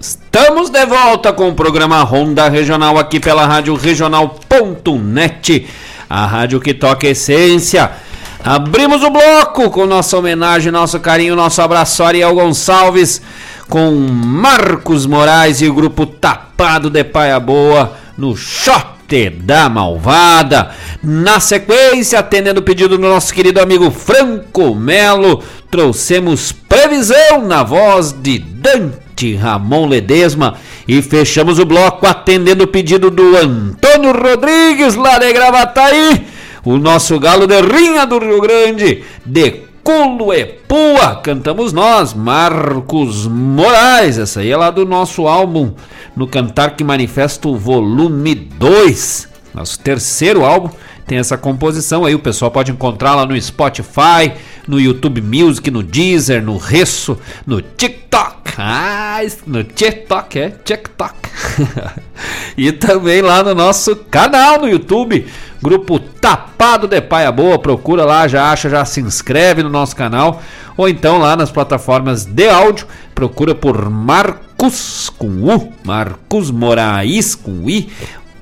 Estamos de volta com o programa Ronda Regional aqui pela Rádio Regional.net, a rádio que toca essência. Abrimos o bloco com nossa homenagem, nosso carinho, nosso abraço Ariel Gonçalves, com Marcos Moraes e o grupo Tapado de Paia Boa no Chote da Malvada. Na sequência, atendendo o pedido do nosso querido amigo Franco Melo, trouxemos previsão na voz de Dante. Ramon Ledesma e fechamos o bloco atendendo o pedido do Antônio Rodrigues lá de Gravataí, o nosso galo de rinha do Rio Grande, de Culo e Pua, cantamos nós, Marcos Moraes, essa aí é lá do nosso álbum, no Cantar que Manifesto volume 2, nosso terceiro álbum, tem essa composição aí, o pessoal pode encontrar lá no Spotify, no YouTube Music, no Deezer, no Resso, no TikTok. Ah, no TikTok, é TikTok. (laughs) e também lá no nosso canal no YouTube, grupo Tapado de Paia Boa, procura lá, já acha, já se inscreve no nosso canal, ou então lá nas plataformas de áudio, procura por Marcos com U, Marcos Moraes com I.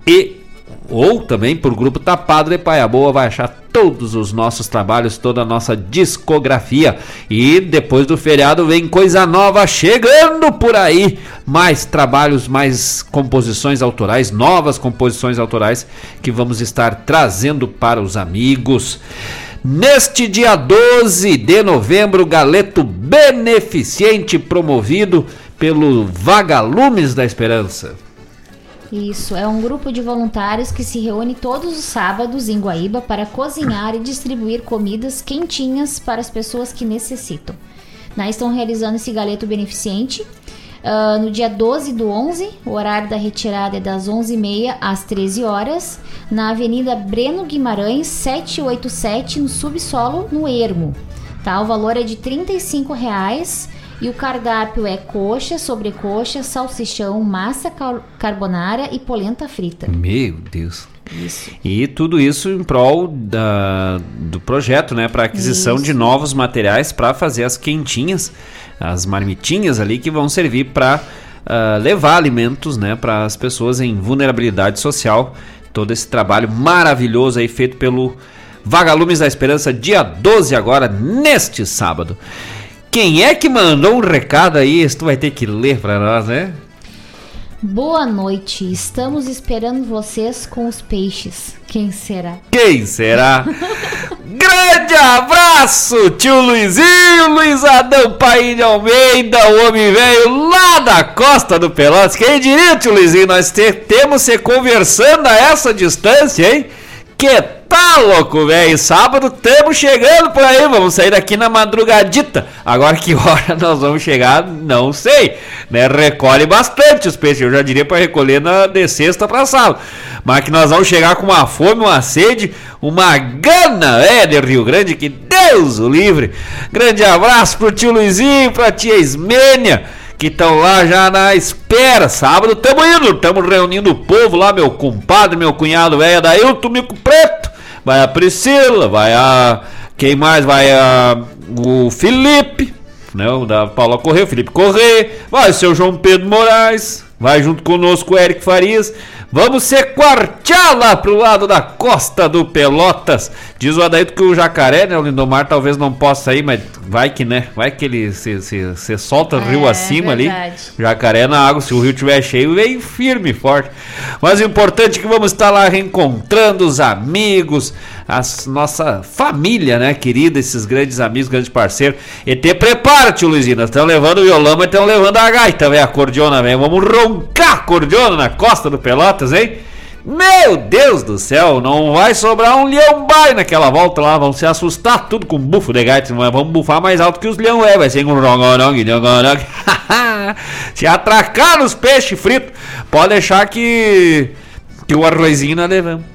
E ou também por grupo Tapado de Paia Boa vai achar todos os nossos trabalhos, toda a nossa discografia. E depois do feriado vem coisa nova chegando por aí, mais trabalhos, mais composições autorais, novas composições autorais que vamos estar trazendo para os amigos. Neste dia 12 de novembro, galeto beneficente promovido pelo Vagalumes da Esperança. Isso, é um grupo de voluntários que se reúne todos os sábados em Guaíba para cozinhar e distribuir comidas quentinhas para as pessoas que necessitam. Né, estão realizando esse galeto beneficente uh, no dia 12 do 11, o horário da retirada é das 11h30 às 13 horas, na Avenida Breno Guimarães, 787, no subsolo, no Ermo. Tá? O valor é de 35 reais e o cardápio é coxa, sobrecoxa, salsichão, massa carbonara e polenta frita. Meu Deus. Isso. E tudo isso em prol da, do projeto, né? Para aquisição isso. de novos materiais para fazer as quentinhas, as marmitinhas ali que vão servir para uh, ah, levar alimentos, né? Para as pessoas em vulnerabilidade social. Todo esse trabalho maravilhoso aí feito pelo Vagalumes da Esperança, dia 12 agora, neste sábado. Quem é que mandou um recado aí? Isso tu vai ter que ler para nós, né? Boa noite, estamos esperando vocês com os peixes. Quem será? Quem será? (laughs) Grande abraço, tio Luizinho, Luiz Adão Pai de Almeida, o homem velho lá da costa do Pelotas. Quem diria, tio Luizinho, nós te, temos se conversando a essa distância, hein? Que tá louco, velho? Sábado estamos chegando por aí, vamos sair daqui na madrugadita. Agora que (laughs) hora nós vamos chegar, não sei. Né? Recolhe bastante os peixes, eu já diria para recolher na, de sexta para sábado. Mas que nós vamos chegar com uma fome, uma sede, uma gana, é, de Rio Grande, que Deus o livre. Grande abraço pro tio Luizinho, pra tia Ismênia que estão lá já na espera. Sábado estamos indo, estamos reunindo o povo lá, meu compadre, meu cunhado velho da Ilto Mico Preto. Vai a Priscila, vai a. Quem mais? Vai a. O Felipe, né? O da Paula Correia, o Felipe Correia. Vai o seu João Pedro Moraes. Vai junto conosco o Eric Farias. Vamos se quartear lá pro lado da costa do Pelotas. Diz o Adaito que o jacaré, né? O Lindomar talvez não possa ir, mas vai que, né? Vai que ele se, se, se solta o é, rio acima verdade. ali. Jacaré na água, se o rio estiver cheio, vem firme, forte. Mas o importante é que vamos estar lá reencontrando os amigos, a nossa família, né, querida, esses grandes amigos, grandes parceiros. E te prepara, tio Luizinho. Nós estamos levando o violão, mas estamos levando a gaita, velho, a cordiona, velho. Vamos roncar a cordiona na costa do Pelotas, hein? Meu Deus do céu, não vai sobrar um leão bai naquela volta lá, vão se assustar tudo com bufo de gaita, vamos bufar mais alto que os leão é, vai ser um rongorong, rongorong. (laughs) se atracar nos peixes fritos, pode deixar que que o arrozinho nós levamos.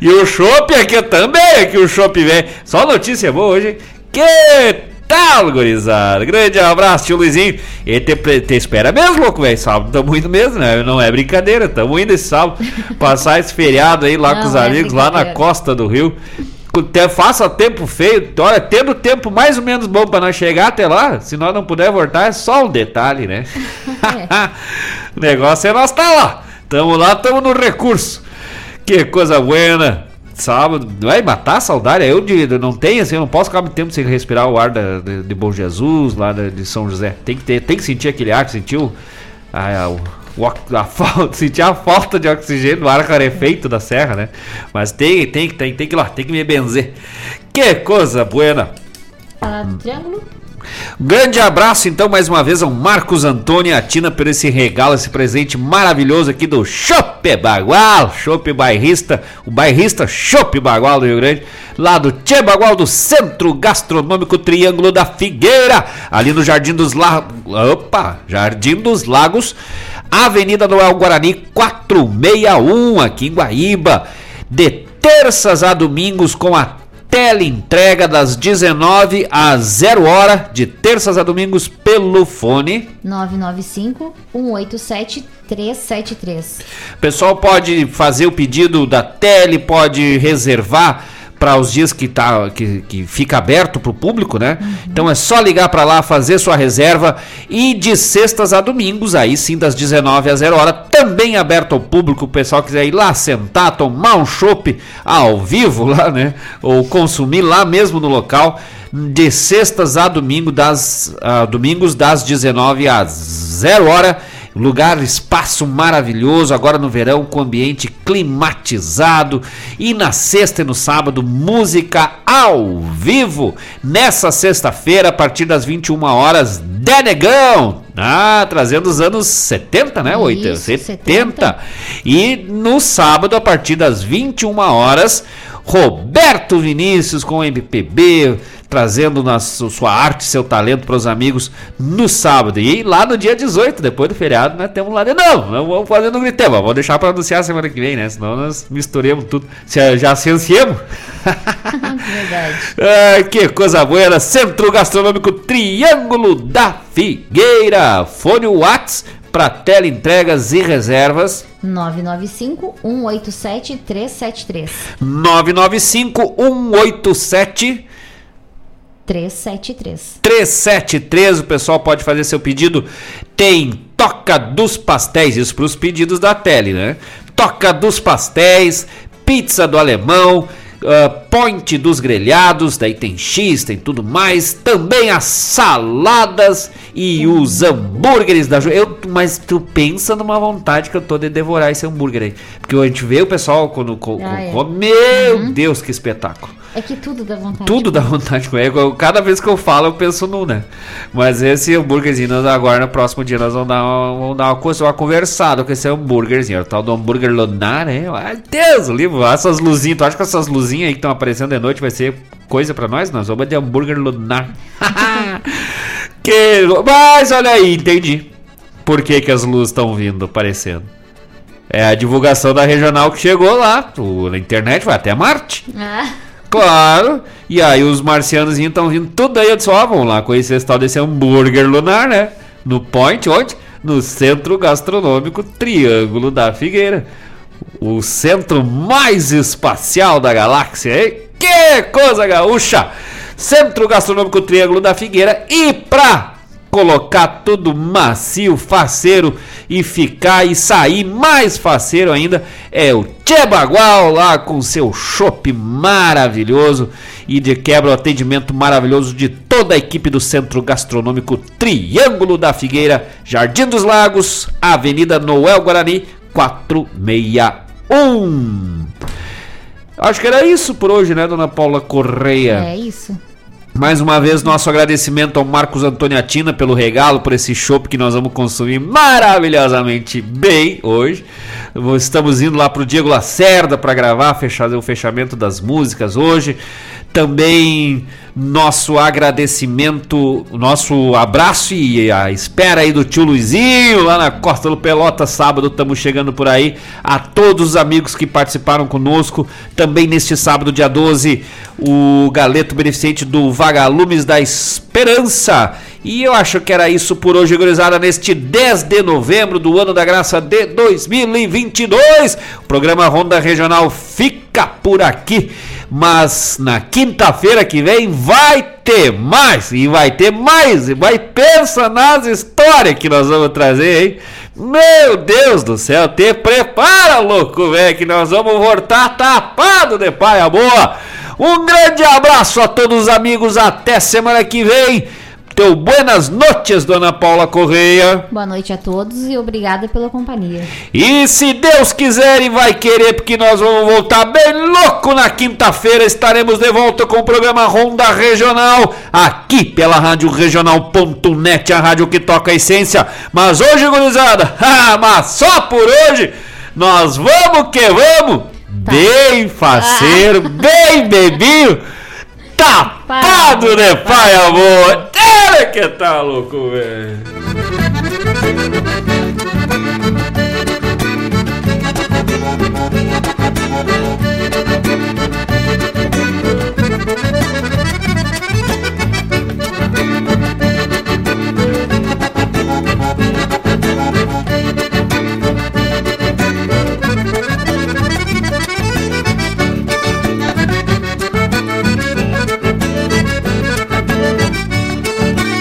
E o chopp aqui também, aqui o chopp vem. Só notícia boa hoje, que tal, gurizada? Grande abraço, tio Luizinho. E te, te espera mesmo, louco, velho. Sábado tamo indo mesmo, né? Não é brincadeira, tamo indo esse sábado. Passar esse feriado aí lá Não com os é amigos, lá na costa do Rio. Faça tempo feio, olha, tendo tempo mais ou menos bom pra nós chegar até lá, se nós não puder voltar, é só um detalhe, né? (laughs) (laughs) o negócio é nós tá lá. Tamo lá, tamo no recurso. Que coisa buena. Sábado, vai matar a saudade. Eu de, não tenho, assim, eu não posso ficar muito tempo sem respirar o ar da- de, de Bom Jesus, lá da- de São José. Tem que, ter, tem que sentir aquele ar, sentiu a, o, o a (laughs) falta, sentir a falta de oxigênio no ar rarefeito da serra, né? Mas tem, tem, tem, tem que ir lá, tem que me benzer. Que coisa buena. Falar do triângulo? Grande abraço, então, mais uma vez ao Marcos Antônio e a Tina por esse regalo, esse presente maravilhoso aqui do Chopp Bagual, Chopp Bairrista, o bairrista Chopp Bagual do Rio Grande, lá do Tchê Bagual, do Centro Gastronômico Triângulo da Figueira, ali no Jardim dos Lagos, opa, Jardim dos Lagos, Avenida Noel Guarani 461, aqui em Guaíba, de terças a domingos com a teleentrega das 19 às 0 hora, de terças a domingos pelo fone. 995 187 373. O pessoal pode fazer o pedido da tele, pode reservar para os dias que, tá, que, que fica aberto para o público, né? Então é só ligar para lá, fazer sua reserva e de sextas a domingos, aí sim das 19 às 0 hora, também aberto ao público, o pessoal quiser ir lá sentar, tomar um chopp ao vivo lá, né? Ou consumir lá mesmo no local, de sextas a domingo das a domingos das 19 às 0 hora. Lugar, espaço maravilhoso, agora no verão, com ambiente climatizado. E na sexta e no sábado, música ao vivo. Nessa sexta-feira, a partir das 21 horas, Denegão. Ah, trazendo os anos 70, né? 80, Isso, 70. E no sábado, a partir das 21 horas, Roberto Vinícius com MPB, trazendo na su- sua arte, seu talento para os amigos no sábado. E lá no dia 18, depois do feriado, nós temos lá de novo. Não vamos fazer no Gritema, vamos deixar para anunciar semana que vem, né? Senão nós misturemos tudo. Se já cienciemos. Verdade. Ai, (laughs) que coisa boa! Centro Gastronômico Triângulo da Figueira. Fone Whats para teleentregas e reservas. 995 187 373. 995 187 373. 373, o pessoal pode fazer seu pedido. Tem Toca dos Pastéis, isso para os pedidos da tele, né? Toca dos Pastéis, Pizza do Alemão, ah, Point dos Grelhados, daí tem X, tem tudo mais. Também as saladas e os hambúrgueres da Ju. Eu, mas tu pensa numa vontade que eu tô de devorar esse hambúrguer aí. Porque a gente vê o pessoal quando co- Ah, é. come. Meu Deus, que espetáculo! É que tudo dá vontade. Tudo dá vontade de comer. Eu- Cada vez que eu falo, eu penso no, né? Mas esse hambúrguerzinho, agora no próximo dia, nós vamos dar uma, vamos dar uma, coisa, uma conversada com esse hambúrguerzinho. O tal do hambúrguer lunar, né? Ai, Deus, o livro, essas luzinhas. Tu acha que essas luzinhas aí que estão aparecendo de noite vai ser coisa pra nós? Nós vamos de hambúrguer lunar. (laughs) que, mas olha aí, entendi. Por que, que as luzes estão vindo aparecendo? É a divulgação da regional que chegou lá. na internet vai até Marte. Ah, Claro. E aí os marcianos estão vindo tudo aí. Eu disse, ó, vamos lá conhecer esse tal desse hambúrguer lunar, né? No Point, onde? No Centro Gastronômico Triângulo da Figueira. O centro mais espacial da galáxia, hein? Que coisa gaúcha! Centro Gastronômico Triângulo da Figueira. E pra colocar tudo macio, faceiro e ficar e sair mais faceiro ainda é o Tchê Bagual lá com seu chopp maravilhoso e de quebra o atendimento maravilhoso de toda a equipe do Centro Gastronômico Triângulo da Figueira, Jardim dos Lagos, Avenida Noel Guarani 461. Acho que era isso por hoje, né, dona Paula Correia? é isso. Mais uma vez, nosso agradecimento ao Marcos Antoniatina pelo regalo, por esse chopp que nós vamos consumir maravilhosamente bem hoje. Estamos indo lá para o Diego Lacerda para gravar, fechar o fechamento das músicas hoje. Também nosso agradecimento, nosso abraço e a espera aí do tio Luizinho lá na Costa do Pelota, sábado estamos chegando por aí. A todos os amigos que participaram conosco, também neste sábado, dia 12, o Galeto Beneficente do Vagalumes da Esperança. E eu acho que era isso por hoje, gurizada, neste 10 de novembro do ano da graça de 2022. O programa Ronda Regional fica por aqui. Mas na quinta-feira que vem vai ter mais, e vai ter mais, e vai pensa nas histórias que nós vamos trazer, hein? Meu Deus do céu, te prepara, louco, velho, que nós vamos voltar tapado de paia boa. Um grande abraço a todos os amigos, até semana que vem. Teu buenas noches, dona Paula Correia. Boa noite a todos e obrigada pela companhia. E se Deus quiser e vai querer, porque nós vamos voltar bem louco na quinta-feira, estaremos de volta com o programa Ronda Regional, aqui pela Rádio Regional.net, a rádio que toca a essência. Mas hoje, gurizada, (laughs) ah, mas só por hoje, nós vamos que vamos, tá. bem faceiro, ah. bem bebinho, tapado de pai amor. Ele que tá louco, velho.